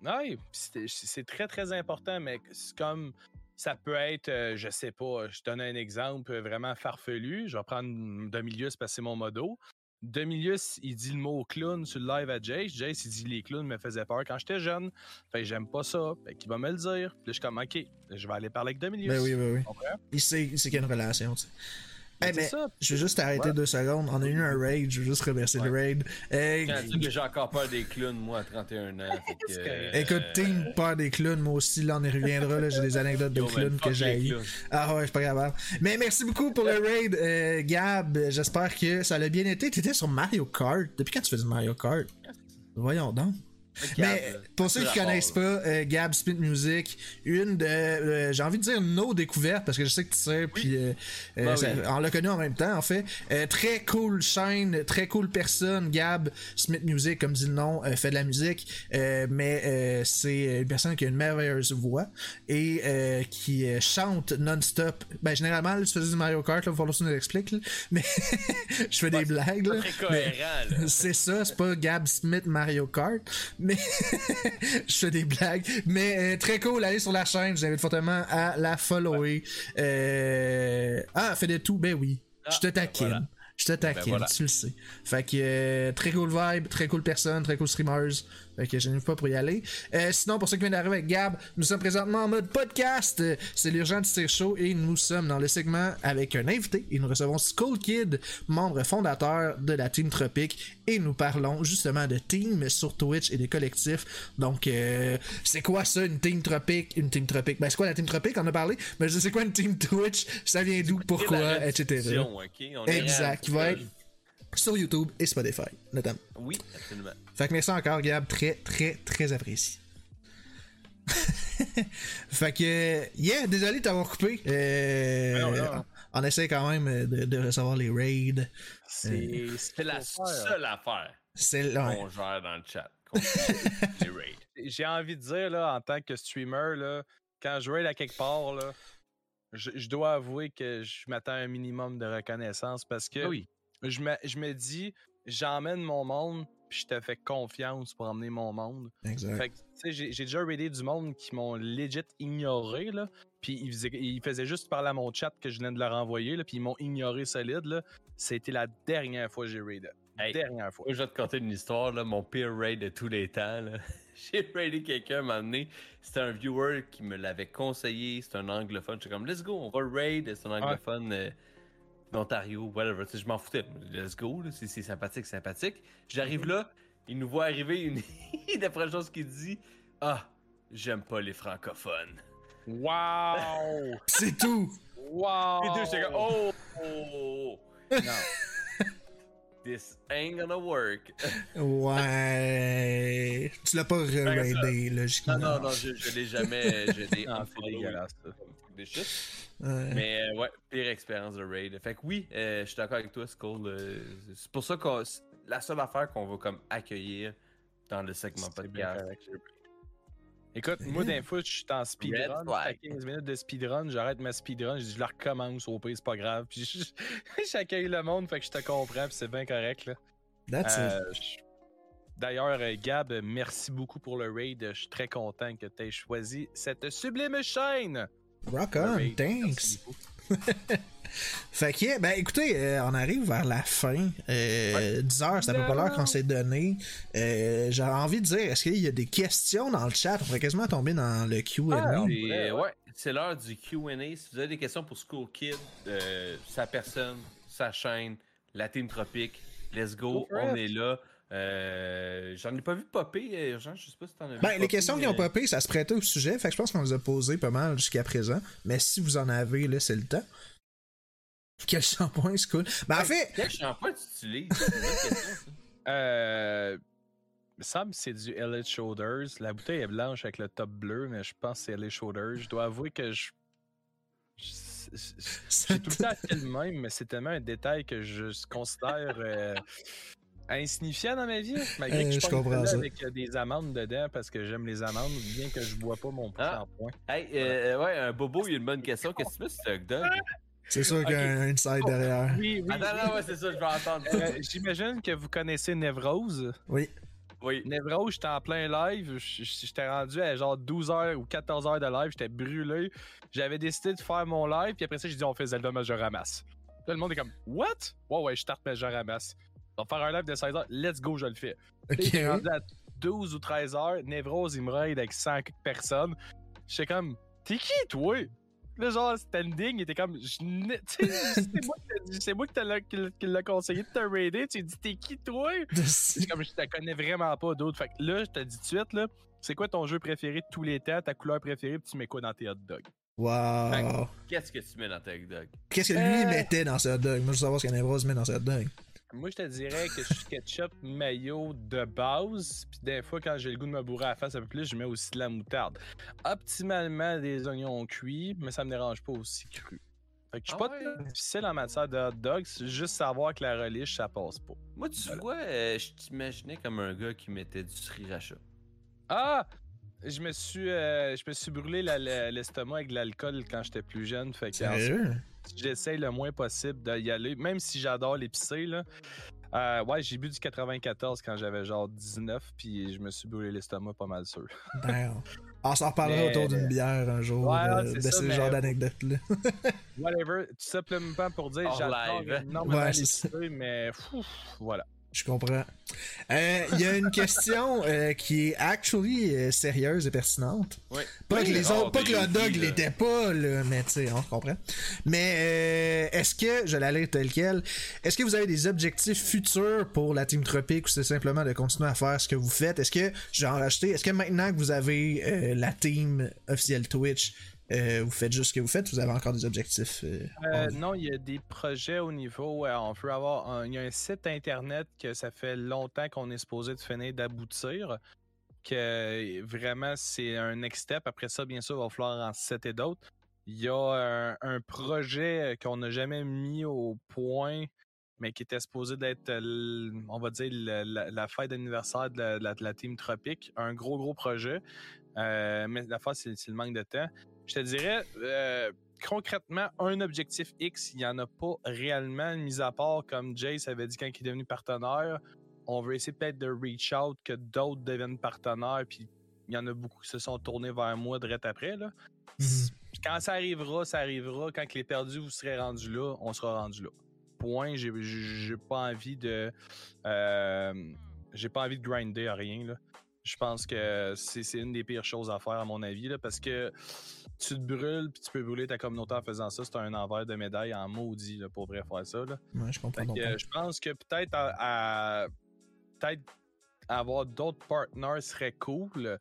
Oui, c'est très très important, mais c'est comme ça peut être, euh, je sais pas, je donne un exemple vraiment farfelu. Je vais prendre Demilius parce que c'est mon modo. Demilius, il dit le mot clown sur le live à Jace. Jace, il dit les clowns me faisaient peur quand j'étais jeune. Fait j'aime pas ça. Fait qu'il va me le dire. Puis là, je suis comme, OK, je vais aller parler avec Demilius. Ben oui, ben oui. Il sait, qu'il y a une relation, tu sais. Hey, mais je vais juste arrêter deux secondes. On a eu un raid, je veux juste remercier le raid. Euh, que j'ai encore peur des clowns, moi, à 31 ans. (laughs) Euh, Écoute, team peur des clowns, moi aussi, là, on y reviendra. J'ai des (laughs) anecdotes de clowns que j'ai. Ah ouais, c'est pas grave. Mais merci beaucoup pour le raid, euh, Gab. J'espère que ça l'a bien été. T'étais sur Mario Kart. Depuis quand tu fais du Mario Kart? Voyons donc. Mais pour ceux qui connaissent pas, euh, Gab Spit Music, une de, euh, j'ai envie de dire nos découvertes parce que je sais que tu sais, puis euh, bah on l'a connu en même temps en fait. très cool chaîne, très cool personne. Gab Smith Music, comme dit le nom, fait de la musique, mais c'est une personne qui a une merveilleuse voix et qui chante non-stop. Ben généralement, je faisais du Mario Kart, là, falloir que tu nous l'expliques, (laughs) mais je fais des blagues. (laughs) C'est ça, c'est pas Gab Smith Mario Kart mais (laughs) je fais des blagues. Mais euh, très cool, allez sur la chaîne, je vous invite fortement à la follower. Euh... Ah, fait de tout, ben oui. je te ah, taquine. Je te ben taquine, tu le sais. Fait que euh, très cool vibe, très cool personne, très cool streamers. Fait que je n'ai pas pour y aller. Euh, sinon, pour ceux qui viennent d'arriver avec Gab, nous sommes présentement en mode podcast. C'est l'urgent de Show et nous sommes dans le segment avec un invité. Et nous recevons Skull Kid, membre fondateur de la Team Tropique. Et nous parlons justement de team sur Twitch et des collectifs. Donc, euh, c'est quoi ça, une Team Tropique? Une Team Tropique? Ben, c'est quoi la Team Tropique? On a parlé. Mais je sais quoi une Team Twitch? Ça vient d'où? Pourquoi? Etc. Exact. Qui va être sur YouTube et Spotify, notamment. Oui, absolument. Fait que merci encore, Gab. Très, très, très apprécié. (laughs) fait que, yeah, désolé de t'avoir coupé. Euh, on essaie quand même de, recevoir les raids. C'est euh, la seule affaire c'est qu'on gère dans le chat. les raids. (laughs) J'ai envie de dire, là, en tant que streamer, là, quand je raid à quelque part, là, je, dois avouer que je m'attends à un minimum de reconnaissance parce que oui je me, je me dis, j'emmène mon monde, puis je te fais confiance pour emmener mon monde. Exact. Fait que, tu sais, j'ai déjà raidé du monde qui m'ont legit ignoré, là. Puis ils faisaient, ils faisaient juste parler à mon chat que je venais de leur envoyer, là. Puis ils m'ont ignoré solide, là. C'était la dernière fois que j'ai raidé. dernière fois. je vais te conter une histoire, là. Mon pire raid de tous les temps, là. (laughs) j'ai raidé quelqu'un un moment donné. C'était un viewer qui me l'avait conseillé. C'était un anglophone. J'étais comme, let's go, on va raid. C'est un anglophone. Euh, d'Ontario, whatever. je m'en foutais. Let's go, c'est sympathique, sympathique. J'arrive mhm. là, il nous voit arriver, une... (laughs) la première chose qu'il dit Ah, j'aime pas les francophones. Wow! (laughs) c'est tout! Wow! Et deux, j'étais comme Oh! oh. Non. (laughs) This ain't gonna work. ouais. Tu l'as pas raidé, logiquement. Non, non, non, je, je l'ai jamais. Je l'ai ah, dégueulasse, mais euh, ouais, pire expérience de raid. Fait que oui, euh, je suis d'accord avec toi, Skull. Euh, c'est pour ça que la seule affaire qu'on va comme accueillir dans le segment podcast. Écoute, moi, d'un fois, je suis en speedrun. à 15 minutes de speedrun, j'arrête ma speedrun, je dis, je la recommence au pays, c'est pas grave. Puis (laughs) j'accueille le monde, fait que je te comprends, puis c'est bien correct. Là. That's D'ailleurs, Gab, merci beaucoup pour le raid. Je suis très content que tu aies choisi cette sublime chaîne. Rock on, thanks. (laughs) fait que, ben écoutez, euh, on arrive vers la fin. Euh, 10 heures, c'est à peu près l'heure qu'on s'est donné. Euh, J'aurais envie de dire, est-ce qu'il y a des questions dans le chat? On pourrait quasiment tomber dans le QA. Ah, ouais, c'est l'heure du QA. Si vous avez des questions pour School Kid, euh, sa personne, sa chaîne, la Team Tropique, let's go, on est là. Euh, j'en ai pas vu popper, euh, Jean, je sais pas si t'en as vu. Ben, les questions qui ont popé, ça se prêtait au sujet, fait que je pense qu'on les a posées pas mal jusqu'à présent. Mais si vous en avez, là, c'est le temps. Quel shampoing, c'est cool. Ben, en fait. Quel shampoing tu utilises? (laughs) Euh. Il me semble que c'est du Elite Shoulders. La bouteille est blanche avec le top bleu, mais je pense que c'est Elite Shoulders. Je dois avouer que je. J'ai tout le temps fait le même, mais c'est tellement un détail que je considère euh, insignifiant dans ma vie, malgré que euh, je, je comprends ça. avec euh, des amandes dedans parce que j'aime les amandes, bien que je bois pas mon ah. point. Hey, euh, ouais, un bobo, il y a une bonne question. Qu'est-ce que tu un dog? C'est sûr qu'il y a un inside derrière. Oui, oui. Attends, ouais, c'est ça, je vais entendre. J'imagine que vous connaissez Nevrose. Oui. Oui. Nevrose, j'étais en plein live. J'étais rendu à genre 12 h ou 14 h de live. J'étais brûlé. J'avais décidé de faire mon live. Puis après ça, j'ai dit on fait Zelda, mais je ramasse. Là, le monde est comme What? Ouais, ouais, je starte, mais je ramasse. On va faire un live de 16 h let's go, je le fais. Ok. rendu à 12 ou 13 h Nevrose, il me raid avec 100 personnes. J'étais comme, t'es qui, toi? là, genre, standing, il était comme. (laughs) C'est moi, qui l'a conseillé de te raider. Tu dit, t'es qui, toi? comme, je te connais vraiment pas d'autres. Fait que là, je te dis tout de suite, là, c'est quoi ton jeu préféré de tous les temps, ta couleur préférée, puis tu mets quoi dans tes hot dogs? Wow! Qu'est-ce que tu mets dans tes hot dogs? Qu'est-ce que lui euh, mettait dans ses hot dogs? Moi, je veux savoir ce qu'un met dans ses hot dogs. Moi, je te dirais que je suis ketchup mayo de base. Puis des fois, quand j'ai le goût de me bourrer à la face un peu plus, je mets aussi de la moutarde. Optimalement, des oignons cuits, mais ça me dérange pas aussi cru. Fait que je suis ah pas difficile en matière de hot dog, c'est juste savoir que la reliche, ça passe pas. Moi, tu vois, euh, je t'imaginais comme un gars qui mettait du sriracha. Ah! Je me suis, euh, je me suis brûlé l'estomac avec de l'alcool quand j'étais plus jeune. Fait que j'essaye le moins possible d'y aller, même si j'adore l'épicé. Là. Euh, ouais, j'ai bu du 94 quand j'avais genre 19, puis je me suis brûlé l'estomac pas mal sûr. (laughs) On s'en reparlera autour d'une bière un jour de, de ce genre d'anecdote-là. (laughs) whatever, tout simplement pour dire, j'adore énormément l'épicé, mais voilà. Je comprends. Euh, il y a une question euh, qui est actually euh, sérieuse et pertinente. Pas que les autres, pas que le dog l'était pas, là, mais tu sais, on comprend. Mais est-ce que, je l'allais tel quel, est-ce que vous avez des objectifs futurs pour la Team Tropique ou c'est simplement de continuer à faire ce que vous faites? Est-ce que, j'ai en racheté, est-ce que maintenant que vous avez la team officielle Twitch, euh, vous faites juste ce que vous faites, vous avez encore des objectifs euh, euh, Non, il y a des projets au niveau. on peut avoir. il y a un site internet que ça fait longtemps qu'on est supposé de finir d'aboutir. Que vraiment, c'est un next step. Après ça, bien sûr, il va falloir en citer d'autres. Il y a un, projet qu'on n'a jamais mis au point, mais qui était supposé d'être, on va dire, la, fête d'anniversaire de, la, Team Tropique. Un gros, gros projet. mais la fois, c'est le manque de temps. Je te dirais, euh, concrètement, un objectif X, il n'y en a pas réellement, mis à part, comme Jace avait dit quand il est devenu partenaire, on veut essayer peut-être de reach out, que d'autres deviennent partenaires, puis il y en a beaucoup qui se sont tournés vers moi direct après. Là. Mhm. Quand ça arrivera, ça arrivera. Quand les perdus vous serez rendus là, on sera rendu là. Point. J'ai pas envie de. Euh, j'ai pas envie de grinder à rien. Là. Je pense que c'est une des pires choses à faire, à mon avis, là, parce que tu te brûles puis tu peux brûler ta communauté en faisant ça. C'est un envers de médaille en maudit là, pour vrai faire ça. Là. Ouais, je comprends. je pense que peut-être à, peut-être avoir d'autres partners serait cool,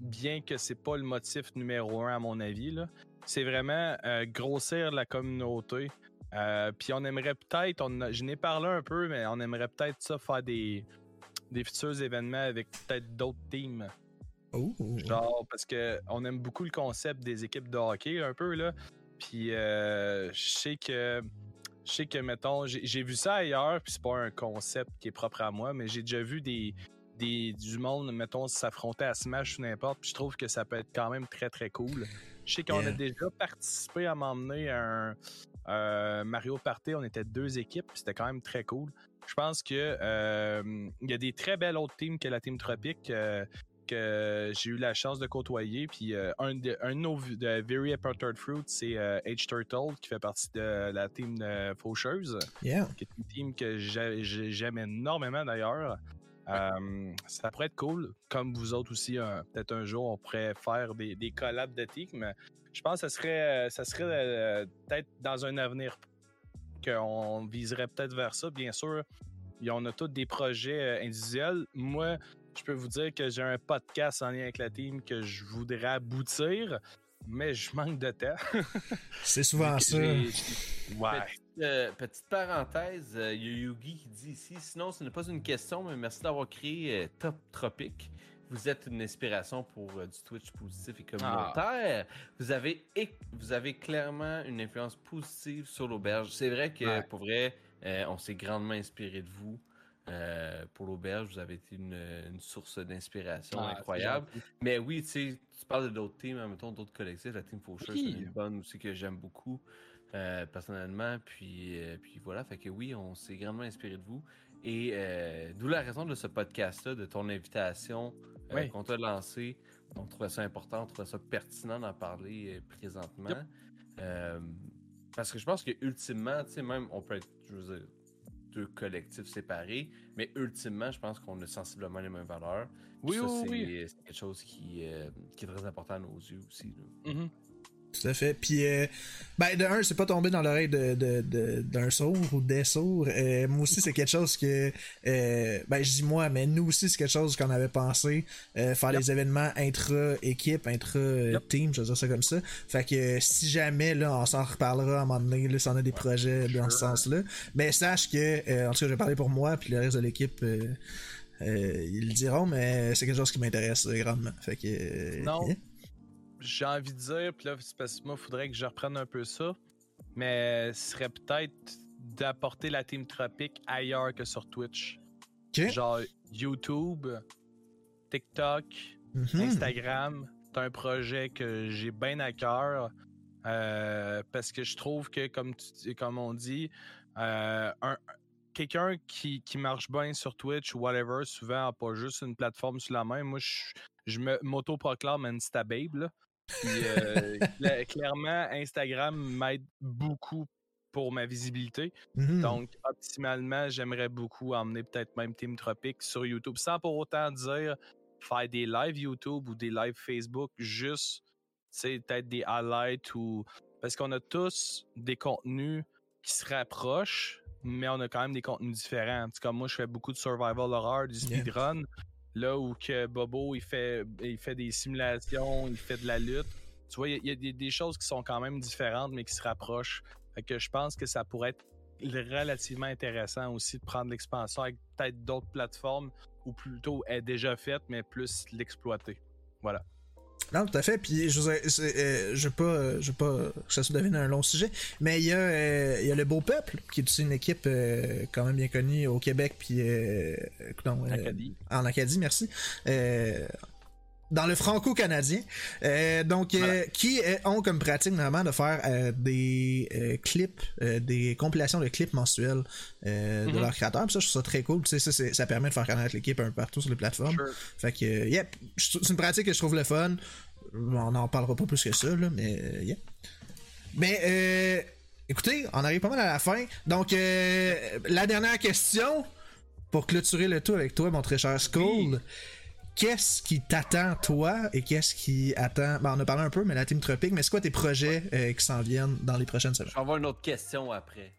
bien que c'est pas le motif numéro un à mon avis. C'est vraiment euh, grossir la communauté. Euh, puis on aimerait peut-être, je n'ai parlé un peu, mais on aimerait peut-être ça faire des, des futurs événements avec peut-être d'autres teams. Genre, parce que on aime beaucoup le concept des équipes de hockey un peu, là. Puis euh, je sais que. Je sais que, mettons, j'ai vu ça ailleurs, puis c'est pas un concept qui est propre à moi, mais j'ai déjà vu des, des, du monde, mettons, s'affronter à Smash ou n'importe, puis je trouve que ça peut être quand même très très cool. Je sais qu'on a déjà participé à m'emmener à un Mario Party, on était deux équipes, c'était quand même très cool. Je pense que euh, il y a des très belles autres teams que la Team Tropique. Euh, que j'ai eu la chance de côtoyer. Puis euh, un, de, un de nos de Very Apparted Fruit, c'est H Turtle qui fait partie de la team de Faucheuse. Qui est une team que j'aime énormément d'ailleurs. ça pourrait être cool, comme vous autres aussi. Peut-être un jour, on pourrait faire des, des collabs de team. Je pense que ça serait, ça serait peut-être dans un avenir qu'on viserait peut-être vers ça. Bien sûr, on a tous des projets euh, individuels. Moi, je peux vous dire que j'ai un podcast en lien avec la team que je voudrais aboutir, mais je manque de temps. (laughs) C'est souvent ça. Ouais. Euh, petite, parenthèse, il euh, y a Yugi qui dit ici, sinon ce n'est pas une question, mais merci d'avoir créé Top Tropic. Vous êtes une inspiration pour du Twitch positif et communautaire. Ah. Vous, avez, vous avez clairement une influence positive sur l'auberge. C'est vrai que pour vrai, euh, on s'est grandement inspiré de vous. Euh, pour l'auberge, vous avez été une, source d'inspiration ah, incroyable. Mais oui, tu tu parles d'autres teams, hein, mettons d'autres collectifs. La Team Faucheur, c'est une bonne aussi que j'aime beaucoup euh, personnellement. Puis, puis voilà, fait que oui, on s'est grandement inspiré de vous. Et d'où la raison de ce podcast-là, de ton invitation qu'on t'a lancé. On trouvait ça important, on trouvait ça pertinent d'en parler présentement. Parce que je pense que ultimement, tu sais, même on peut être, je veux dire, deux collectifs séparés, mais ultimement, je pense qu'on a sensiblement les mêmes valeurs. Oui, oui, oui. C'est quelque chose qui, euh, qui, est très important à nos yeux aussi. Mm-hmm. Tout à fait. Puis, euh, ben, de un, c'est pas tombé dans l'oreille d'un de, de, sourd ou des sourds. Euh, moi aussi, c'est quelque chose que, euh, ben, je dis moi, mais nous aussi, c'est quelque chose qu'on avait pensé. faire les événements intra-équipe, intra-team, je veux dire ça comme ça. Fait que si jamais, là, on s'en reparlera à un moment donné, là, si on a des projets dans ce sens-là. Mais sache que, en tout cas, je vais parler pour moi, puis le reste de l'équipe. ils le diront, mais c'est quelque chose qui m'intéresse grandement. Fait que. Non j'ai envie de dire, puis là, parce que moi, il faudrait que je reprenne un peu ça, mais ce serait peut-être d'apporter la Team Tropique ailleurs que sur Twitch. Genre YouTube, TikTok, mhm. Instagram. C'est un projet que j'ai bien à cœur. Euh, parce que je trouve que, comme, tu, comme on dit, euh, quelqu'un qui, qui, marche bien sur Twitch ou whatever, souvent n'a pas juste une plateforme sous la main. Moi, je, je m'auto-proclame un Babe. Euh, clairement, Instagram m'aide beaucoup pour ma visibilité. Mmh Donc, optimalement, j'aimerais beaucoup emmener peut-être même Team Tropic sur YouTube, sans pour autant dire faire des lives YouTube ou des lives Facebook, juste, peut-être des highlights ou. Parce qu'on a tous des contenus qui se rapprochent, mais on a quand même des contenus différents. comme moi, je fais beaucoup de survival horror, du speedrun. Là où que Bobo, il fait, il fait des simulations, il fait de la lutte. Tu vois, il y, a, des, choses qui sont quand même différentes, mais qui se rapprochent. Fait que je pense que ça pourrait être relativement intéressant aussi de prendre l'expansion avec peut-être d'autres plateformes, ou plutôt est déjà faite, mais plus l'exploiter. Voilà. Non, tout à fait. Puis je euh, je veux pas, euh, je veux pas que ça se devine un long sujet, mais il y a, euh, y a le Beau Peuple qui est aussi une équipe quand même bien connue au Québec puis non, Acadie. en Acadie, merci dans le franco-canadien. Euh, donc, euh, qui ont comme pratique normalement de faire euh, des clips, des compilations de clips mensuels de mhm. leurs créateurs. ça, je trouve ça très cool. Tu sais, ça, ça permet de faire connaître l'équipe un peu partout sur les plateformes. Fait que, yep, c'est une pratique que je trouve le fun. On n'en parlera pas plus que ça, là, mais yeah. Mais, écoutez, on arrive pas mal à la fin. Donc, la dernière question, pour clôturer le tout avec toi, mon très cher Skull qu'est-ce qui t'attend toi et qu'est-ce qui attend? Ben, on a parlé un peu, mais la Team Tropique, mais c'est quoi tes projets euh, qui s'en viennent dans les prochaines semaines? Je vais avoir une autre question après.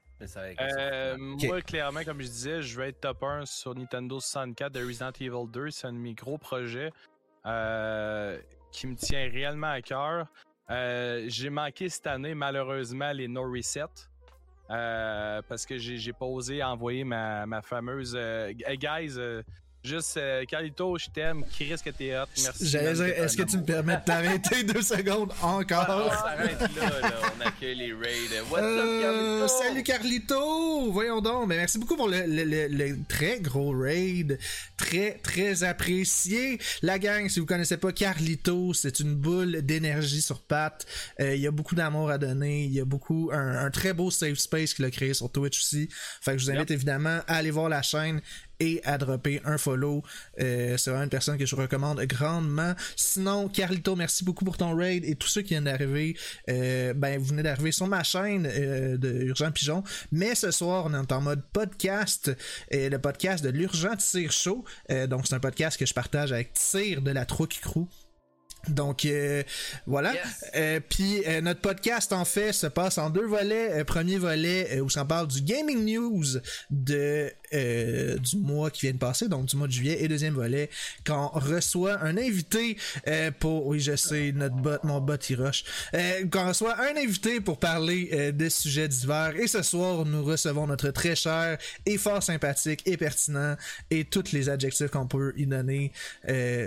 Euh, moi, clairement, comme je disais, je vais être top 1 sur Nintendo 64 de Resident Evil 2. C'est un de mes gros projets euh, qui me tient réellement à cœur. j'ai manqué cette année, malheureusement, les No Reset. parce que j'ai pas osé envoyer ma, ma fameuse guys Juste, euh, Carlito, je t'aime. Risque que t'es hot? Merci. J'allais dire, est-ce que tu me permets de t'arrêter deux secondes encore? on s'arrête là, là, On accueille les raids. What's up, euh, Carlito? Salut, Carlito! Voyons donc. Mais merci beaucoup pour le, le, le, très gros raid. Très, très apprécié. La gang, si vous connaissez pas Carlito, c'est une boule d'énergie sur patte. Euh, il y a beaucoup d'amour à donner. Il y a beaucoup, un, très beau safe space qu'il a créé sur Twitch aussi. Fait que je vous invite évidemment à aller voir la chaîne et à dropper un follow. Euh, c'est vraiment une personne que je recommande grandement. Sinon, Carlito, merci beaucoup pour ton raid et tous ceux qui viennent d'arriver. Euh, ben, vous venez d'arriver sur ma chaîne euh, de Urgent Pigeon. Mais ce soir, on est en mode podcast. et le podcast de l'Urgent Tire Show. donc, c'est un podcast que je partage avec Tire de la Truc Crew. Donc euh, voilà. Euh, puis euh, notre podcast en fait se passe en deux volets. premier volet où on parle du gaming news de du mois qui vient de passer, donc du mois de juillet, et deuxième volet quand reçoit un invité pour oui je sais notre bot mon bot il rush. Quand on reçoit un invité pour parler de sujets divers et ce soir nous recevons notre très cher et fort sympathique et pertinent et tous les adjectifs qu'on peut y donner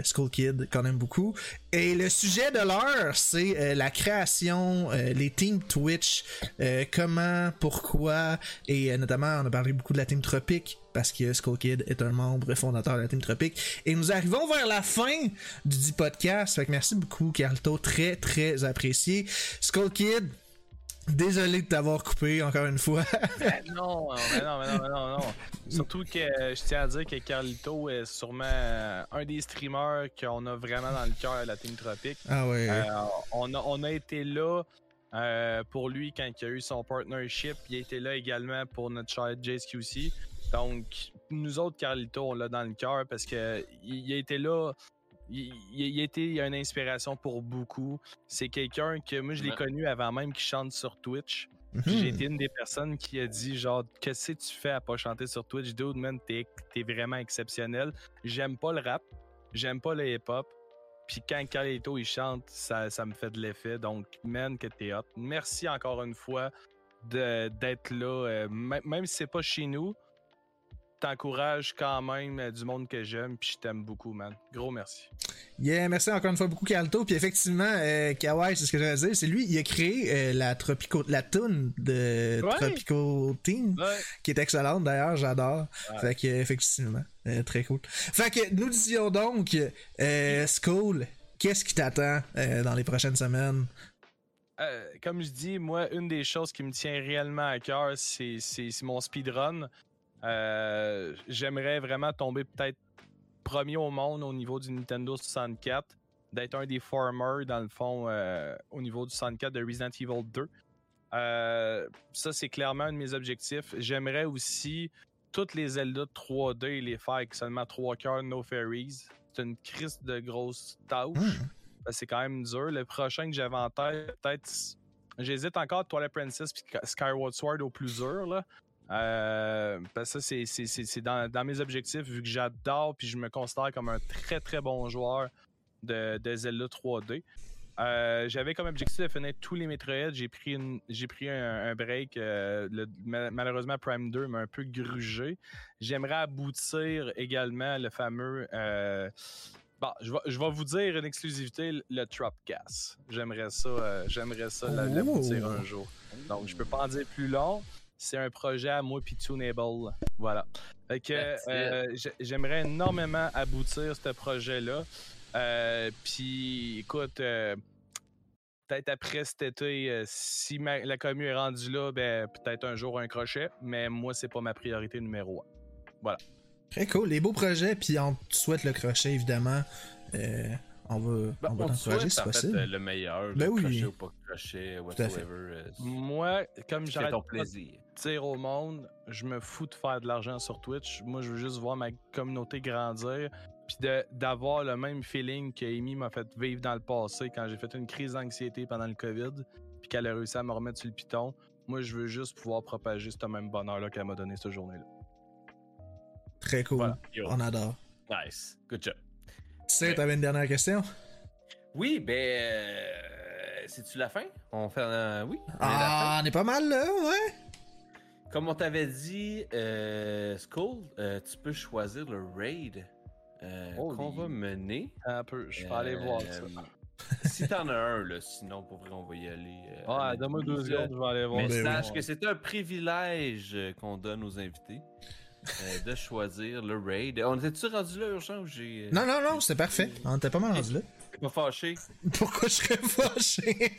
School Kid qu'on aime beaucoup. Et le sujet de l'heure, c'est euh, la création, euh, les teams Twitch, euh, comment, pourquoi, et notamment on a parlé beaucoup de la team Tropic parce que Skull Kid est un membre fondateur de la team Tropic. Et nous arrivons vers la fin du dit podcast. Fait que merci beaucoup, Carlto, très très apprécié. Skull Kid, Désolé de t'avoir coupé encore une fois. (laughs) Ben non, mais non, mais non, non, non. Surtout que je tiens à dire que Carlito est sûrement un des streamers qu'on a vraiment dans le cœur de la Team Tropic. Ah ouais. Euh, on, a, on a été là euh, pour lui quand il a eu son partnership. Il a été là également pour notre cher JSQC. Donc, nous autres, Carlito, on l'a dans le cœur parce que il a été là il, a été une inspiration pour beaucoup. C'est quelqu'un que moi, je l'ai connu avant même qu'il chante sur Twitch. J'ai été une des personnes qui a dit genre qu'est-ce que tu fais à pas chanter sur Twitch, dude man, t'es es vraiment exceptionnel. J'aime pas le rap, j'aime pas le hip-hop. Puis quand Kaleto il chante, ça, ça me fait de l'effet. Donc man que t'es hot. Merci encore une fois d'être là, euh, même si c'est pas chez nous t'encourages quand même euh, du monde que j'aime, puis je t'aime beaucoup, man. Gros merci. Yeah, merci encore une fois beaucoup, Calto. Puis effectivement, euh, Kawaii, c'est ce que j'allais dire, c'est lui, il a créé euh, la Tropico, la tune de Tropico Team, qui est excellente d'ailleurs, j'adore. Fait que effectivement, très cool. Fait que nous disions donc, Skull, qu'est-ce qui t'attend dans les prochaines semaines? comme je dis, moi, une des choses qui me tient réellement à cœur, c'est mon speedrun. Euh, j'aimerais vraiment tomber peut-être premier au monde au niveau du Nintendo 64, d'être un des farmers dans le fond euh, au niveau du 64 de Resident Evil 2. Euh, ça, c'est clairement un de mes objectifs. J'aimerais aussi toutes les Zelda 3D les faire avec seulement 3 cœurs, no fairies. C'est une crise de grosse tâche. Hmm. C'est quand même dur. Le prochain que j'avais en tête, peut-être. J'hésite encore Twilight Princess et Skyward Sword au plus dur. Là. Euh, parce que ça, c'est dans, mes objectifs, vu que j'adore puis je me considère comme un très très bon joueur de, de Zelda 3D. Euh, j'avais comme objectif de finir tous les Metroid. J'ai pris, j'ai pris un, break. Euh, malheureusement, Prime 2 m'a un peu grugé. J'aimerais aboutir également le fameux. bon, je vais, je vous dire une exclusivité le Gas. J'aimerais ça, j'aimerais ça l'aboutir un jour. Donc, je peux pas en dire plus long c'est un projet à moi puis Tuneable. Voilà. Fait que euh, j'aimerais énormément aboutir ce projet-là. Euh, puis écoute, euh, peut-être après cet été, si la commune est rendue là, ben peut-être un jour un crochet, mais moi c'est pas ma priorité numéro un. Voilà. Très cool, les beaux projets, puis on te souhaite le crochet évidemment on va, ben, on t'encourager si possible. le meilleur, ben oui. crochet ou pas crochet, whatever. Moi, comme j'arrête ton plaisir. Dire au monde, je me fous de faire de l'argent sur Twitch. Moi, je veux juste voir ma communauté grandir. Puis d'avoir le même feeling que Amy m'a fait vivre dans le passé quand j'ai fait une crise d'anxiété pendant le COVID, puis qu'elle a réussi à me remettre sur le piton. Moi, je veux juste pouvoir propager ce même bonheur-là qu'elle m'a donné cette journée-là. Très cool. On adore. Nice. Good job. Tu sais, t'avais une dernière question? Oui, ben. Euh, c'est-tu la fin? On fait. Euh, oui. ah, on est pas mal là, ouais. Comme on t'avait dit, euh, Skull, euh, tu peux choisir le raid qu'on va mener. Un peu, je vais aller voir ça. si t'en as un, là, sinon pour vrai, on va y aller. ah, donne-moi deux secondes, je vais aller voir. Mais sache que c'est un privilège qu'on donne aux invités. Euh, de choisir le raid. On était-tu rendu là, urgent, ou j'ai. Euh, non, non, non, c'était parfait. On était pas mal rendu là. T'es pas fâché? (laughs) Pourquoi je serais fâché?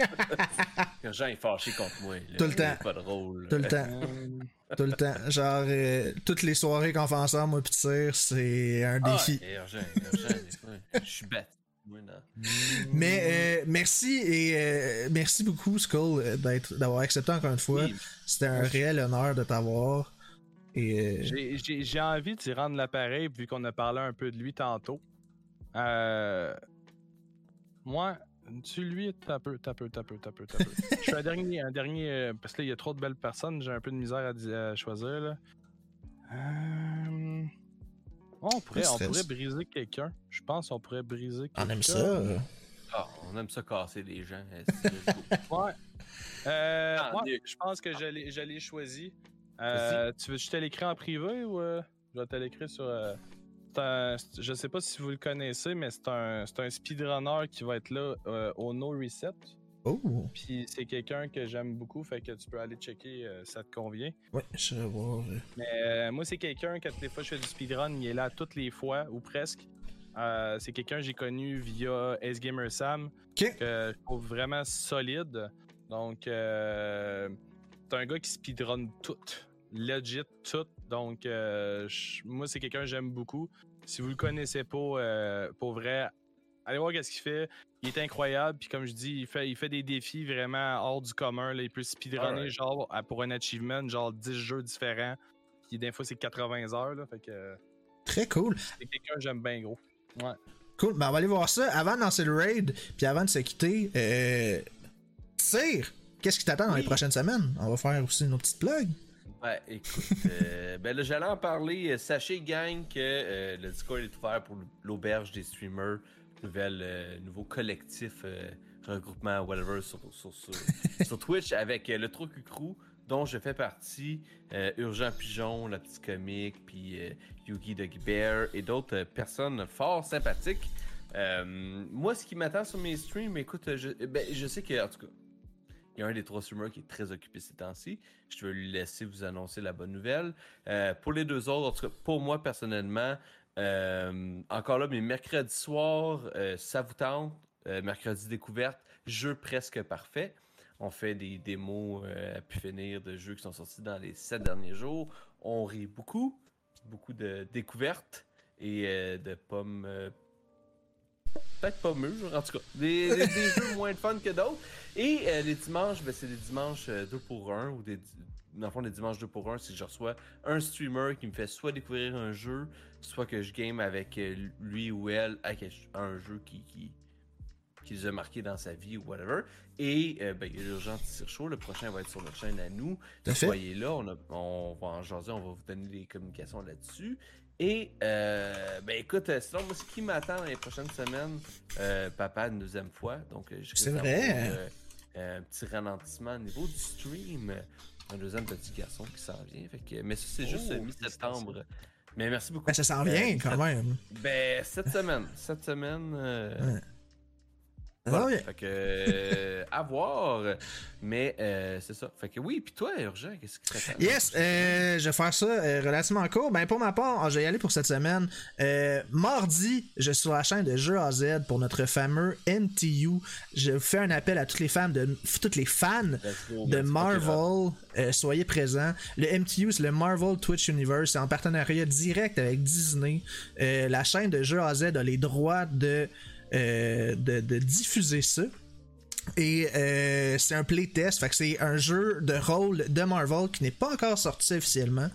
(laughs) Urgent est fâché contre moi. Tout le temps. Pas drôle. Tout le temps. (laughs) Tout le temps. Genre, euh, toutes les soirées qu'on fait ensemble, moi, pis tire, c'est un ah, défi. urgent, urgent. Je suis bête. Mais merci et merci beaucoup Skull d'avoir accepté encore une fois. C'était un réel honneur de t'avoir. Euh, j'ai envie d'y rendre l'appareil vu qu'on a parlé un peu de lui tantôt. Euh... Moi, tu lui, t'as peu, t'as peu, t'as peu, t'as peu, peu. (laughs) Je suis un dernier, un dernier, euh, parce que là, il y a trop de belles personnes, j'ai un peu de misère à, choisir, là. Euh, on pourrait, on pourrait briser quelqu'un. Je pense qu'on pourrait briser quelqu'un. On aime ça. Ah, on aime ça casser des gens. (laughs) ouais. Euh, moi, je pense que je l'ai choisi. Euh, tu veux que je te l'écris en privé ou euh, je vais te l'écrire sur. Euh, je sais pas si vous le connaissez, mais c'est un, un speedrunner qui va être là au No Reset. Oh! Puis c'est quelqu'un que j'aime beaucoup, fait que tu peux aller checker, ça te convient. Ouais, je vais voir. Mais moi, c'est quelqu'un que toutes les fois je fais du speedrun, il est là toutes les fois, ou presque. c'est quelqu'un que j'ai connu via Sam, que je trouve vraiment solide. Donc, c'est un gars qui speedrun tout legit tout. Donc, euh, moi, c'est quelqu'un que j'aime beaucoup. Si vous le connaissez pas, euh, pour vrai, allez voir ce qu'il fait. Il est incroyable. Puis comme je dis, il fait, il fait des défis vraiment hors du commun. Là. Il peut speedrunner genre pour un achievement, genre 10 jeux différents. Puis des fois, c'est 80 heures. Là, fait que, Très cool. C'est quelqu'un que j'aime bien gros. Ouais. Cool. Ben, on va aller voir ça. Avant de lancer le raid, puis avant de se quitter, euh, qu'est-ce qui t'attend dans les prochaines semaines? On va faire aussi nos petites plugs. Ouais, écoute, euh, (laughs) ben là, j'allais en parler. Sachez, gang, que euh, le Discord est ouvert pour l'auberge des streamers, nouvel, euh, nouveau collectif, regroupement, whatever, sur, sur, sur, (laughs) Twitch avec le Trou Crew, dont je fais partie, Urgent Pigeon, la petite comique, puis Yugi Doggy Bear et d'autres personnes fort sympathiques. moi, ce qui m'attend sur mes streams, écoute, je, ben, je sais que, en tout cas, il y a un des trois streamers qui est très occupé ces temps-ci. Je vais lui laisser vous annoncer la bonne nouvelle. Euh, pour les deux autres, en tout cas, pour moi personnellement, euh, encore là, mes mercredis soirs, euh, ça vous tente? mercredi découverte, jeu presque parfait. On fait des démos à pu finir de jeux qui sont sortis dans les sept derniers jours. On rit beaucoup, beaucoup de découvertes et de pommes peut-être pas mûr, en tout cas. Des, (laughs) jeux moins de fun que d'autres. Et euh, les dimanches, ben, c'est des dimanches 2 euh, pour 1 ou des. Dans le fond, les dimanches 2 pour 1, c'est que je reçois un streamer qui me fait soit découvrir un jeu, soit que je game avec euh, lui ou elle avec un jeu qui, qui, qui les a marqués dans sa vie ou whatever. Et ben, il y a l'urgent Show, le prochain va être sur notre chaîne à nous. Soyez là, on, on va en jaser, on va vous donner des communications là-dessus. Et, euh, ben écoute, euh, sinon, moi, ce qui m'attend dans les prochaines semaines, euh, papa, une deuxième fois. Donc, je C'est vrai. un petit ralentissement au niveau du stream. Un deuxième petit garçon qui s'en vient. Fait que, mais ça, c'est juste oh, mi-septembre. Mais merci beaucoup. Ben, ça s'en vient quand même. Ben, cette semaine. Cette semaine. Ah fait que, euh, à voir. Mais euh, c'est ça. Fait que oui, puis toi, Urgent, qu'est-ce que tu Yes, euh, je vais faire ça relativement court. Ben, pour ma part, je vais y aller pour cette semaine. mardi, je suis sur la chaîne de Jeux AZ pour notre fameux MTU. Je fais un appel à toutes les fans de, toutes les fans de Marvel. soyez présents. Le MTU, c'est le Marvel Twitch Universe. C'est en partenariat direct avec Disney. la chaîne de Jeux AZ a les droits de euh, de, diffuser ça. Et euh, c'est un playtest, fait c'est un jeu de rôle de Marvel qui n'est pas encore sorti officiellement.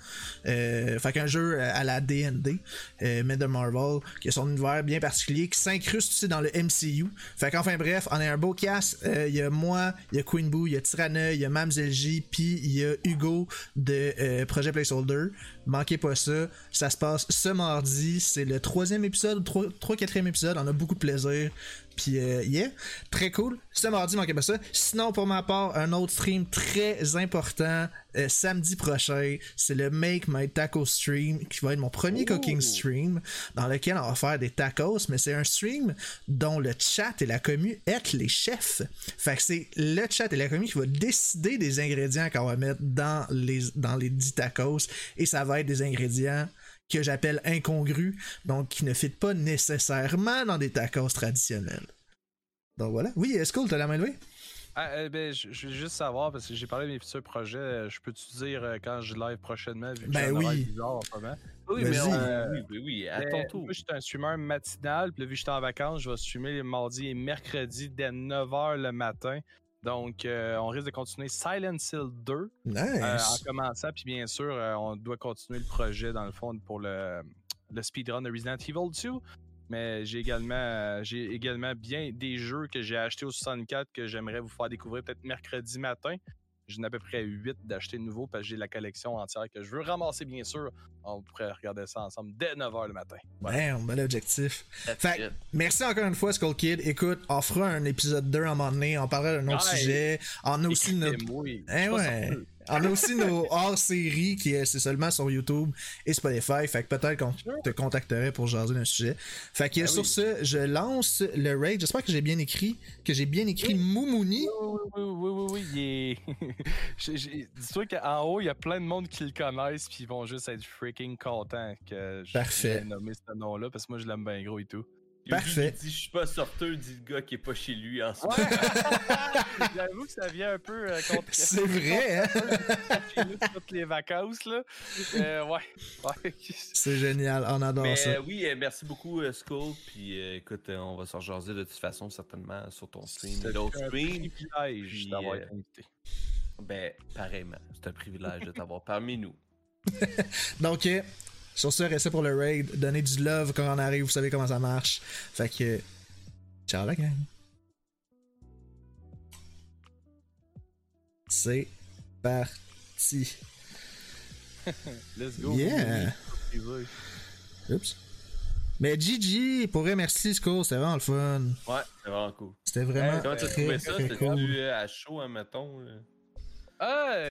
Euh, fait qu'un jeu à la DND, euh, mais de Marvel, qui a son univers bien particulier, qui s'incruste aussi dans le MCU. Fait qu'enfin bref, on a un beau cast. Il y a moi, il y a Queen Boo, il y a Tyranna, il y a Mamsel J, puis il y a Hugo de Projet Placeholder. Manquez pas ça. Ça se passe ce mardi. C'est le troisième épisode, trois quatrième épisode. On a beaucoup de plaisir. Puis, euh, yeah, très cool. Ce mardi, manquez pas ça. Sinon, pour ma part, un autre stream très important euh, samedi prochain, c'est le Make My Taco Stream qui va être mon premier cooking stream dans lequel on va faire des tacos, mais c'est un stream dont le chat et la commu est les chefs. Fait que c'est le chat et la commu qui va décider des ingrédients qu'on va mettre dans les, dans les 10 tacos et ça va être des ingrédients que j'appelle incongrus, donc qui ne fit pas nécessairement dans des tacos traditionnels. Donc voilà. Oui, est-ce que t'as la main levée? Ah, euh, ben, je, veux juste savoir, parce que j'ai parlé de mes futurs projets, euh, je peux-tu dire euh, quand je live prochainement, vu que ben oui. Bizarre, oui, mais oui, oui, oui, à ton tour. Moi, je suis un streamer matinal, puis là, vu que je suis en vacances, je vais streamer les mardis et mercredis dès 9h le matin. Donc, euh, on risque de continuer Silent Hill 2 nice. euh, en commençant. Puis bien sûr, euh, on doit continuer le projet dans le fond pour le, le speedrun de Resident Evil 2. Mais j'ai également, j'ai également bien des jeux que j'ai achetés au 64 que j'aimerais vous faire découvrir peut-être mercredi matin. J'en ai à peu près 8 d'acheter de nouveau parce que j'ai la collection entière que je veux ramasser, bien sûr. On pourrait regarder ça ensemble dès 9h le matin. Ouais, on met l'objectif. Fait merci encore une fois, Skull Kid. Écoute, on fera un épisode 2 à un moment donné. On parlera d'un autre sujet. On a aussi notre. Eh ouais. On a aussi nos hors-séries qui c'est seulement sur YouTube et Spotify. Fait que peut-être qu'on te contacterait pour jaser d'un sujet. Fait que ben sur ce, je lance le raid. J'espère que j'ai bien écrit, que j'ai bien écrit Moumouni. Oui, oui, oui, oui, oui. (laughs) Dis-toi qu'en haut, il y a plein de monde qui le connaissent puis ils vont juste être freaking contents que j'ai nommé ce nom-là parce que moi je l'aime bien gros et tout. Parfait. Il dit Je suis pas sorteur, dit le gars qui est pas chez lui en ce moment. (laughs) J'avoue que ça vient un peu euh, contre. (laughs) C'est vrai, hein? chez nous, toutes les vacances, là. Euh, ouais. ouais. (laughs) C'est génial, on adore Mais, ça. Euh, oui, merci beaucoup, euh, Skull. Puis écoute, on va s'en jaser de toute façon, certainement, sur ton stream. C'est un privilège d'avoir été invité. Ben, pareillement. C'est un privilège de t'avoir parmi nous. Donc, Sur ce, restez pour le raid. Donnez du love quand on arrive. Vous savez comment ça marche. Fait que. Ciao la gang. C'est parti. (laughs) Let's go. Yeah. Oups. Mais GG, pour vrai, merci Sco, c'était vraiment le fun. Ouais, c'est vraiment cool. C'était vraiment Comment tu as très, trouvé ça? très C'était cool. à chaud, hein, mettons? là? Ah,